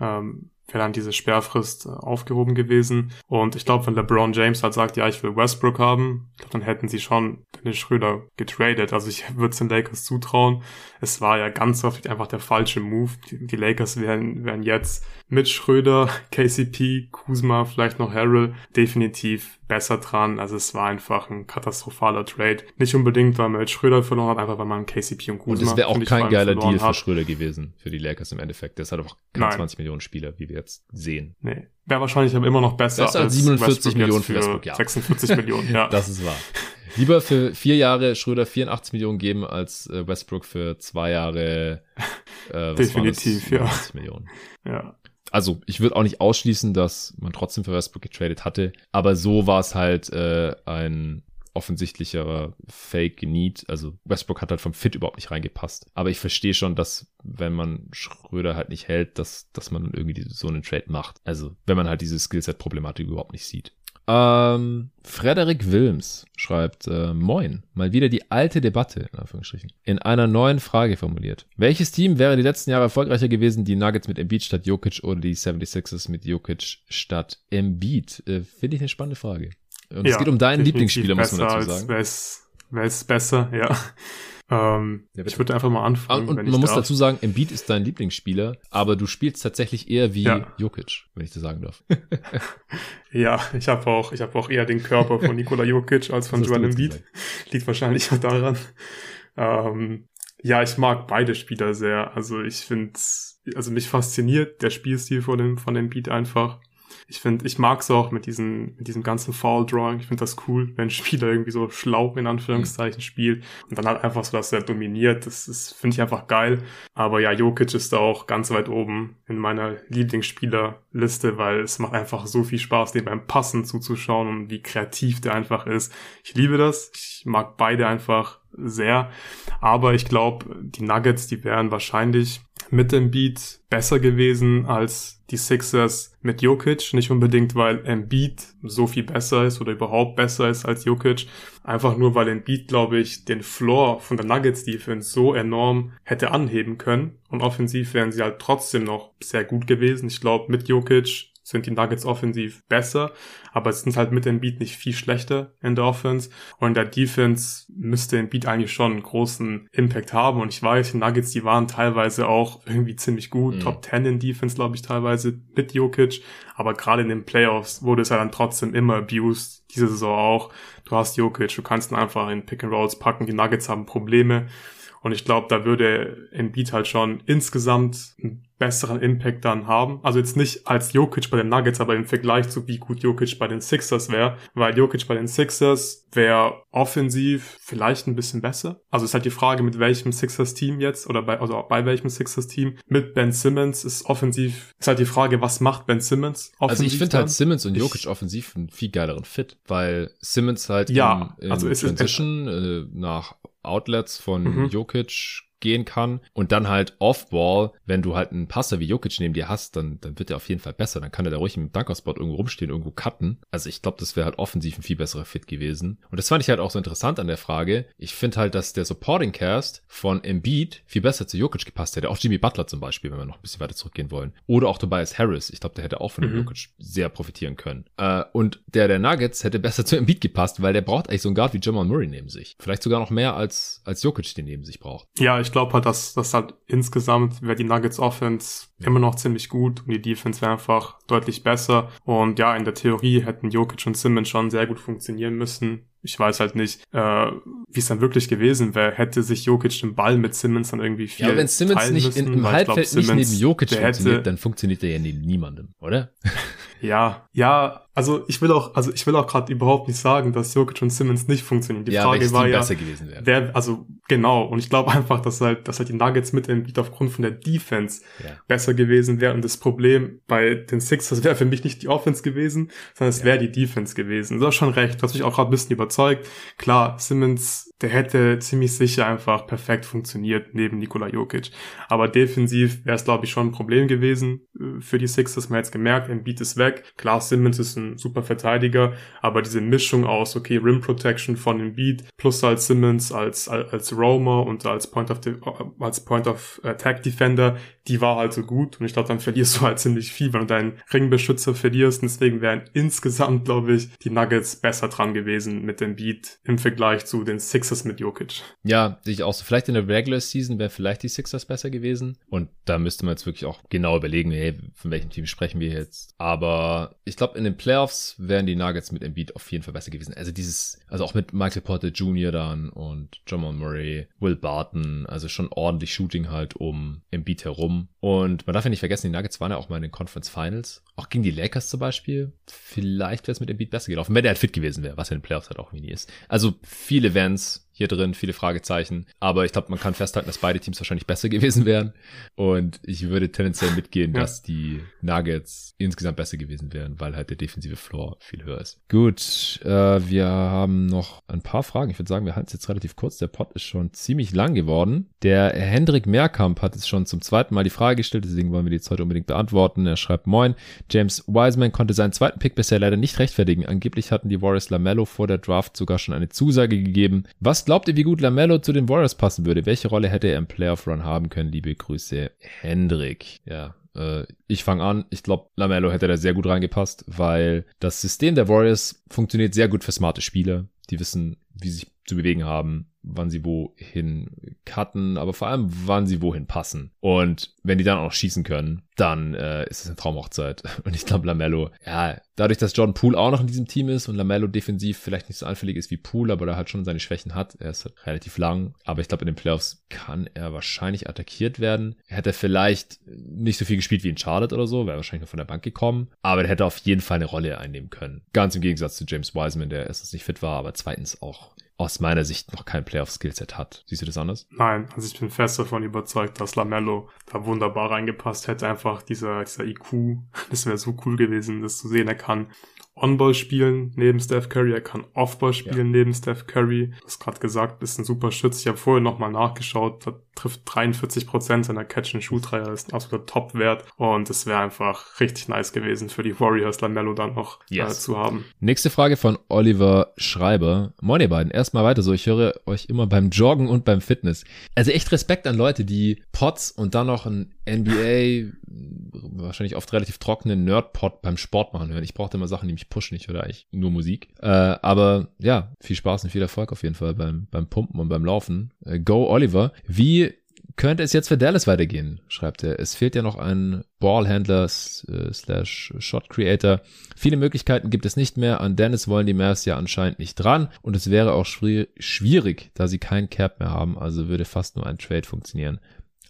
Speaker 2: ähm, wäre dann diese Sperrfrist äh, aufgehoben gewesen. Und ich glaube, wenn LeBron James halt sagt, ja, ich will Westbrook haben, ich glaube, dann hätten sie schon den Schröder getradet. Also ich würde es den Lakers zutrauen. Es war ja ganz häufig einfach der falsche Move. Die, Lakers wären, wären jetzt mit Schröder, KCP, Kuzma, vielleicht noch Harrell definitiv besser dran. Also es war einfach ein katastrophaler Trade. Nicht unbedingt, weil man jetzt Schröder verloren hat, einfach weil man KCP und Kuzma
Speaker 1: Und es wäre auch kein geiler Deal
Speaker 2: hat.
Speaker 1: für Schröder gewesen, für die Lakers im Endeffekt. Das hat auch kein
Speaker 2: Nein.
Speaker 1: 20 Millionen Spieler, wie wir jetzt sehen.
Speaker 2: Nee. Wäre wahrscheinlich aber immer noch besser,
Speaker 1: Besser als 47 Millionen für Westbrook, ja.
Speaker 2: 46 Millionen, ja.
Speaker 1: Das ist wahr. Lieber für vier Jahre Schröder 84 Millionen geben, als äh, Westbrook für zwei Jahre äh,
Speaker 2: Definitiv, ja.
Speaker 1: das? 90 Millionen.
Speaker 2: ja.
Speaker 1: Also, ich würde auch nicht ausschließen, dass man trotzdem für Westbrook getradet hatte, aber so war es halt äh, ein offensichtlicherer Fake Need. Also Westbrook hat halt vom Fit überhaupt nicht reingepasst. Aber ich verstehe schon, dass wenn man Schröder halt nicht hält, dass, dass man irgendwie so einen Trade macht. Also wenn man halt diese Skillset-Problematik überhaupt nicht sieht. Ähm, Frederik Wilms schreibt, äh, Moin, mal wieder die alte Debatte, in Anführungsstrichen, in einer neuen Frage formuliert. Welches Team wäre die letzten Jahre erfolgreicher gewesen, die Nuggets mit Embiid statt Jokic oder die 76ers mit Jokic statt Embiid? Äh, Finde ich eine spannende Frage. Und es
Speaker 2: Ja,
Speaker 1: geht um deinen Lieblingsspieler, muss man dazu sagen.
Speaker 2: Wer ist, wer ist besser, ja. Ähm,
Speaker 1: Ja,
Speaker 2: ich würde einfach mal anfangen,
Speaker 1: Und man muss
Speaker 2: darf.
Speaker 1: dazu sagen, Embiid ist dein Lieblingsspieler, aber du spielst tatsächlich eher wie
Speaker 2: Ja.
Speaker 1: Jokic, wenn ich das sagen darf.
Speaker 2: Ja, ich habe auch, ich habe auch eher den Körper von Nikola Jokic als von Joel Embiid. Liegt wahrscheinlich auch daran. Ähm, ja, ich mag beide Spieler sehr. Also ich finde, also mich fasziniert der Spielstil von dem von dem Beat einfach. Ich finde, ich mag's auch mit diesen mit diesem ganzen Foul Drawing. Ich finde das cool, wenn ein Spieler irgendwie so schlau in Anführungszeichen spielt und dann halt einfach so, dass er dominiert. Das ist finde ich einfach geil. Aber ja, Jokic ist da auch ganz weit oben in meiner Lieblingsspielerliste, weil es macht einfach so viel Spaß, dem beim Passen zuzuschauen und wie kreativ der einfach ist. Ich liebe das. Ich mag beide einfach sehr. Aber ich glaube, die Nuggets, die wären wahrscheinlich mit Beat besser gewesen als die Sixers mit Jokic. Nicht unbedingt, weil Embiid so viel besser ist oder überhaupt besser ist als Jokic. Einfach nur, weil Embiid, glaube ich, den Floor von der Nuggets Defense so enorm hätte anheben können. Und offensiv wären sie halt trotzdem noch sehr gut gewesen. Ich glaube, mit Jokic sind die Nuggets offensiv besser, aber es sind halt mit Embiid nicht viel schlechter in der Offense. Und in der Defense müsste Embiid eigentlich schon einen großen Impact haben. Und ich weiß, die Nuggets, die waren teilweise auch irgendwie ziemlich gut.
Speaker 1: Mhm.
Speaker 2: Top 10 in Defense, glaube ich, teilweise mit Jokic. Aber gerade in den Playoffs wurde es ja dann trotzdem immer abused. Diese Saison auch. Du hast Jokic, du kannst ihn einfach in Pick and Rolls packen. Die Nuggets haben Probleme. Und ich glaube, da würde Embiid halt schon insgesamt einen besseren Impact dann haben. Also jetzt nicht als Jokic bei den Nuggets, aber im Vergleich zu wie gut Jokic bei den Sixers wäre. Weil Jokic bei den Sixers wäre offensiv vielleicht ein bisschen besser. Also ist halt die Frage, mit welchem Sixers-Team jetzt oder bei, also bei welchem Sixers-Team. Mit Ben Simmons ist offensiv, ist halt die Frage, was macht Ben Simmons offensiv
Speaker 1: Also ich finde halt Simmons und
Speaker 2: Ich-
Speaker 1: Jokic offensiv einen viel geileren Fit, weil Simmons halt
Speaker 2: Ja,
Speaker 1: im, im
Speaker 2: also
Speaker 1: Transition äh, nach Outlets von
Speaker 2: Mhm.
Speaker 1: Jokic gehen kann und dann halt Off-Ball, wenn du halt einen Passer wie Jokic neben dir hast, dann, dann wird er auf jeden Fall besser. Dann kann er da ruhig im Dunkerspot irgendwo rumstehen, irgendwo cutten. Also ich glaube, das wäre halt offensiv ein viel besserer Fit gewesen. Und das fand ich halt auch so interessant an der Frage. Ich finde halt, dass der Supporting Cast von Embiid viel besser zu Jokic gepasst hätte. Auch Jimmy Butler zum Beispiel, wenn wir noch ein bisschen weiter zurückgehen wollen. Oder auch Tobias Harris. Ich glaube, der hätte auch von
Speaker 2: Mhm.
Speaker 1: Jokic sehr profitieren können. Äh, und der der Nuggets hätte besser zu Embiid gepasst, weil der braucht eigentlich so einen Guard wie Jamal Murray neben sich. Vielleicht sogar noch mehr als, als Jokic den neben sich braucht.
Speaker 2: Ja, ich ich glaube halt, dass das halt insgesamt wäre die Nuggets Offense immer noch ziemlich gut und die Defense wäre einfach deutlich besser. Und ja, in der Theorie hätten Jokic und Simmons schon sehr gut funktionieren müssen. Ich weiß halt nicht, äh, wie es dann wirklich gewesen wäre. Hätte sich Jokic den Ball mit Simmons dann irgendwie viel
Speaker 1: Ja, wenn Simmons nicht
Speaker 2: müssen,
Speaker 1: in, im Halbfeld
Speaker 2: glaub,
Speaker 1: nicht neben Jokic funktioniert,
Speaker 2: hätte-
Speaker 1: dann funktioniert er ja neben niemandem, oder?
Speaker 2: Ja, ja, also ich will auch, also ich will auch gerade überhaupt nicht sagen, dass Jokic und Simmons nicht funktionieren. Die
Speaker 1: ja,
Speaker 2: Frage war ja,
Speaker 1: besser gewesen wäre.
Speaker 2: wer, also genau, und ich glaube einfach, dass halt, dass halt die Nuggets mit Embiid aufgrund von der Defense
Speaker 1: Ja.
Speaker 2: besser gewesen wäre. Und das Problem bei den Sixers wäre für mich nicht die Offense gewesen, sondern es wäre die Defense gewesen. Du hast schon recht, du hast mich auch gerade ein bisschen überzeugt. Klar, Simmons, der hätte ziemlich sicher einfach perfekt funktioniert neben Nikola Jokic. Aber defensiv wäre es, glaube ich, schon ein Problem gewesen äh, für die Sixers. Man hat jetzt gemerkt, Embiid ist weg. Klar, Simmons ist ein super Verteidiger, aber diese Mischung aus, okay, Rim Protection von Embiid plus als Simmons als, als, als Roamer und als Point of, als Point of Attack Defender, die war halt so gut. Und ich glaube, dann verlierst du halt ziemlich viel, wenn du deinen Ringbeschützer verlierst. Und deswegen wären insgesamt, glaube ich, die Nuggets besser dran gewesen mit dem Beat im Vergleich zu den Sixers mit Jokic.
Speaker 1: Ja, sehe ich auch so. Vielleicht in der Regular Season wäre vielleicht die Sixers besser gewesen. Und da müsste man jetzt wirklich auch genau überlegen, hey, von welchem Team sprechen wir jetzt. Aber ich glaube, in den Playoffs wären die Nuggets mit Embiid auf jeden Fall besser gewesen. Also dieses, also auch mit Michael Porter Jr. dann und Jamal Murray, Will Barton, also schon ordentlich Shooting halt um Embiid herum. Und man darf ja nicht vergessen, die Nuggets waren ja auch mal in den Conference Finals. Auch gegen die Lakers zum Beispiel. Vielleicht wäre es mit Embiid besser gelaufen, wenn der halt fit gewesen wäre, was in den Playoffs halt auch nie ist. Also viele Events hier drin, viele Fragezeichen. Aber ich glaube, man kann festhalten, dass beide Teams wahrscheinlich besser gewesen wären. Und ich würde tendenziell mitgehen,
Speaker 2: Ja.
Speaker 1: dass die Nuggets insgesamt besser gewesen wären, weil halt der defensive Floor viel höher ist. Gut, äh, wir haben noch ein paar Fragen. Ich würde sagen, wir halten es jetzt relativ kurz. Der Pod ist schon ziemlich lang geworden. Der Hendrik Mehrkamp hat es schon zum zweiten Mal die Frage gestellt, deswegen wollen wir die jetzt heute unbedingt beantworten. Er schreibt, moin, James Wiseman konnte seinen zweiten Pick bisher leider nicht rechtfertigen. Angeblich hatten die Warriors Lamello vor der Draft sogar schon eine Zusage gegeben. Was glaubt ihr, wie gut Lamello zu den Warriors passen würde? Welche Rolle hätte er im Playoff-Run haben können? Liebe Grüße, Hendrik. Ja, äh, ich fange an. Ich glaube, Lamello hätte da sehr gut reingepasst, weil das System der Warriors funktioniert sehr gut für smarte Spieler. Die wissen, wie sie sich zu bewegen haben, wann sie wohin cutten, aber vor allem, wann sie wohin passen. Und wenn die dann auch noch schießen können, dann äh, ist es eine Traumhochzeit. Und ich glaube, Lamello, ja, dadurch, dass Jordan Poole auch noch in diesem Team ist und Lamello defensiv vielleicht nicht so anfällig ist wie Poole, aber da halt schon seine Schwächen hat, er ist halt relativ lang, aber ich glaube, in den Playoffs kann er wahrscheinlich attackiert werden. Er hätte vielleicht nicht so viel gespielt wie in Charlotte oder so, wäre wahrscheinlich nur von der Bank gekommen, aber er hätte auf jeden Fall eine Rolle einnehmen können. Ganz im Gegensatz zu James Wiseman, der erstens nicht fit war, aber zweitens auch aus meiner Sicht noch kein Playoff-Skillset hat. Siehst du das anders?
Speaker 2: Nein, also ich bin fest davon überzeugt, dass Lamello da wunderbar reingepasst hätte. Einfach dieser, dieser IQ, das wäre so cool gewesen, das zu sehen. Er kann On-Ball spielen neben Steph Curry, er kann Off-Ball spielen neben Steph Curry. Du hast gerade gesagt, ist ein super Schütz. Ich habe vorher nochmal nachgeschaut, da trifft 43% seiner Catch-and-Shoot-Dreier, ist ein absoluter Top-Wert. Und es wäre einfach richtig nice gewesen für die Warriors, Lamello dann noch
Speaker 1: Yes.
Speaker 2: äh, zu haben.
Speaker 1: Nächste Frage von Oliver Schreiber. Moin ihr beiden, erstmal weiter so. Ich höre euch immer beim Joggen und beim Fitness. Also echt Respekt an Leute, die Pots und dann noch ein NBA, wahrscheinlich oft relativ trockenen Nerd-Pod beim Sport machen hören. Ich brauchte immer Sachen, die mich pushen. Ich höre eigentlich nur Musik. Äh, aber ja, viel Spaß und viel Erfolg auf jeden Fall beim, beim Pumpen und beim Laufen. Äh, go Oliver. Wie könnte es jetzt für Dallas weitergehen, schreibt er. Es fehlt ja noch ein Ballhändler äh, slash Shot Creator. Viele Möglichkeiten gibt es nicht mehr. An Dennis wollen die Mavs ja anscheinend nicht dran. Und es wäre auch schwi- schwierig, da sie keinen Cap mehr haben. Also würde fast nur ein Trade funktionieren.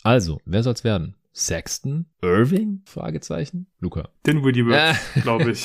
Speaker 1: Also, wer soll's werden? Sexton? Irving? Fragezeichen? Luca.
Speaker 2: Dinwiddie wird,
Speaker 1: Äh.
Speaker 2: glaube ich.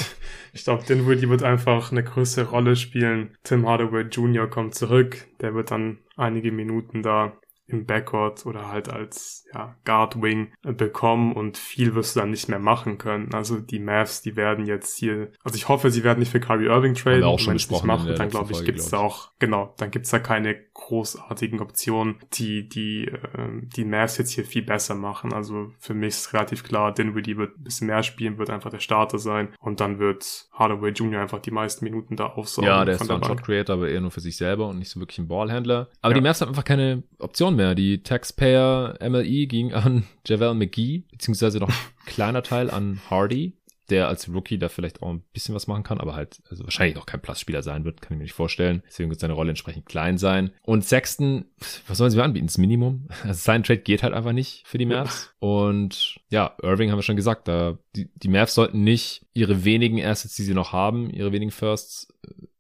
Speaker 2: Ich glaube, Dinwiddie wird einfach eine größere Rolle spielen. Tim Hardaway Jr. kommt zurück. Der wird dann einige Minuten da im Backcourt oder halt als ja, Guard Wing äh, bekommen und viel wirst du dann nicht mehr machen können. Also die Mavs, die werden jetzt hier, also ich hoffe, sie werden nicht für Kyrie Irving traden.
Speaker 1: auch schon
Speaker 2: wenn es nicht machen, dann glaube ich,
Speaker 1: Folge,
Speaker 2: gibt's da auch, genau, dann gibt's da keine großartigen Optionen, die die ähm, die Mavs jetzt hier viel besser machen. Also für mich ist relativ klar, Dinwiddie wird ein bisschen mehr spielen, wird einfach der Starter sein und dann wird Hardaway Jr. einfach die meisten Minuten da aufsaugen
Speaker 1: Ja, der ist zwar ein. Shot Creator, aber eher nur für sich selber und nicht so wirklich ein Ballhändler. Aber
Speaker 2: Ja.
Speaker 1: die Mavs haben einfach keine Mehr. Die Taxpayer MLE ging an Javel McGee, beziehungsweise noch ein kleiner Teil an Hardy. der als Rookie da vielleicht auch ein bisschen was machen kann, aber halt also wahrscheinlich auch kein Platzspieler sein wird, kann ich mir nicht vorstellen. Deswegen wird seine Rolle entsprechend klein sein. Und Sexton, was sollen sie anbieten? Das Minimum. Also sein Trade geht halt einfach nicht für die Mavs. Und ja, Irving haben wir schon gesagt, da die, die Mavs sollten nicht ihre wenigen Assets, die sie noch haben, ihre wenigen Firsts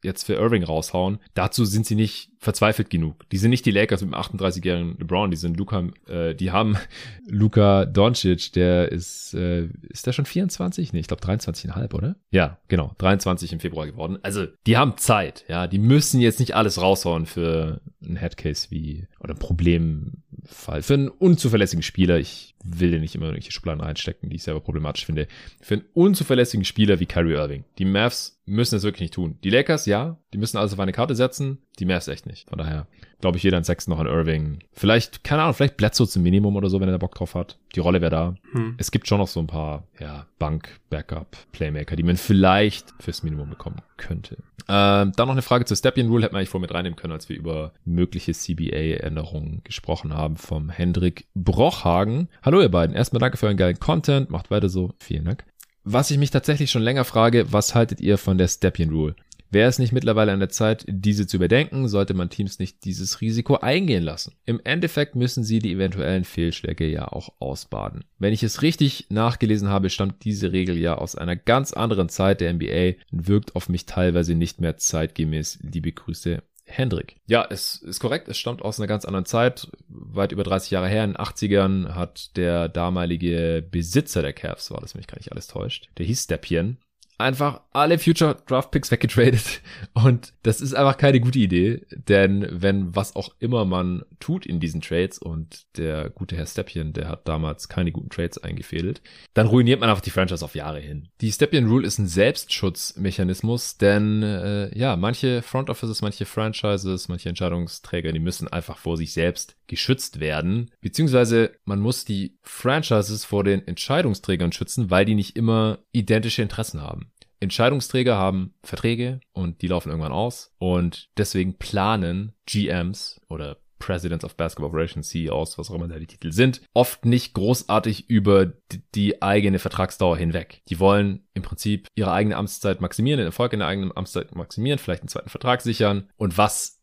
Speaker 1: jetzt für Irving raushauen. Dazu sind sie nicht verzweifelt genug. Die sind nicht die Lakers mit dem 38-jährigen LeBron, die sind Luca, äh, die haben Luca Doncic, der ist, äh, ist der schon 24? Nee, ich glaube 23,5, oder? Ja, genau, 23 im Februar geworden. Also, die haben Zeit, ja, die müssen jetzt nicht alles raushauen für ein Headcase wie, oder ein Problemfall, für einen unzuverlässigen Spieler. Ich will dir nicht immer irgendwelche Schubladen reinstecken, die ich selber problematisch finde. Für einen unzuverlässigen Spieler wie Kyrie Irving. Die Mavs müssen es wirklich nicht tun. Die Lakers, ja, die müssen alles auf eine Karte setzen. Die Mavs echt nicht. Von daher glaube ich jeder an Sechsten noch an Irving. Vielleicht, keine Ahnung, vielleicht Bledsoe zum Minimum oder so, wenn er da Bock drauf hat. Die Rolle wäre da. Hm. Es gibt schon noch so ein paar, ja, Bank, Backup, Playmaker, die man vielleicht fürs Minimum bekommen könnte. Ähm, dann noch eine Frage zur Stepien Rule, hätten wir eigentlich vor mit reinnehmen können, als wir über mögliche CBA-Änderungen gesprochen haben vom Hendrik Brochhagen. Hallo ihr beiden, erstmal danke für euren geilen Content, macht weiter so, vielen Dank. Was ich mich tatsächlich schon länger frage, was haltet ihr von der Stepien Rule? Wäre es nicht mittlerweile an der Zeit, diese zu überdenken, sollte man Teams nicht dieses Risiko eingehen lassen. Im Endeffekt müssen sie die eventuellen Fehlschläge ja auch ausbaden. Wenn ich es richtig nachgelesen habe, stammt diese Regel ja aus einer ganz anderen Zeit der NBA und wirkt auf mich teilweise nicht mehr zeitgemäß. Liebe Grüße, Hendrik. Ja, es ist korrekt. Es stammt aus einer ganz anderen Zeit. Weit über 30 Jahre her, in den 80ern, hat der damalige Besitzer der Cavs, war das, wenn mich gar nicht alles täuscht, der hieß Stepien, einfach alle Future Draft Picks weggetradet und das ist einfach keine gute Idee, denn wenn was auch immer man tut in diesen Trades und der gute Herr Stepien, der hat damals keine guten Trades eingefädelt, dann ruiniert man einfach die Franchise auf Jahre hin. Die Stepien Rule ist ein Selbstschutzmechanismus, denn äh, ja, manche Front Offices, manche Franchises, manche Entscheidungsträger, die müssen einfach vor sich selbst geschützt werden, beziehungsweise man muss die Franchises vor den Entscheidungsträgern schützen, weil die nicht immer identische Interessen haben. Entscheidungsträger haben Verträge und die laufen irgendwann aus und deswegen planen GMs oder Presidents of Basketball Operations, CEOs, was auch immer da die Titel sind, oft nicht großartig über die eigene Vertragsdauer hinweg. Die wollen im Prinzip ihre eigene Amtszeit maximieren, den Erfolg in der eigenen Amtszeit maximieren, vielleicht einen zweiten Vertrag sichern und was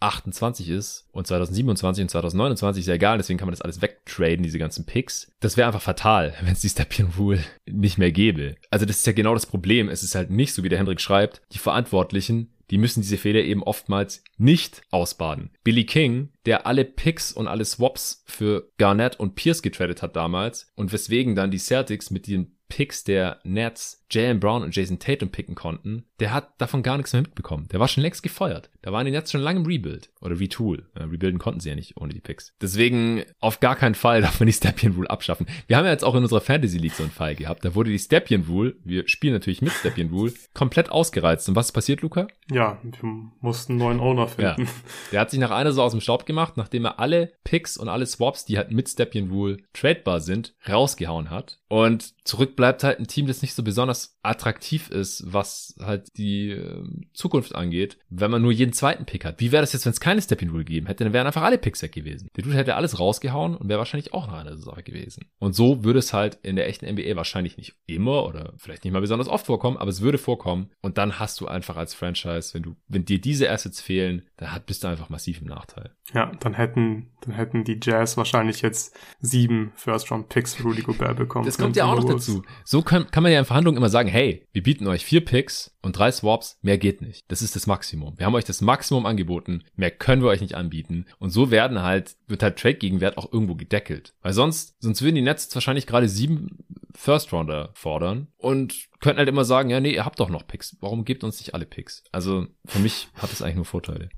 Speaker 1: 2028 ist und 2027 und 2029 ist ja egal, deswegen kann man das alles wegtraden, diese ganzen Picks. Das wäre einfach fatal, wenn es die Stepien Rule nicht mehr gäbe. Also das ist ja genau das Problem. Es ist halt nicht so, wie der Hendrik schreibt, die Verantwortlichen die müssen diese Fehler eben oftmals nicht ausbaden. Billy King, der alle Picks und alle Swaps für Garnett und Pierce getradet hat damals und weswegen dann die Celtics mit den Picks der Nets Jalen Brown und Jason Tatum picken konnten, der hat davon gar nichts mehr mitbekommen. Der war schon längst gefeuert. Da waren die Nets schon lange im Rebuild oder Retool. Ja, rebuilden konnten sie ja nicht ohne die Picks. Deswegen auf gar keinen Fall darf man die Stepien Rule abschaffen. Wir haben ja jetzt auch in unserer Fantasy League so einen Fall gehabt. Da wurde die Stepien Rule, wir spielen natürlich mit Stepien Rule, komplett ausgereizt. Und was ist passiert, Luca?
Speaker 2: Ja, wir mussten einen neuen Owner finden. Ja.
Speaker 1: Der hat sich nach einer so aus dem Staub gemacht, nachdem er alle Picks und alle Swaps, die halt mit Stepien Rule tradebar sind, rausgehauen hat. Und zurück bleibt halt ein Team, das nicht so besonders attraktiv ist, was halt die äh, Zukunft angeht, wenn man nur jeden zweiten Pick hat. Wie wäre das jetzt, wenn es keine Stepping Rule gegeben hätte? Dann wären einfach alle Picks weg gewesen. Der Dude hätte alles rausgehauen und wäre wahrscheinlich auch noch eine Sache gewesen. Und so würde es halt in der echten NBA wahrscheinlich nicht immer oder vielleicht nicht mal besonders oft vorkommen, aber es würde vorkommen. Und dann hast du einfach als Franchise, wenn du, wenn dir diese Assets fehlen, dann hat, bist du einfach massiv im Nachteil.
Speaker 2: Ja, dann hätten, dann hätten die Jazz wahrscheinlich jetzt sieben First-Round-Picks für Rudy Gobert bekommen.
Speaker 1: Das kommt ja auch noch dazu. So kann, kann man ja in Verhandlungen immer sagen, hey, wir bieten euch vier Picks und drei Swaps, mehr geht nicht. Das ist das Maximum. Wir haben euch das Maximum angeboten, mehr können wir euch nicht anbieten. Und so werden halt, wird halt Trade-Gegenwert auch irgendwo gedeckelt. Weil sonst, sonst würden die Nets wahrscheinlich gerade sieben First-Rounder fordern und könnten halt immer sagen, ja, nee, ihr habt doch noch Picks. Warum gebt uns nicht alle Picks? Also für mich hat es eigentlich nur Vorteile,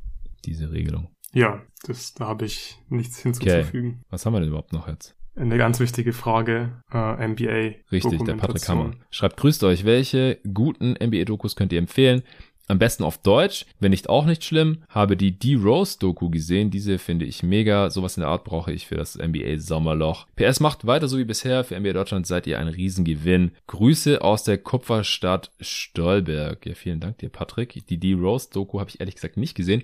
Speaker 1: diese Regelung.
Speaker 2: Ja, das, da habe ich nichts hinzuzufügen. Okay.
Speaker 1: Was haben wir denn überhaupt noch jetzt?
Speaker 2: Eine ganz wichtige Frage, äh, NBA.
Speaker 1: Richtig, der Patrick Hammer. Schreibt, grüßt euch, welche guten NBA-Dokus könnt ihr empfehlen? Am besten auf Deutsch, wenn nicht auch nicht schlimm. Habe die D-Rose-Doku gesehen. Diese finde ich mega. Sowas in der Art brauche ich für das NBA-Sommerloch. PS macht weiter so wie bisher. Für NBA Deutschland seid ihr ein Riesengewinn. Grüße aus der Kupferstadt Stolberg. Ja, vielen Dank dir, Patrick. Die D-Rose-Doku habe ich ehrlich gesagt nicht gesehen.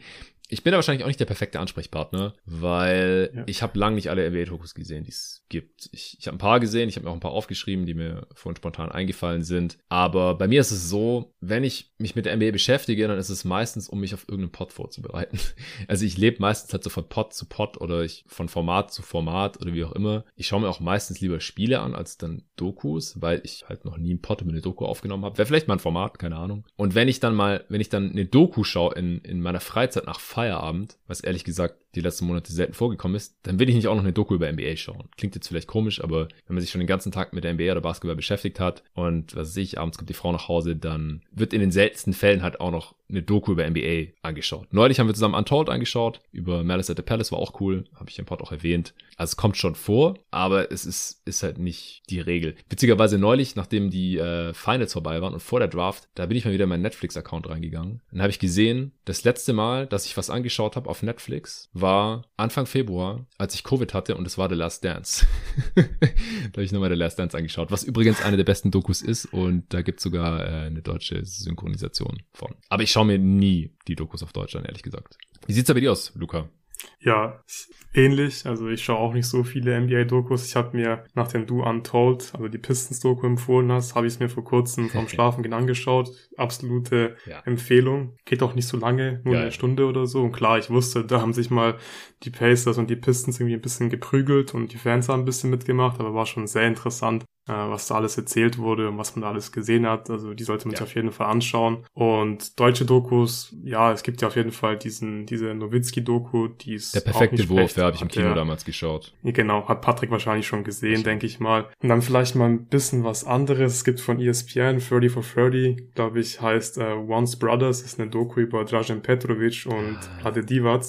Speaker 1: Ich bin da wahrscheinlich auch nicht der perfekte Ansprechpartner, weil
Speaker 2: Ja.
Speaker 1: ich habe lange nicht alle NBA-Dokus gesehen, die es gibt. Ich, ich habe ein paar gesehen, ich habe mir auch ein paar aufgeschrieben, die mir vorhin spontan eingefallen sind. Aber bei mir ist es so, wenn ich mich mit der NBA beschäftige, dann ist es meistens, um mich auf irgendeinen Pod vorzubereiten. Also ich lebe meistens halt so von Pod zu Pod oder ich von Format zu Format oder wie auch immer. Ich schaue mir auch meistens lieber Spiele an als dann Dokus, weil ich halt noch nie einen Pod über eine Doku aufgenommen habe. Wäre vielleicht mal ein Format, keine Ahnung. Und wenn ich dann mal, wenn ich dann eine Doku schaue in, in meiner Freizeit nach Feierabend, was ehrlich gesagt die letzten Monate selten vorgekommen ist, dann will ich nicht auch noch eine Doku über NBA schauen. Klingt jetzt vielleicht komisch, aber wenn man sich schon den ganzen Tag mit der NBA oder Basketball beschäftigt hat und was weiß ich, abends kommt die Frau nach Hause, dann wird in den seltensten Fällen halt auch noch eine Doku über NBA angeschaut. Neulich haben wir zusammen Untold angeschaut, über Malice at the Palace, war auch cool, habe ich im Pod auch erwähnt. Also es kommt schon vor, aber es ist, ist halt nicht die Regel. Witzigerweise neulich, nachdem die äh, Finals vorbei waren und vor der Draft, da bin ich mal wieder in meinen Netflix-Account reingegangen. Dann habe ich gesehen, das letzte Mal, dass ich was angeschaut habe auf Netflix, war Anfang Februar, als ich Covid hatte und es war The Last Dance. da habe ich nochmal The Last Dance angeschaut, was übrigens eine der besten Dokus ist und da gibt sogar äh, eine deutsche Synchronisation von. Aber ich schaue mir nie die Dokus auf Deutsch an, ehrlich gesagt. Wie sieht's da bei dir aus, Luca?
Speaker 2: Ja, ähnlich. Also ich schaue auch nicht so viele NBA-Dokus. Ich habe mir, nachdem du Untold, also die Pistons-Doku empfohlen hast, habe ich es mir vor kurzem vom Schlafen gehen angeschaut. Absolute
Speaker 1: Ja.
Speaker 2: Empfehlung. Geht auch nicht so lange, nur
Speaker 1: Ja,
Speaker 2: eine
Speaker 1: ja.
Speaker 2: Stunde oder so. Und klar, ich wusste, da haben sich mal die Pacers und die Pistons irgendwie ein bisschen geprügelt und die Fans haben ein bisschen mitgemacht, aber war schon sehr interessant, was da alles erzählt wurde und was man da alles gesehen hat. Also die sollte man
Speaker 1: Ja.
Speaker 2: sich auf jeden Fall anschauen. Und deutsche Dokus, ja, es gibt ja auf jeden Fall diesen, diese Nowitzki-Doku, die ist
Speaker 1: Der
Speaker 2: auch
Speaker 1: perfekte Wurf, ja, habe ich im Kino
Speaker 2: der-
Speaker 1: damals geschaut.
Speaker 2: Genau, hat Patrick wahrscheinlich schon gesehen, denke ich mal. Und dann vielleicht mal ein bisschen was anderes. Es gibt von ESPN 30 for 30, glaube ich, heißt äh, Once Brothers, ist eine Doku über Dražen Petrovic und
Speaker 1: Ah.
Speaker 2: Vlade Divac.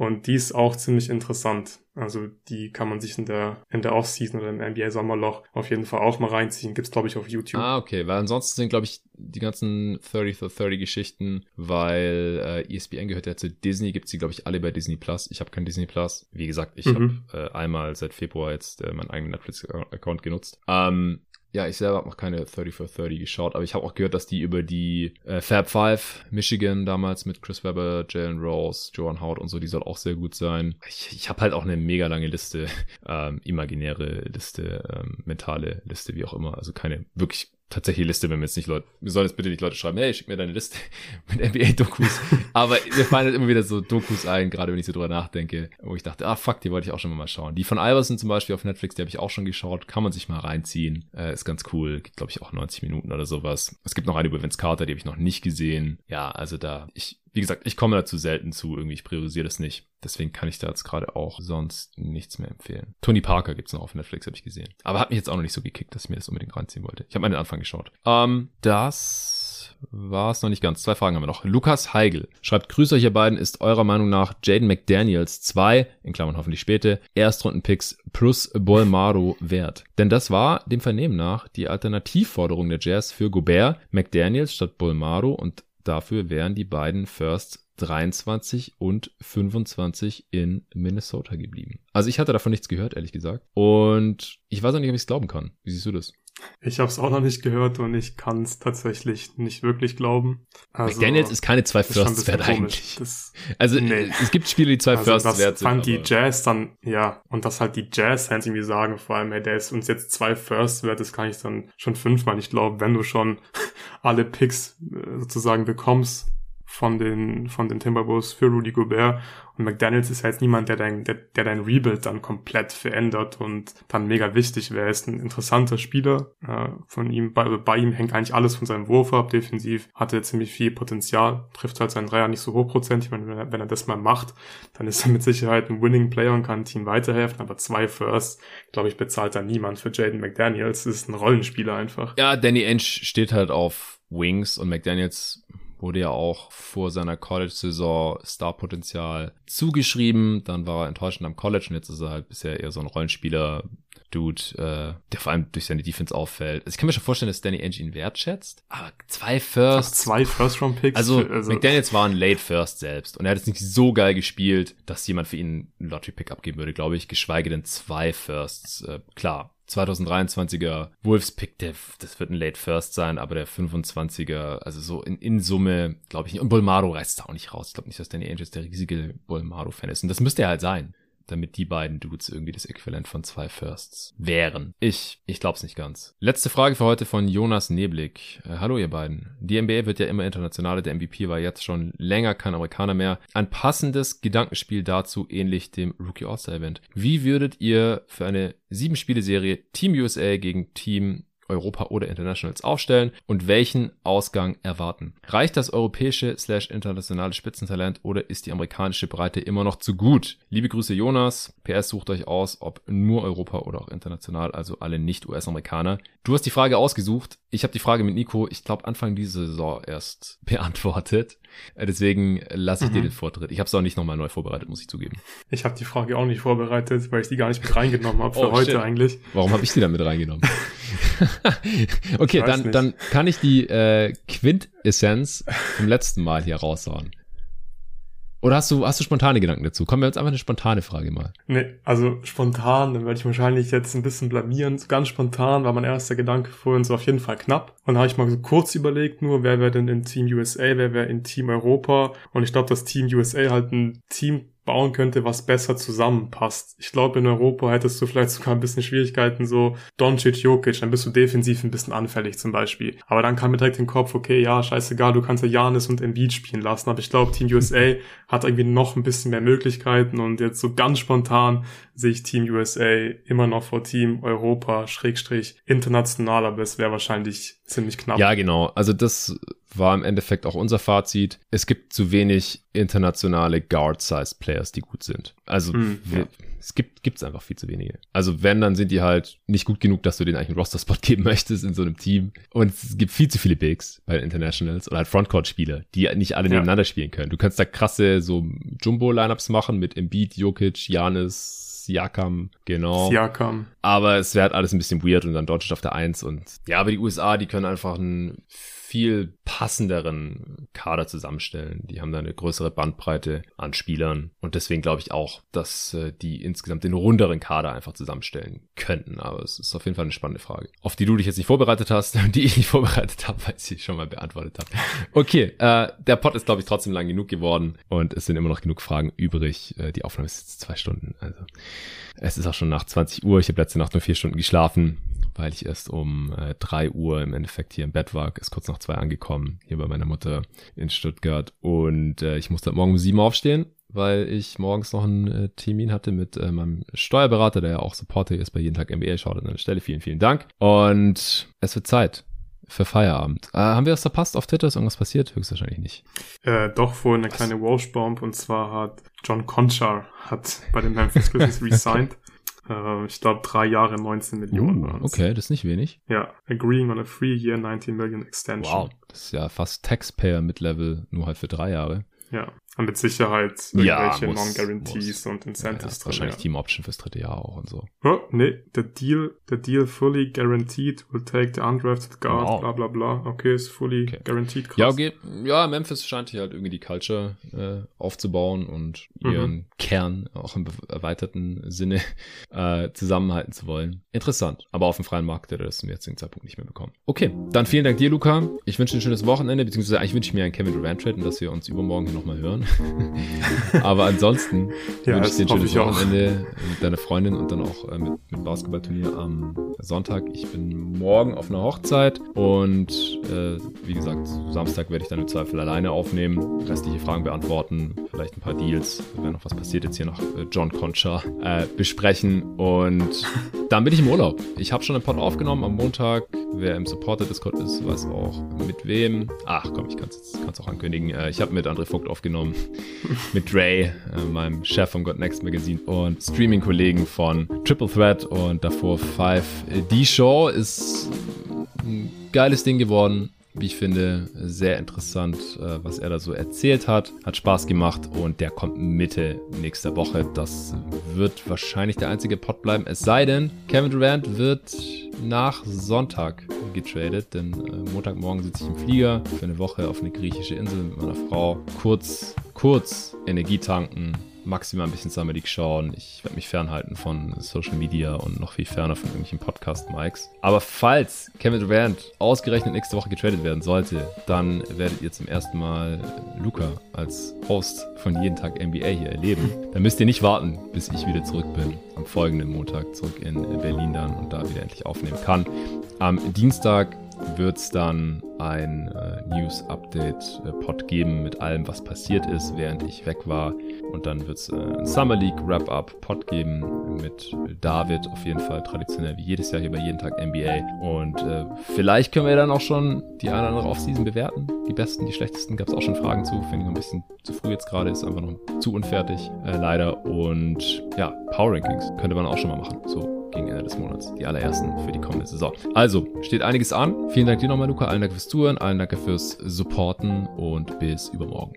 Speaker 2: Und die ist auch ziemlich interessant. Also die kann man sich in der, in der Offseason oder im NBA-Sommerloch auf jeden Fall auch mal reinziehen. Gibt's, glaube ich, auf YouTube.
Speaker 1: Ah, okay, weil ansonsten sind, glaube ich, die ganzen 30 for 30 Geschichten, weil äh, ESPN gehört ja zu Disney, gibt's die, glaube ich, alle bei Disney Plus. Ich habe kein Disney Plus. Wie gesagt, ich
Speaker 2: Mhm.
Speaker 1: habe äh, einmal seit Februar jetzt äh, meinen eigenen Netflix-Account genutzt. Ähm, ja, ich selber habe noch keine 30 for 30 geschaut, aber ich habe auch gehört, dass die über die äh, Fab Five Michigan damals mit Chris Webber, Jalen Rose, Joan Hout und so, die soll auch sehr gut sein. Ich, ich habe halt auch eine mega lange Liste, ähm, imaginäre Liste, ähm, mentale Liste, wie auch immer. Also keine wirklich tatsächliche Liste, wenn wir jetzt nicht Leute, wir sollen jetzt bitte nicht Leute schreiben, hey, schick mir deine Liste mit NBA-Dokus. Aber mir fallen halt immer wieder so Dokus ein, gerade wenn ich so drüber nachdenke, wo ich dachte, ah fuck, die wollte ich auch schon mal schauen. Die von Iverson zum Beispiel auf Netflix, die habe ich auch schon geschaut, kann man sich mal reinziehen. Äh, ist ganz cool, gibt glaube ich auch 90 Minuten oder sowas. Es gibt noch eine über Vince Carter, die habe ich noch nicht gesehen. Ja, also da, ich, wie gesagt, ich komme dazu selten zu, irgendwie, ich priorisiere das nicht. Deswegen kann ich da jetzt gerade auch sonst nichts mehr empfehlen. Tony Parker gibt's noch auf Netflix, habe ich gesehen. Aber hat mich jetzt auch noch nicht so gekickt, dass ich mir das unbedingt reinziehen wollte. Ich habe mal den Anfang geschaut. Ähm, das war es noch nicht ganz. Zwei Fragen haben wir noch. Lukas Heigel schreibt, Grüß euch ihr beiden, ist eurer Meinung nach Jaden McDaniels zwei, in Klammern hoffentlich späte, Erstrundenpicks plus Bolmaro wert? Denn das war dem Vernehmen nach die Alternativforderung der Jazz für Gobert, McDaniels statt Bolmaro und dafür wären die beiden Firsts 23 und 25 in Minnesota geblieben. Also ich hatte davon nichts gehört, ehrlich gesagt. Und ich weiß auch nicht, ob ich es glauben kann. Wie siehst du das?
Speaker 2: Ich habe es auch noch nicht gehört und ich kann es tatsächlich nicht wirklich glauben. Also,
Speaker 1: McDaniels ist keine zwei Firsts wert eigentlich.
Speaker 2: Das,
Speaker 1: Also
Speaker 2: Nee.
Speaker 1: es gibt Spiele, die zwei
Speaker 2: also
Speaker 1: Firsts
Speaker 2: das
Speaker 1: wert sind.
Speaker 2: fand die Jazz dann, ja, und dass halt die Jazz-Fans irgendwie sagen, vor allem, hey, der ist uns jetzt zwei Firsts wert, das kann ich dann schon fünfmal nicht glauben, wenn du schon alle Picks äh, sozusagen bekommst von den, von den Timberwolves für Rudy Gobert. Und McDaniels ist ja jetzt niemand, der dein, der, der dein Rebuild dann komplett verändert und dann mega wichtig wäre. Er ist ein interessanter Spieler. Äh, von ihm, bei, bei ihm hängt eigentlich alles von seinem Wurf ab. Defensiv hat er ziemlich viel Potenzial, trifft halt seinen Dreier nicht so hochprozentig. Ich meine, wenn er, wenn er das mal macht, dann ist er mit Sicherheit ein Winning Player und kann Team weiterhelfen. Aber zwei First, glaube ich, bezahlt da niemand für Jaden McDaniels. Das ist ein Rollenspieler einfach.
Speaker 1: Ja, Danny Ainge steht halt auf Wings und McDaniels wurde ja auch vor seiner College-Saison Starpotenzial zugeschrieben. Dann war er enttäuschend am College und jetzt ist er halt bisher eher so ein Rollenspieler. Dude, äh, der vor allem durch seine Defense auffällt. Also ich kann mir schon vorstellen, dass Danny Ainge ihn wertschätzt. Aber zwei
Speaker 2: Ach,
Speaker 1: Firsts.
Speaker 2: zwei First-Round-Picks.
Speaker 1: Also,
Speaker 2: für-
Speaker 1: McDaniels war ein Late First selbst und er hat jetzt nicht so geil gespielt, dass jemand für ihn einen Lottery-Pick abgeben würde, glaube ich, geschweige denn zwei Firsts. Äh, klar, 2023er Wolves-Pick, das wird ein Late First sein, aber der 25er, also so in, in Summe, glaube ich nicht. Und Bolmaro reißt es auch nicht raus. Ich glaube nicht, dass Danny Angels der riesige Bolmaro-Fan ist. Und das müsste er halt sein damit die beiden Dudes irgendwie das Äquivalent von zwei Firsts wären. Ich, ich glaub's nicht ganz. Letzte Frage für heute von Jonas Neblig. Äh, hallo ihr beiden. Die NBA wird ja immer internationaler, der MVP war jetzt schon länger kein Amerikaner mehr. Ein passendes Gedankenspiel dazu, ähnlich dem Rookie All-Star Event. Wie würdet ihr für eine sieben Spiele Serie Team USA gegen Team Europa oder Internationals aufstellen und welchen Ausgang erwarten. Reicht das europäische slash internationale Spitzentalent oder ist die amerikanische Breite immer noch zu gut? Liebe Grüße Jonas. PS sucht euch aus, ob nur Europa oder auch international, also alle nicht-US-Amerikaner. Du hast die Frage ausgesucht. Ich habe die Frage mit Nico, ich glaube, Anfang dieser Saison erst beantwortet. Äh, deswegen lasse ich mhm. dir den Vortritt. Ich habe es auch nicht nochmal neu vorbereitet, muss ich zugeben.
Speaker 2: Ich habe die Frage auch nicht vorbereitet, weil ich die gar nicht mit reingenommen habe für oh, heute shit. eigentlich.
Speaker 1: Warum habe ich die dann mit reingenommen? okay, dann, dann kann ich die äh, Quintessenz vom letzten Mal hier raushauen. Oder hast du, hast du spontane Gedanken dazu? Kommen wir jetzt einfach eine spontane Frage mal.
Speaker 2: Nee, also spontan, dann werde ich wahrscheinlich jetzt ein bisschen blamieren. So ganz spontan war mein erster Gedanke vorhin so auf jeden Fall knapp. Und da habe ich mal so kurz überlegt nur, wer wäre denn in Team USA, wer wäre in Team Europa. Und ich glaube, dass Team USA halt ein Team bauen könnte, was besser zusammenpasst. Ich glaube, in Europa hättest du vielleicht sogar ein bisschen Schwierigkeiten, so Doncic, Jokic, dann bist du defensiv ein bisschen anfällig zum Beispiel. Aber dann kam mir direkt in den Kopf, okay, ja, scheißegal, du kannst ja Janis und Embiid spielen lassen. Aber ich glaube, Team USA hat irgendwie noch ein bisschen mehr Möglichkeiten und jetzt so ganz spontan sehe ich Team USA immer noch vor Team Europa, Schrägstrich, international, aber es wäre wahrscheinlich ziemlich knapp.
Speaker 1: Ja, genau. Also das war im Endeffekt auch unser Fazit. Es gibt zu wenig internationale Guard-Sized Players, die gut sind. Also mm, ja. es gibt gibt's einfach viel zu wenige. Also wenn, dann sind die halt nicht gut genug, dass du denen eigentlich einen Roster-Spot geben möchtest in so einem Team. Und es gibt viel zu viele Bigs bei den Internationals oder halt Frontcourt-Spieler, die nicht alle ja. nebeneinander spielen können. Du kannst da krasse so Jumbo-Lineups machen mit Embiid, Jokic, Janis, Siakam, genau.
Speaker 2: Siakam.
Speaker 1: Aber es wäre halt alles ein bisschen weird und dann Deutschland auf der Eins und ja, aber die USA, die können einfach ein viel passenderen Kader zusammenstellen. Die haben da eine größere Bandbreite an Spielern und deswegen glaube ich auch, dass äh, die insgesamt den runderen Kader einfach zusammenstellen könnten. Aber es ist auf jeden Fall eine spannende Frage, auf die du dich jetzt nicht vorbereitet hast, die ich nicht vorbereitet habe, weil ich sie schon mal beantwortet habe. Okay, äh, der Pod ist glaube ich trotzdem lang genug geworden und es sind immer noch genug Fragen übrig. Äh, die Aufnahme ist jetzt zwei Stunden, also es ist auch schon nach 20 Uhr. Ich habe letzte Nacht nur vier Stunden geschlafen weil ich erst um äh, 3 Uhr im Endeffekt hier im Bett war, ist kurz nach zwei angekommen, hier bei meiner Mutter in Stuttgart. Und äh, ich musste morgen um sieben aufstehen, weil ich morgens noch einen äh, Termin hatte mit äh, meinem Steuerberater, der ja auch Supporter ist bei jeden Tag MBA. Schaut an der Stelle. Vielen, vielen Dank. Und es wird Zeit für Feierabend. Äh, haben wir was verpasst auf Twitter? Ist irgendwas passiert? Höchstwahrscheinlich nicht.
Speaker 2: Äh, doch, vorhin eine was? kleine Walsh-Bomb und zwar hat John Conchar hat bei den Memphis Grizzlies resigned. Äh, ich glaube, drei Jahre 19 Millionen.
Speaker 1: Uh, okay, das ist nicht wenig.
Speaker 2: Ja, agreeing on a three-year 19 Million extension. Wow,
Speaker 1: das ist ja fast Taxpayer-Mid-Level, nur halt für drei Jahre.
Speaker 2: Ja, und mit Sicherheit irgendwelche ja, Non-Guarantees und Incentives
Speaker 1: ja, Wahrscheinlich ja. Team Option fürs dritte Jahr auch und so.
Speaker 2: Oh, nee, the deal, the deal fully guaranteed will take the undrafted guard, wow. bla bla bla. Okay, ist fully okay. guaranteed.
Speaker 1: Krass. Ja, okay. Ja, Memphis scheint hier halt irgendwie die Culture äh, aufzubauen und ihren mhm. Kern auch im erweiterten Sinne äh, zusammenhalten zu wollen. Interessant. Aber auf dem freien Markt hätte er das zum jetzigen Zeitpunkt nicht mehr bekommen. Okay, dann vielen Dank dir, Luca. Ich wünsche ein schönes Wochenende, beziehungsweise eigentlich wünsche ich mir einen Kevin Durant trade und dass wir uns übermorgen hier nochmal hören. Aber ansonsten ja, wünsche ich dir ein schönes Wochenende mit deiner Freundin und dann auch äh, mit, mit Basketballturnier am Sonntag. Ich bin morgen auf einer Hochzeit und äh, wie gesagt, Samstag werde ich dann im Zweifel alleine aufnehmen, restliche Fragen beantworten, vielleicht ein paar Deals, wenn noch was passiert, jetzt hier noch äh, John Concha äh, besprechen und dann bin ich im Urlaub. Ich habe schon einen Pod aufgenommen am Montag. Wer im Supporter-Discord ist, weiß auch mit wem. Ach komm, ich kann es auch ankündigen. Äh, ich habe mit André Vogt aufgenommen mit Dre, äh, meinem Chef vom God Next Magazine und Streaming-Kollegen von Triple Threat und davor Five. Die Show ist ein geiles Ding geworden wie ich finde, sehr interessant, äh, was er da so erzählt hat. Hat Spaß gemacht und der kommt Mitte nächster Woche. Das wird wahrscheinlich der einzige Pod bleiben. Es sei denn, Kevin Durant wird nach Sonntag getradet, denn äh, Montagmorgen sitze ich im Flieger für eine Woche auf eine griechische Insel mit meiner Frau. Kurz, kurz Energie tanken maximal ein bisschen Summer League schauen. Ich werde mich fernhalten von Social Media und noch viel ferner von irgendwelchen Podcast-Mikes. Aber falls Kevin Durant ausgerechnet nächste Woche getradet werden sollte, dann werdet ihr zum ersten Mal Luca als Host von Jeden Tag NBA hier erleben. Dann müsst ihr nicht warten, bis ich wieder zurück bin. Am folgenden Montag zurück in Berlin dann und da wieder endlich aufnehmen kann. Am Dienstag wird es dann ein äh, News-Update-Pod geben mit allem, was passiert ist, während ich weg war. Und dann wird es äh, ein Summer League Wrap-Up-Pod geben mit David, auf jeden Fall traditionell wie jedes Jahr hier bei jeden Tag NBA. Und äh, vielleicht können wir dann auch schon die eine oder andere Offseason bewerten. Die besten, die schlechtesten gab es auch schon Fragen zu. Finde ich noch ein bisschen zu früh jetzt gerade, ist einfach noch zu unfertig, äh, leider. Und ja, Power Rankings könnte man auch schon mal machen. So gegen Ende des Monats. Die allerersten für die kommende Saison. Also, steht einiges an. Vielen Dank dir nochmal, Luca. Allen Dank fürs Zuhören, allen Dank fürs Supporten und bis übermorgen.